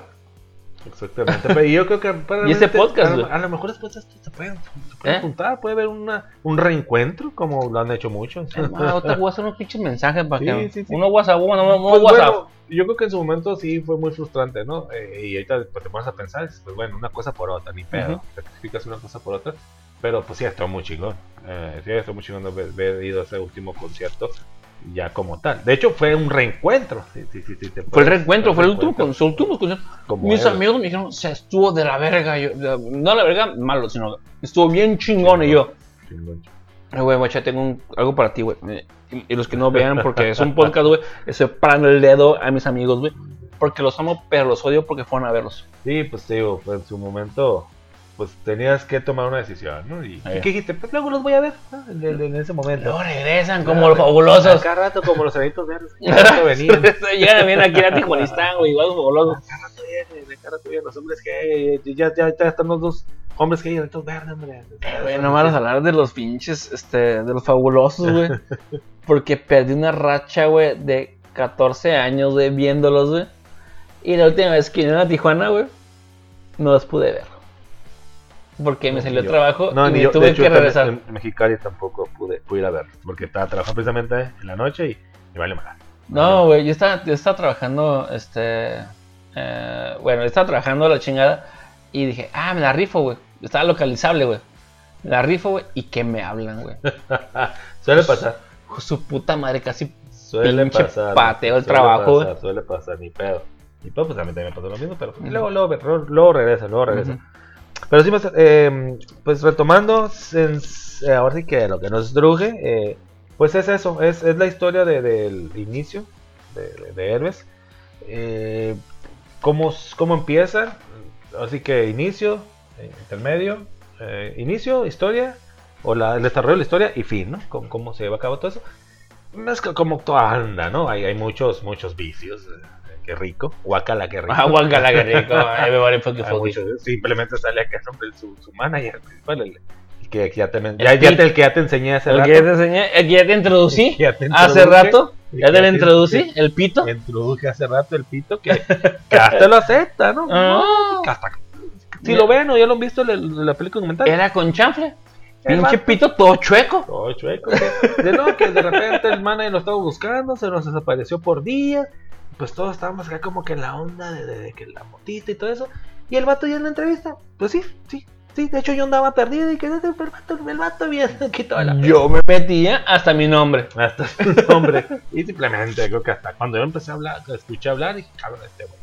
exactamente. Pero yo creo que [LAUGHS] Y ese podcast, a a lo mejor después de esto se pueden, se pueden ¿Eh? juntar, puede haber una, un reencuentro, como lo han hecho muchos. Ah, ahorita voy a hacer unos pinches mensajes para Sí, que. sí, sí. Uno WhatsApp, uno, uno Pues WhatsApp. bueno, yo creo que en su momento sí fue muy frustrante, ¿no? Eh, y ahorita pues, te pones a pensar, pues bueno, una cosa por otra, ni pedo. Ujú. Sacrificas una cosa por otra. Pero pues sí, estuvo muy chingón. Eh, sí, estuvo muy chingón de haber, haber ido a ese último concierto ya como tal. De hecho, fue un reencuentro. Sí, sí, te Fue el reencuentro, fue el último concierto. Mis era. amigos me dijeron, se estuvo de la verga. Yo, de- no la verga malo, sino estuvo bien chingón. Y yo, Chingón. Ay, güey, guacha, tengo un- algo para ti, güey. Eh, Y, los que no vean, porque es un [LAUGHS] podcast, güey, estoy parando el dedo a mis amigos, güey. Porque los amo, pero los odio porque fueron a verlos. Sí, pues digo, pues, en su momento, pues tenías que tomar una decisión, ¿no? Y, Eh. ¿y qué dijiste? Pues luego los voy a ver, ¿no? en, ese momento. Luego regresan como los fabulosos. Cada rato como los cerditos verdes. [LAUGHS] Venían. [LAUGHS] Llegan bien aquí a Tijuanistán, güey, igual los fabulosos. Cada rato vienen, cada rato vienen los hombres gay. Ya, ya, ya están los dos hombres gay, estos verdes, hombre. Güey, no me vas a hablar de los pinches, este, de los fabulosos, güey. [LAUGHS] Porque perdí una racha, güey, de 14 años, güey, viéndolos, güey. Y la última vez que vine a Tijuana, güey, no los pude ver. Porque me salió Yo- trabajo No, y me yo, tuve hecho, que en- regresar. En, Mexicali tampoco pude, pude ir a verlo. Porque estaba trabajando precisamente en la noche y me vale mal. No, güey, yo estaba, yo estaba trabajando, este... eh, bueno, yo estaba trabajando la chingada y dije, ah, me la rifo, güey. Estaba localizable, güey. Me la rifo, güey, y que me hablan, güey. [LAUGHS] Suele pasar. Su puta madre, casi Suele Pinche pasar. pateo el suele trabajo, pasar, suele pasar, ni pedo. Y pues, pues a mí también me pasó lo mismo, pero pues, luego, luego, luego, regresa, luego regresa. Pero sí, más, eh, pues retomando, eh, ahora sí que lo que nos truje, eh, pues es eso, es, es la historia de- del inicio de, de, de Héroes. Eh, cómo, cómo empieza, así que inicio, eh, intermedio, eh, inicio, historia, o el desarrollo de la historia y fin, ¿no? Cómo, se lleva a cabo todo eso. Es como toda banda, ¿no? Hay, hay muchos, muchos vicios. Qué rico. Guacala, qué rico. Ah, guacala, qué rico. [LAUGHS] Simplemente sale acá su, su manager principal, el, el que ya te, El ya, te- el que ya te enseñé hace El rato. que ya te enseñé, el que ya te introducí [LAUGHS] Ya te hace rato. el Ya que te lo te- introducí, el pito. Te introduje hace rato el pito que, [LAUGHS] que hasta lo acepta, ¿no? Ah. Hasta- si lo ven o ya lo han visto en la película documental. Era con chanfle. Pinche pito todo chueco. Todo chueco. De no, que de repente el manager lo estaba buscando, se nos desapareció por días. Pues todos estábamos acá como que en la onda de, de- de que la motita y todo eso. Y el vato ya en la entrevista, pues sí, sí, sí. De hecho yo andaba perdido y que el vato, el vato bien [LAUGHS] quitó la Yo me metía hasta mi nombre. hasta su [LAUGHS] nombre. Y simplemente creo que hasta cuando yo empecé a hablar, escuché hablar, dije, cabrón, este güey.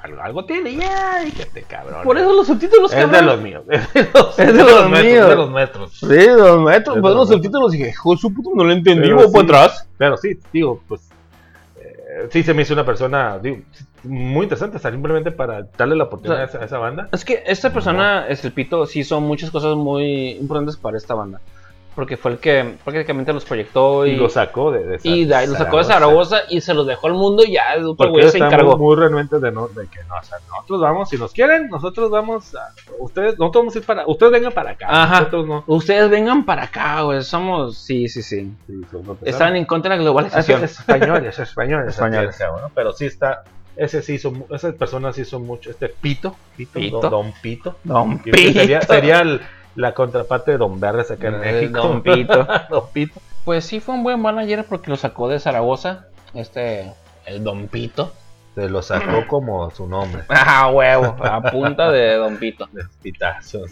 Algo, algo tiene ya, este cabrón. Por eso los subtítulos, es de cabrón. los míos. [LAUGHS] Es de los, Es de los nuestros, míos. de los nuestros. Sí, los pues los subtítulos dije, hijo de su puto, no lo entendí, voy sí. para atrás. Pero sí, digo, pues. Sí, se me hizo una persona digo, muy interesante, simplemente para darle la oportunidad O sea, a, esa, a esa banda. Es que esta persona, es el pito, sí hizo muchas cosas muy importantes para esta banda. Porque fue el que prácticamente los proyectó y, Y lo sacó de, de y de ahí lo sacó de Zaragoza y se los dejó al mundo y ya el güey se encargó. muy, muy renuentes de, no, de que no, o sea, nosotros vamos, si nos quieren, nosotros vamos, a, ustedes, nosotros vamos a ir para, ustedes vengan para acá, Ajá. nosotros no. Ustedes vengan para acá, güey. Somos. Sí, sí, sí. Sí, Están en contra de la globalización. es españoles, españoles, Españoles. Pero sí está, ese sí hizo, esas personas sí son mucho, este Pito, Pito, Pito. Don, Don Pito, Don Pito. sería, sería el- la contraparte de Don Verdes acá en Eh, México. Don Pito. [LAUGHS] Don Pito. Pues sí, fue un buen manager porque lo sacó de Zaragoza este, el Don Pito. Se lo sacó como su nombre. [LAUGHS] Ah, huevo, a punta de Don Pito. De pitazos.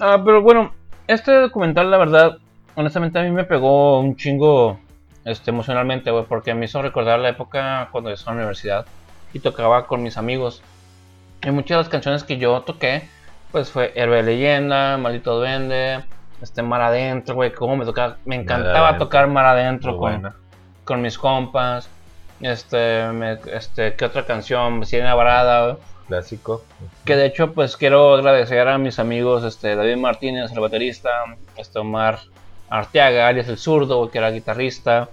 Ah, pero bueno, este documental, la verdad, honestamente a mí me pegó un chingo este, emocionalmente, güey, porque me hizo recordar la época cuando yo estaba en la universidad y tocaba con mis amigos. Y muchas de las canciones que yo toqué, pues fue Héroe de Leyenda, Maldito Duende, este Mar Adentro, güey, cómo me tocaba, me encantaba tocar Mar Adentro con, con mis compas. Este, me- este, ¿qué otra canción? Sirena Varada. Clásico. Que de hecho, pues quiero agradecer a mis amigos este, David Martínez, el baterista, este, Omar Arteaga, alias el zurdo, que era guitarrista.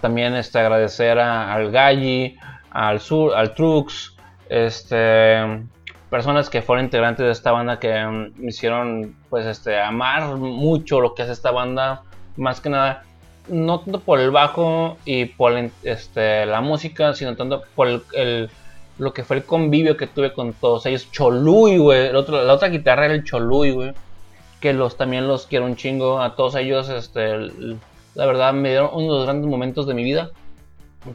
También este, agradecer a- al Galli, al, Sur, al Trux, este, personas que fueron integrantes de esta banda que mm, me hicieron pues, este, amar mucho lo que es esta banda. Más que nada, no tanto por el bajo y por este, la música, sino tanto por el- lo que fue el convivio que tuve con todos ellos. Choluy, güey. La otra guitarra era el Choluy, güey. Que los, también los quiero un chingo. A todos ellos, este, la verdad, me dieron uno de los grandes momentos de mi vida.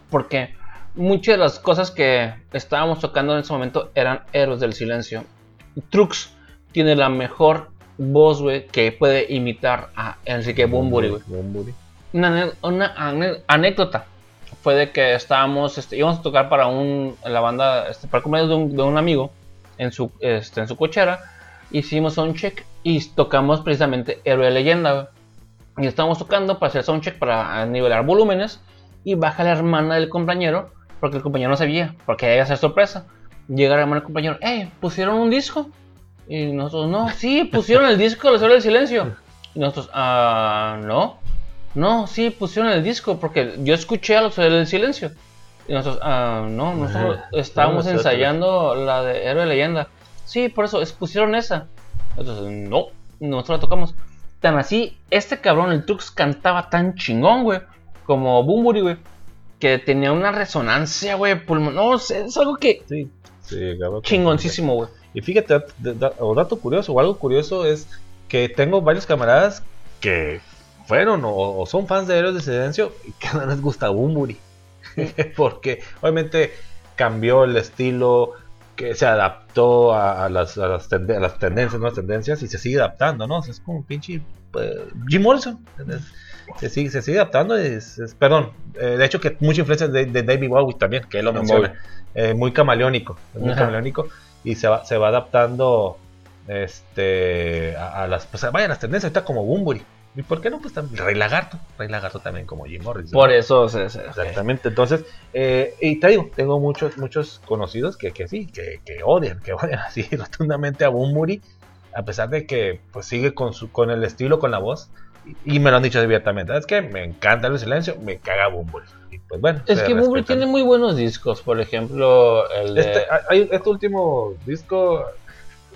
Porque muchas de las cosas que estábamos tocando en ese momento eran héroes del silencio. Trux tiene la mejor voz, güey, que puede imitar a Enrique Bunbury, güey una, anécdota fue de que estábamos, este, íbamos a tocar para un, la banda, este, para el de un, de un amigo en su, este, en su cochera. Hicimos soundcheck y tocamos precisamente Héroe de Leyenda. güey. Y estábamos tocando para hacer soundcheck para nivelar volúmenes. Y baja la hermana del compañero, porque el compañero no sabía, porque iba a ser sorpresa. Llega la del compañero, hey, ¿pusieron un disco? Y nosotros, no, sí, pusieron el disco de los Héroes del Silencio. Y nosotros, ah, no. No, sí, pusieron el disco porque yo escuché a los Héroes del Silencio. Y nosotros, ah, no, nosotros [LAUGHS] estábamos ensayando la de Héroe de Leyenda. Sí, por eso, es- pusieron esa. Entonces, no, nosotros la tocamos. Tan así, este cabrón, el Trux, cantaba tan chingón, güey, como Bumburi, güey, que tenía una resonancia, güey, pulmón. No, es algo que Sí. Sí, chingoncísimo, güey. Y fíjate, o dato curioso, o algo curioso es que tengo varios camaradas que fueron o, o son fans de Héroes de Silencio y que no les gusta Bumburi. [LAUGHS] Porque obviamente cambió el estilo, que se adaptó a, a las, a, las tende- a las tendencias, nuevas tendencias y se sigue adaptando, ¿no? O sea, es como un pinche pues, Jim Morrison. ¿entendés? Se sigue, se sigue adaptando, es, es- perdón, eh, de hecho que mucha influencia de, de David Bowie también, que él lo menciona, Eh, muy camaleónico, muy Ajá. camaleónico y se va, se va adaptando este a, a las pues vaya las tendencias ahorita como Bumburi. Y por qué no pues también Rey Lagarto Rey Lagarto también como Jim Morrison. Por eso, se- se- exactamente entonces eh, y te digo tengo muchos muchos conocidos que, que sí que, que odian que odian [LAUGHS] así rotundamente a Bumburi a pesar de que pues sigue con su con el estilo con la voz y, me lo han dicho abiertamente es que me encanta el silencio me caga Bumburi y pues bueno Es que respetan. tiene muy buenos discos, por ejemplo, el de... Este, hay- este último disco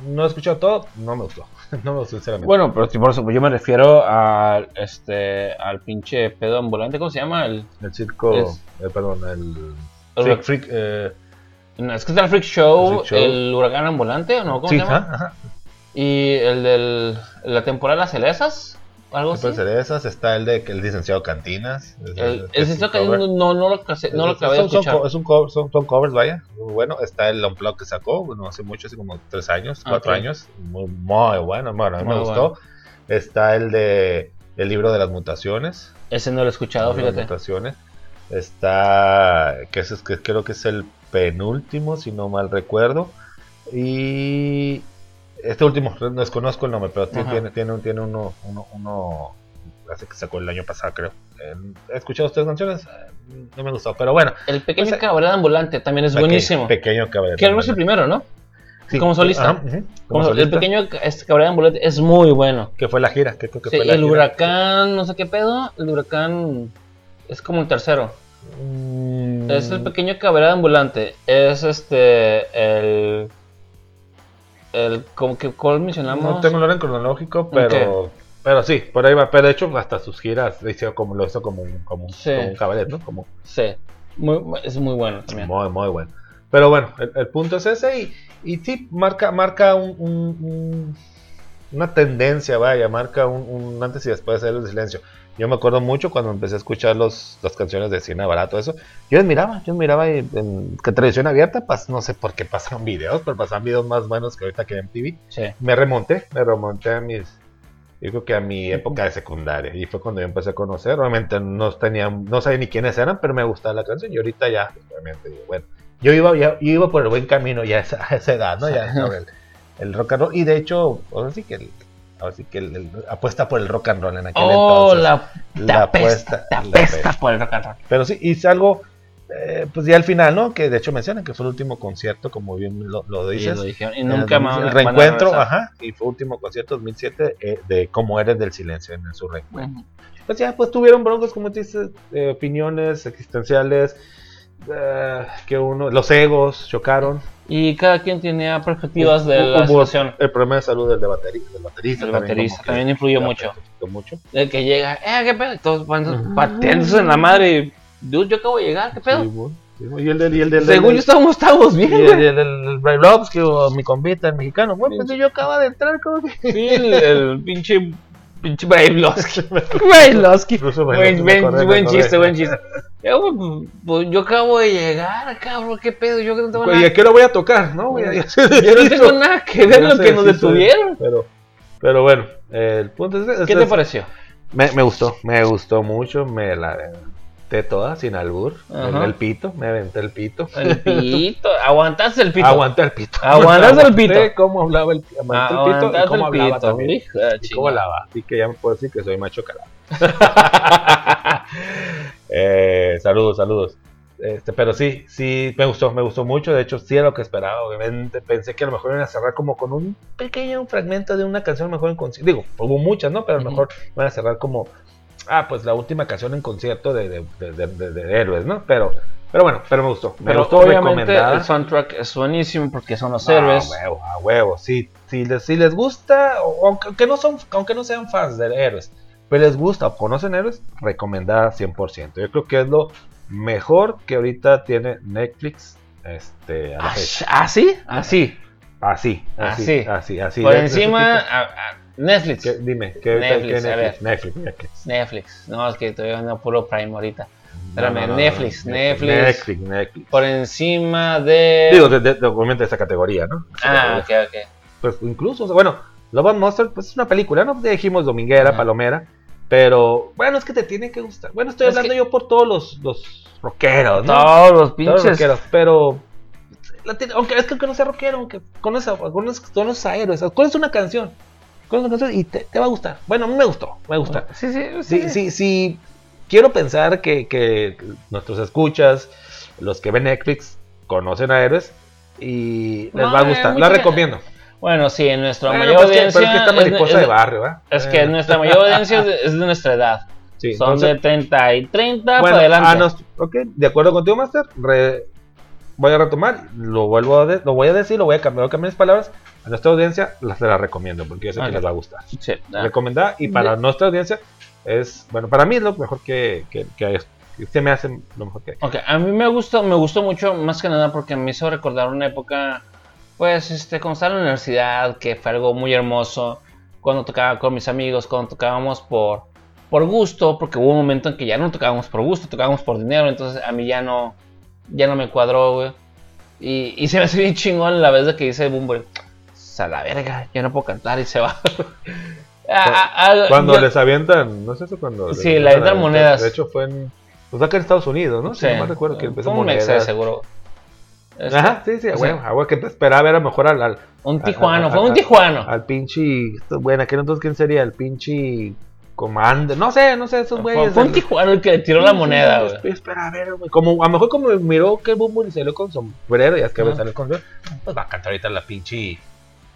no he escuchado todo, no me gustó. [LAUGHS] No me gustó, sinceramente. Bueno, pero por eso yo me refiero al este al pinche pedo ambulante, ¿cómo se llama? El, el circo, es- eh, perdón, el el freak, freak, eh, no, es que está el Freak Show, El Freak Show. el huracán ambulante, ¿o no? ¿Cómo sí, se llama? ajá, ajá. Y el de la temporada de las cerezas, algo así. Ser esas, está el de el licenciado Cantinas. es- El, que cover. no, no, lo, case- no lo acabé de Son- son escuchar. co- es un cover, son, son covers, vaya. Muy bueno. Está el Unplug que sacó, bueno, hace mucho, hace como tres años, cuatro Ok. años. Muy, muy bueno, bueno, a mí me gustó. Está el de el libro de las mutaciones. Ese no lo he escuchado, de fíjate. mutaciones. Está, que, es, que creo que es el penúltimo, si no mal recuerdo. Y este último, desconozco el nombre, pero Ajá. tiene, tiene, un- tiene uno, uno, uno, hace que sacó el año pasado, creo. Eh, He escuchado tres canciones, eh, no me gustó, pero bueno. El pequeño Pues, cabaret ambulante también es peque- buenísimo. Pequeño caballero. que no es el primero, ¿no? como solista. ajá, ujú, como Como el pequeño este cabaret ambulante es muy bueno. que fue la gira, que creo que Sí, fue la el gira. huracán, no sé qué pedo, el huracán es como el tercero. Mm, Es el pequeño cabaret ambulante. Es este el el como que cuál mencionamos. No tengo el orden cronológico, pero pero sí, por ahí va. Pero de hecho, hasta sus giras lo hizo como, lo hizo como, un- como, un- Sí. como un cabaret, ¿no? Como Sí. Muy, es muy bueno también. muy, muy bueno. Pero bueno, el, el punto es ese y, y sí, marca, marca un, un- un- una tendencia, vaya, marca un, un antes y después de el silencio. Yo me acuerdo mucho cuando empecé a escuchar los, las canciones de Cine Barato, eso. Yo miraba, yo miraba en, en que televisión abierta, pas, no sé por qué pasan videos, pero pasan videos más buenos que ahorita que en TV. Sí. Me remonté, me remonté a mis, yo creo que a mi época de secundaria. Y fue cuando yo empecé a conocer. Obviamente no tenía, no sabía ni quiénes eran, pero me gustaba la canción. Y ahorita ya, pues, obviamente, bueno, yo iba, ya, iba por el buen camino ya a esa, edad, ¿no? Ya [LAUGHS] el, el rock and roll. Y de hecho, ahora sí que el, ahora sí que el, el- apuesta por el rock and roll en aquel Oh, entonces. la, te La apuesta, te apesta por el rock and roll. Pero sí, hice algo, eh, pues ya al final, ¿no? Que de hecho mencionan que fue el último concierto, como bien lo, lo Y, dices. lo dijeron, y En nunca el más. 2000, van El reencuentro, ajá. Y fue último concierto 2007 eh, de Cómo Eres del Silencio en su reencuentro. Ujú. Pues ya, pues tuvieron broncos, como dices, eh, opiniones existenciales, eh, que uno, los egos chocaron. Y cada quien tenía perspectivas de la situación. El problema de salud del, de bateri- del baterista. El también baterista que también influyó mucho. mucho. El que llega, eh, qué pedo, y todos pateándose en la madre. Dude, yo acabo de llegar, qué pedo. Sí, bueno, y el del, y el del, Según yo estábamos, estábamos bien, el, güey. y el del el Brailovsky o mi compita, el mexicano. Bueno, pues yo acaba de entrar, como que. Sí, el, el pinche, pinche Brailovsky. [LAUGHS] Brailovsky. Buen, buen- chiste, buen chiste. [LAUGHS] Yo, pues, yo acabo de llegar, cabrón, qué pedo, yo que no tengo ¿Y nada. a qué lo voy a tocar? No, voy a Yo no tengo nada que ver lo que nos detuvieron. Pero, pero bueno, eh, el punto es, es- ¿Qué te pareció? Me, me gustó, me gustó mucho, me la aventé toda sin albur, el, Ajá. el pito, me aventé el pito. El pito, [LAUGHS] aguantaste el pito. Aguanté el pito. Aguantaste el pito. cómo hablaba el, aguanté el pito y cómo el hablaba pito. también. Y cómo hablaba, así que ya me puedo decir que soy macho calado. [LAUGHS] eh, saludos, saludos. Este, pero sí, sí, me gustó, me gustó mucho. De hecho, sí era lo que esperaba. Obviamente, pensé que a lo mejor iban a cerrar como con un pequeño fragmento de una canción, a lo mejor en. Digo, hubo muchas, ¿no? Pero a lo mejor van a cerrar como, ah, pues la última canción en concierto de, de, de, de- héroes, ¿no? Pero, pero bueno, pero me gustó. Me Pero gustó obviamente el soundtrack es buenísimo porque son los Ah, héroes. A huevo, a huevo. Sí, si les, si les gusta, aunque, no son, aunque no sean fans de héroes, pero les gusta o conocen héroes, recomendada 100%. Yo creo que es lo mejor que ahorita tiene Netflix este, a la Ah, fecha. ¿Ah, sí? Así. Así, así, Así. así, así. Por encima, tipo. a- a Netflix. ¿Qué- dime, ¿qué Netflix, qué a Netflix? Netflix, Netflix. Netflix. No, es que estoy viendo puro Prime ahorita. Espérame, no, no, no, Netflix, Netflix. Netflix, Netflix. Por encima de. Digo, de, de- de- obviamente de esa categoría, ¿no? ah, ok, ok. pues incluso, o sea, bueno, Love and Monster, pues es una película, ¿no? Dijimos dominguera, Ajá. palomera, pero bueno, es que te tiene que gustar. Bueno, estoy Es hablando que- yo por todos los, los rockeros, ¿no? Todos los Todos los pinches. rockeros, pero la tiene- aunque es que aunque no sea rockero, aunque conoces, conoces, conoces a héroes, conoces una canción, canción y te, te va a gustar. Bueno, a mí me gustó, me gusta. Sí, sí, Sí, sí. sí, sí. Quiero pensar que, que nuestros escuchas, los que ven Netflix, conocen a héroes y les No, va a gustar. La recomiendo. Bueno, sí, en nuestra Bueno, mayor pues que- audiencia. pero es que esta mariposa es, de es- barrio, ¿eh? es que nuestra mayor audiencia es de, es de nuestra edad. sí, Son entonces- de 30 y 30 bueno, para adelante. ah, no, ok, de acuerdo contigo, Master. re- voy a retomar, lo vuelvo a de- lo voy a decir, lo voy a cambiar, voy a cambiar mis palabras. A nuestra audiencia las la recomiendo porque yo sé Ok. que les va a gustar. Sí. Recomendada y para nuestra audiencia es, bueno, para mí es lo mejor que, que, que hay. Se me hace lo mejor que hay. Ok, a mí me gustó, me gustó mucho más que nada porque me hizo recordar una época, pues, este, cuando estaba en la universidad, que fue algo muy hermoso, cuando tocaba con mis amigos, cuando tocábamos por, por gusto, porque hubo un momento en que ya no tocábamos por gusto, tocábamos por dinero, entonces a mí ya no, ya no me cuadró, güey. Y, y se me hace bien chingón la vez de que dice Bumble, a la verga, yo no puedo cantar y se va. [LAUGHS] Ah, ah, ah, Cuando yo- les avientan, no sé si cuando. Sí, les le avientan a- monedas. De hecho, fue en. Pues acá en Estados Unidos, ¿no? Sí, Si no mal recuerdo que empezó un monedas. seguro. Este, Ajá, sí, sí, bueno, sea, a que esperaba era mejor al. al Un a- tijuano, a- fue a- un tijuano. Al pinche. Bueno, aquel entonces, ¿quién sería? El pinche. Comando. No sé, no sé, esos Fue, güeyes. fue un tijuano el que le tiró la Sí, moneda, sí, güey. Espera, a ver, güey. Como, a lo mejor como miró que el Bumble y salió con sombrero, ya es que Ajá. salió con sombrero, pues va a cantar ahorita la pinche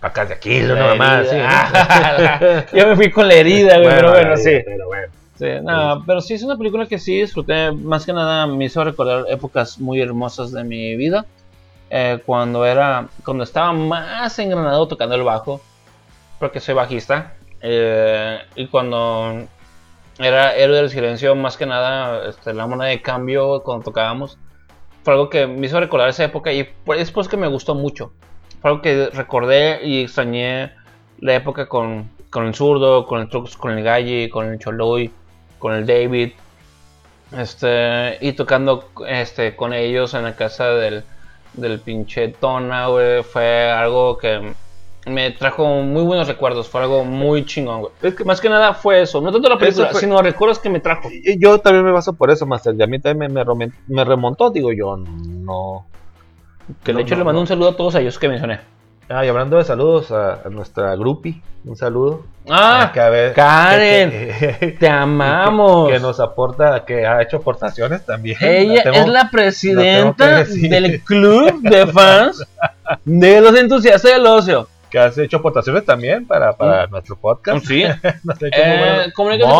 pacas de aquí, una mamá herida. Ah, [LAUGHS] Yo me fui con la herida, güey, pero bueno, ahí, sí. Pero bueno. Sí, no, pero sí es una película que sí disfruté. Más que nada me hizo recordar épocas muy hermosas de mi vida. Eh, cuando era, cuando estaba más engranado tocando el bajo, porque soy bajista. eh, y cuando era héroe del silencio, más que nada, este, la moneda de cambio cuando tocábamos, fue algo que me hizo recordar esa época y por- es por eso que me gustó mucho. Fue algo que recordé y extrañé la época con, con el zurdo, con el trucks, con el galli, con el choloy, con el David, este, y tocando este, con ellos en la casa del, del pinche Tona, güey, fue algo que me trajo muy buenos recuerdos, fue algo muy chingón, güey. Es que- Más que nada fue eso, no tanto la película, fue- sino recuerdos que me trajo. Y yo también me baso por eso, Master. Y a mí también me, me remontó, digo yo, no. Que de hecho le mando un saludo a todos ellos que mencioné. Ah, y hablando de saludos a, a nuestra groupie, un saludo. Ah, Que a ver- Karen, que- que- te [LAUGHS] amamos. que nos aporta, que ha hecho aportaciones también. Ella tengo- es la presidenta del club de fans de los entusiastas del ocio. que has hecho aportaciones también para, para nuestro podcast. Sí, [LAUGHS] Nos ha hecho Eh, muy buenas- comunícate muy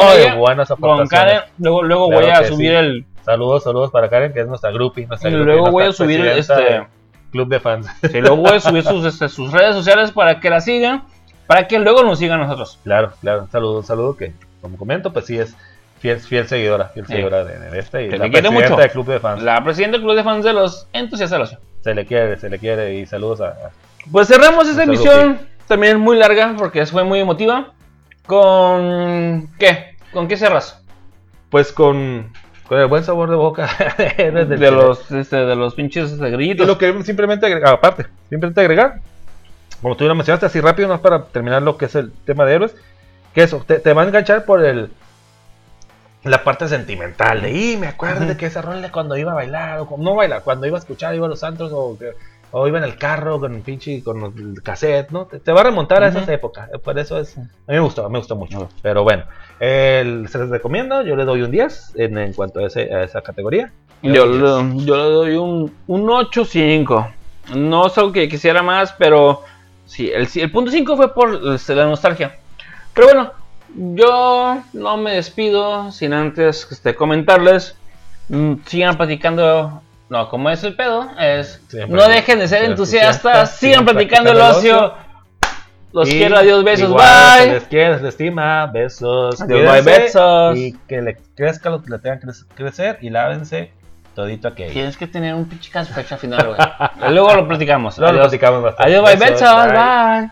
con. Karen. Luego, luego Claro voy a subir sí. el. Saludos, saludos para Karen, que es nuestra groupie. Nuestra Y groupie, luego voy a subir este. Club de fans. [LAUGHS] Sí, luego voy a subir sus, este, sus redes sociales para que la sigan. Para que luego nos sigan nosotros. Claro, claro, un saludo, un saludo que, como comento, pues sí es fiel, fiel seguidora, fiel Sí. seguidora de, de este y Que la presidenta mucho. del club de fans. La presidenta del club de fans de los entusiastas del ocio. Se le quiere, se le quiere y saludos a, a- Pues cerramos esta emisión también muy larga porque fue muy emotiva. Con. ¿Qué? ¿Con qué cerras? pues con, con el buen sabor de boca. [LAUGHS] De, los, este, de los pinches este, Y grillitos. lo que simplemente agregar, aparte, simplemente agregar, como tú lo mencionaste así rápido, no para terminar lo que es el tema de héroes, que eso, te, te va a enganchar por el la parte sentimental de, y me acuerdo de que esa rola cuando iba a bailar, o cuando- no bailar, cuando iba a escuchar, iba a los santos, o, o iba en el carro con el pinche, con el cassette, ¿no? Te, te va a remontar a esas épocas, por eso es, a mí me gustó, me gustó mucho, pero bueno, el- se les recomiendo, yo le doy un 10 en, en cuanto a, ese- a esa categoría. Yo, le- yo le doy un, un 8.5. No es algo que quisiera más, pero sí, el, el punto 5 fue por este, la nostalgia. Pero bueno, yo no me despido sin antes este, comentarles. mm, sigan platicando. No, como es el pedo, es Siempre no dejen de ser entusiastas, entusiastas, sigan sigan platicando el practicando el ocio. Los Y quiero, adiós, besos, igual, Se bye. les quiere, se les estima, besos. Adiós, bye, besos. Y que le crezca lo que le tengan que crec- crecer y lávense todito aquello. Tienes que tener un pinche fecha final, güey. [LAUGHS] Luego lo platicamos. Luego lo Adiós. platicamos bastante. Adiós, bye, Besos, besos, bye. bye.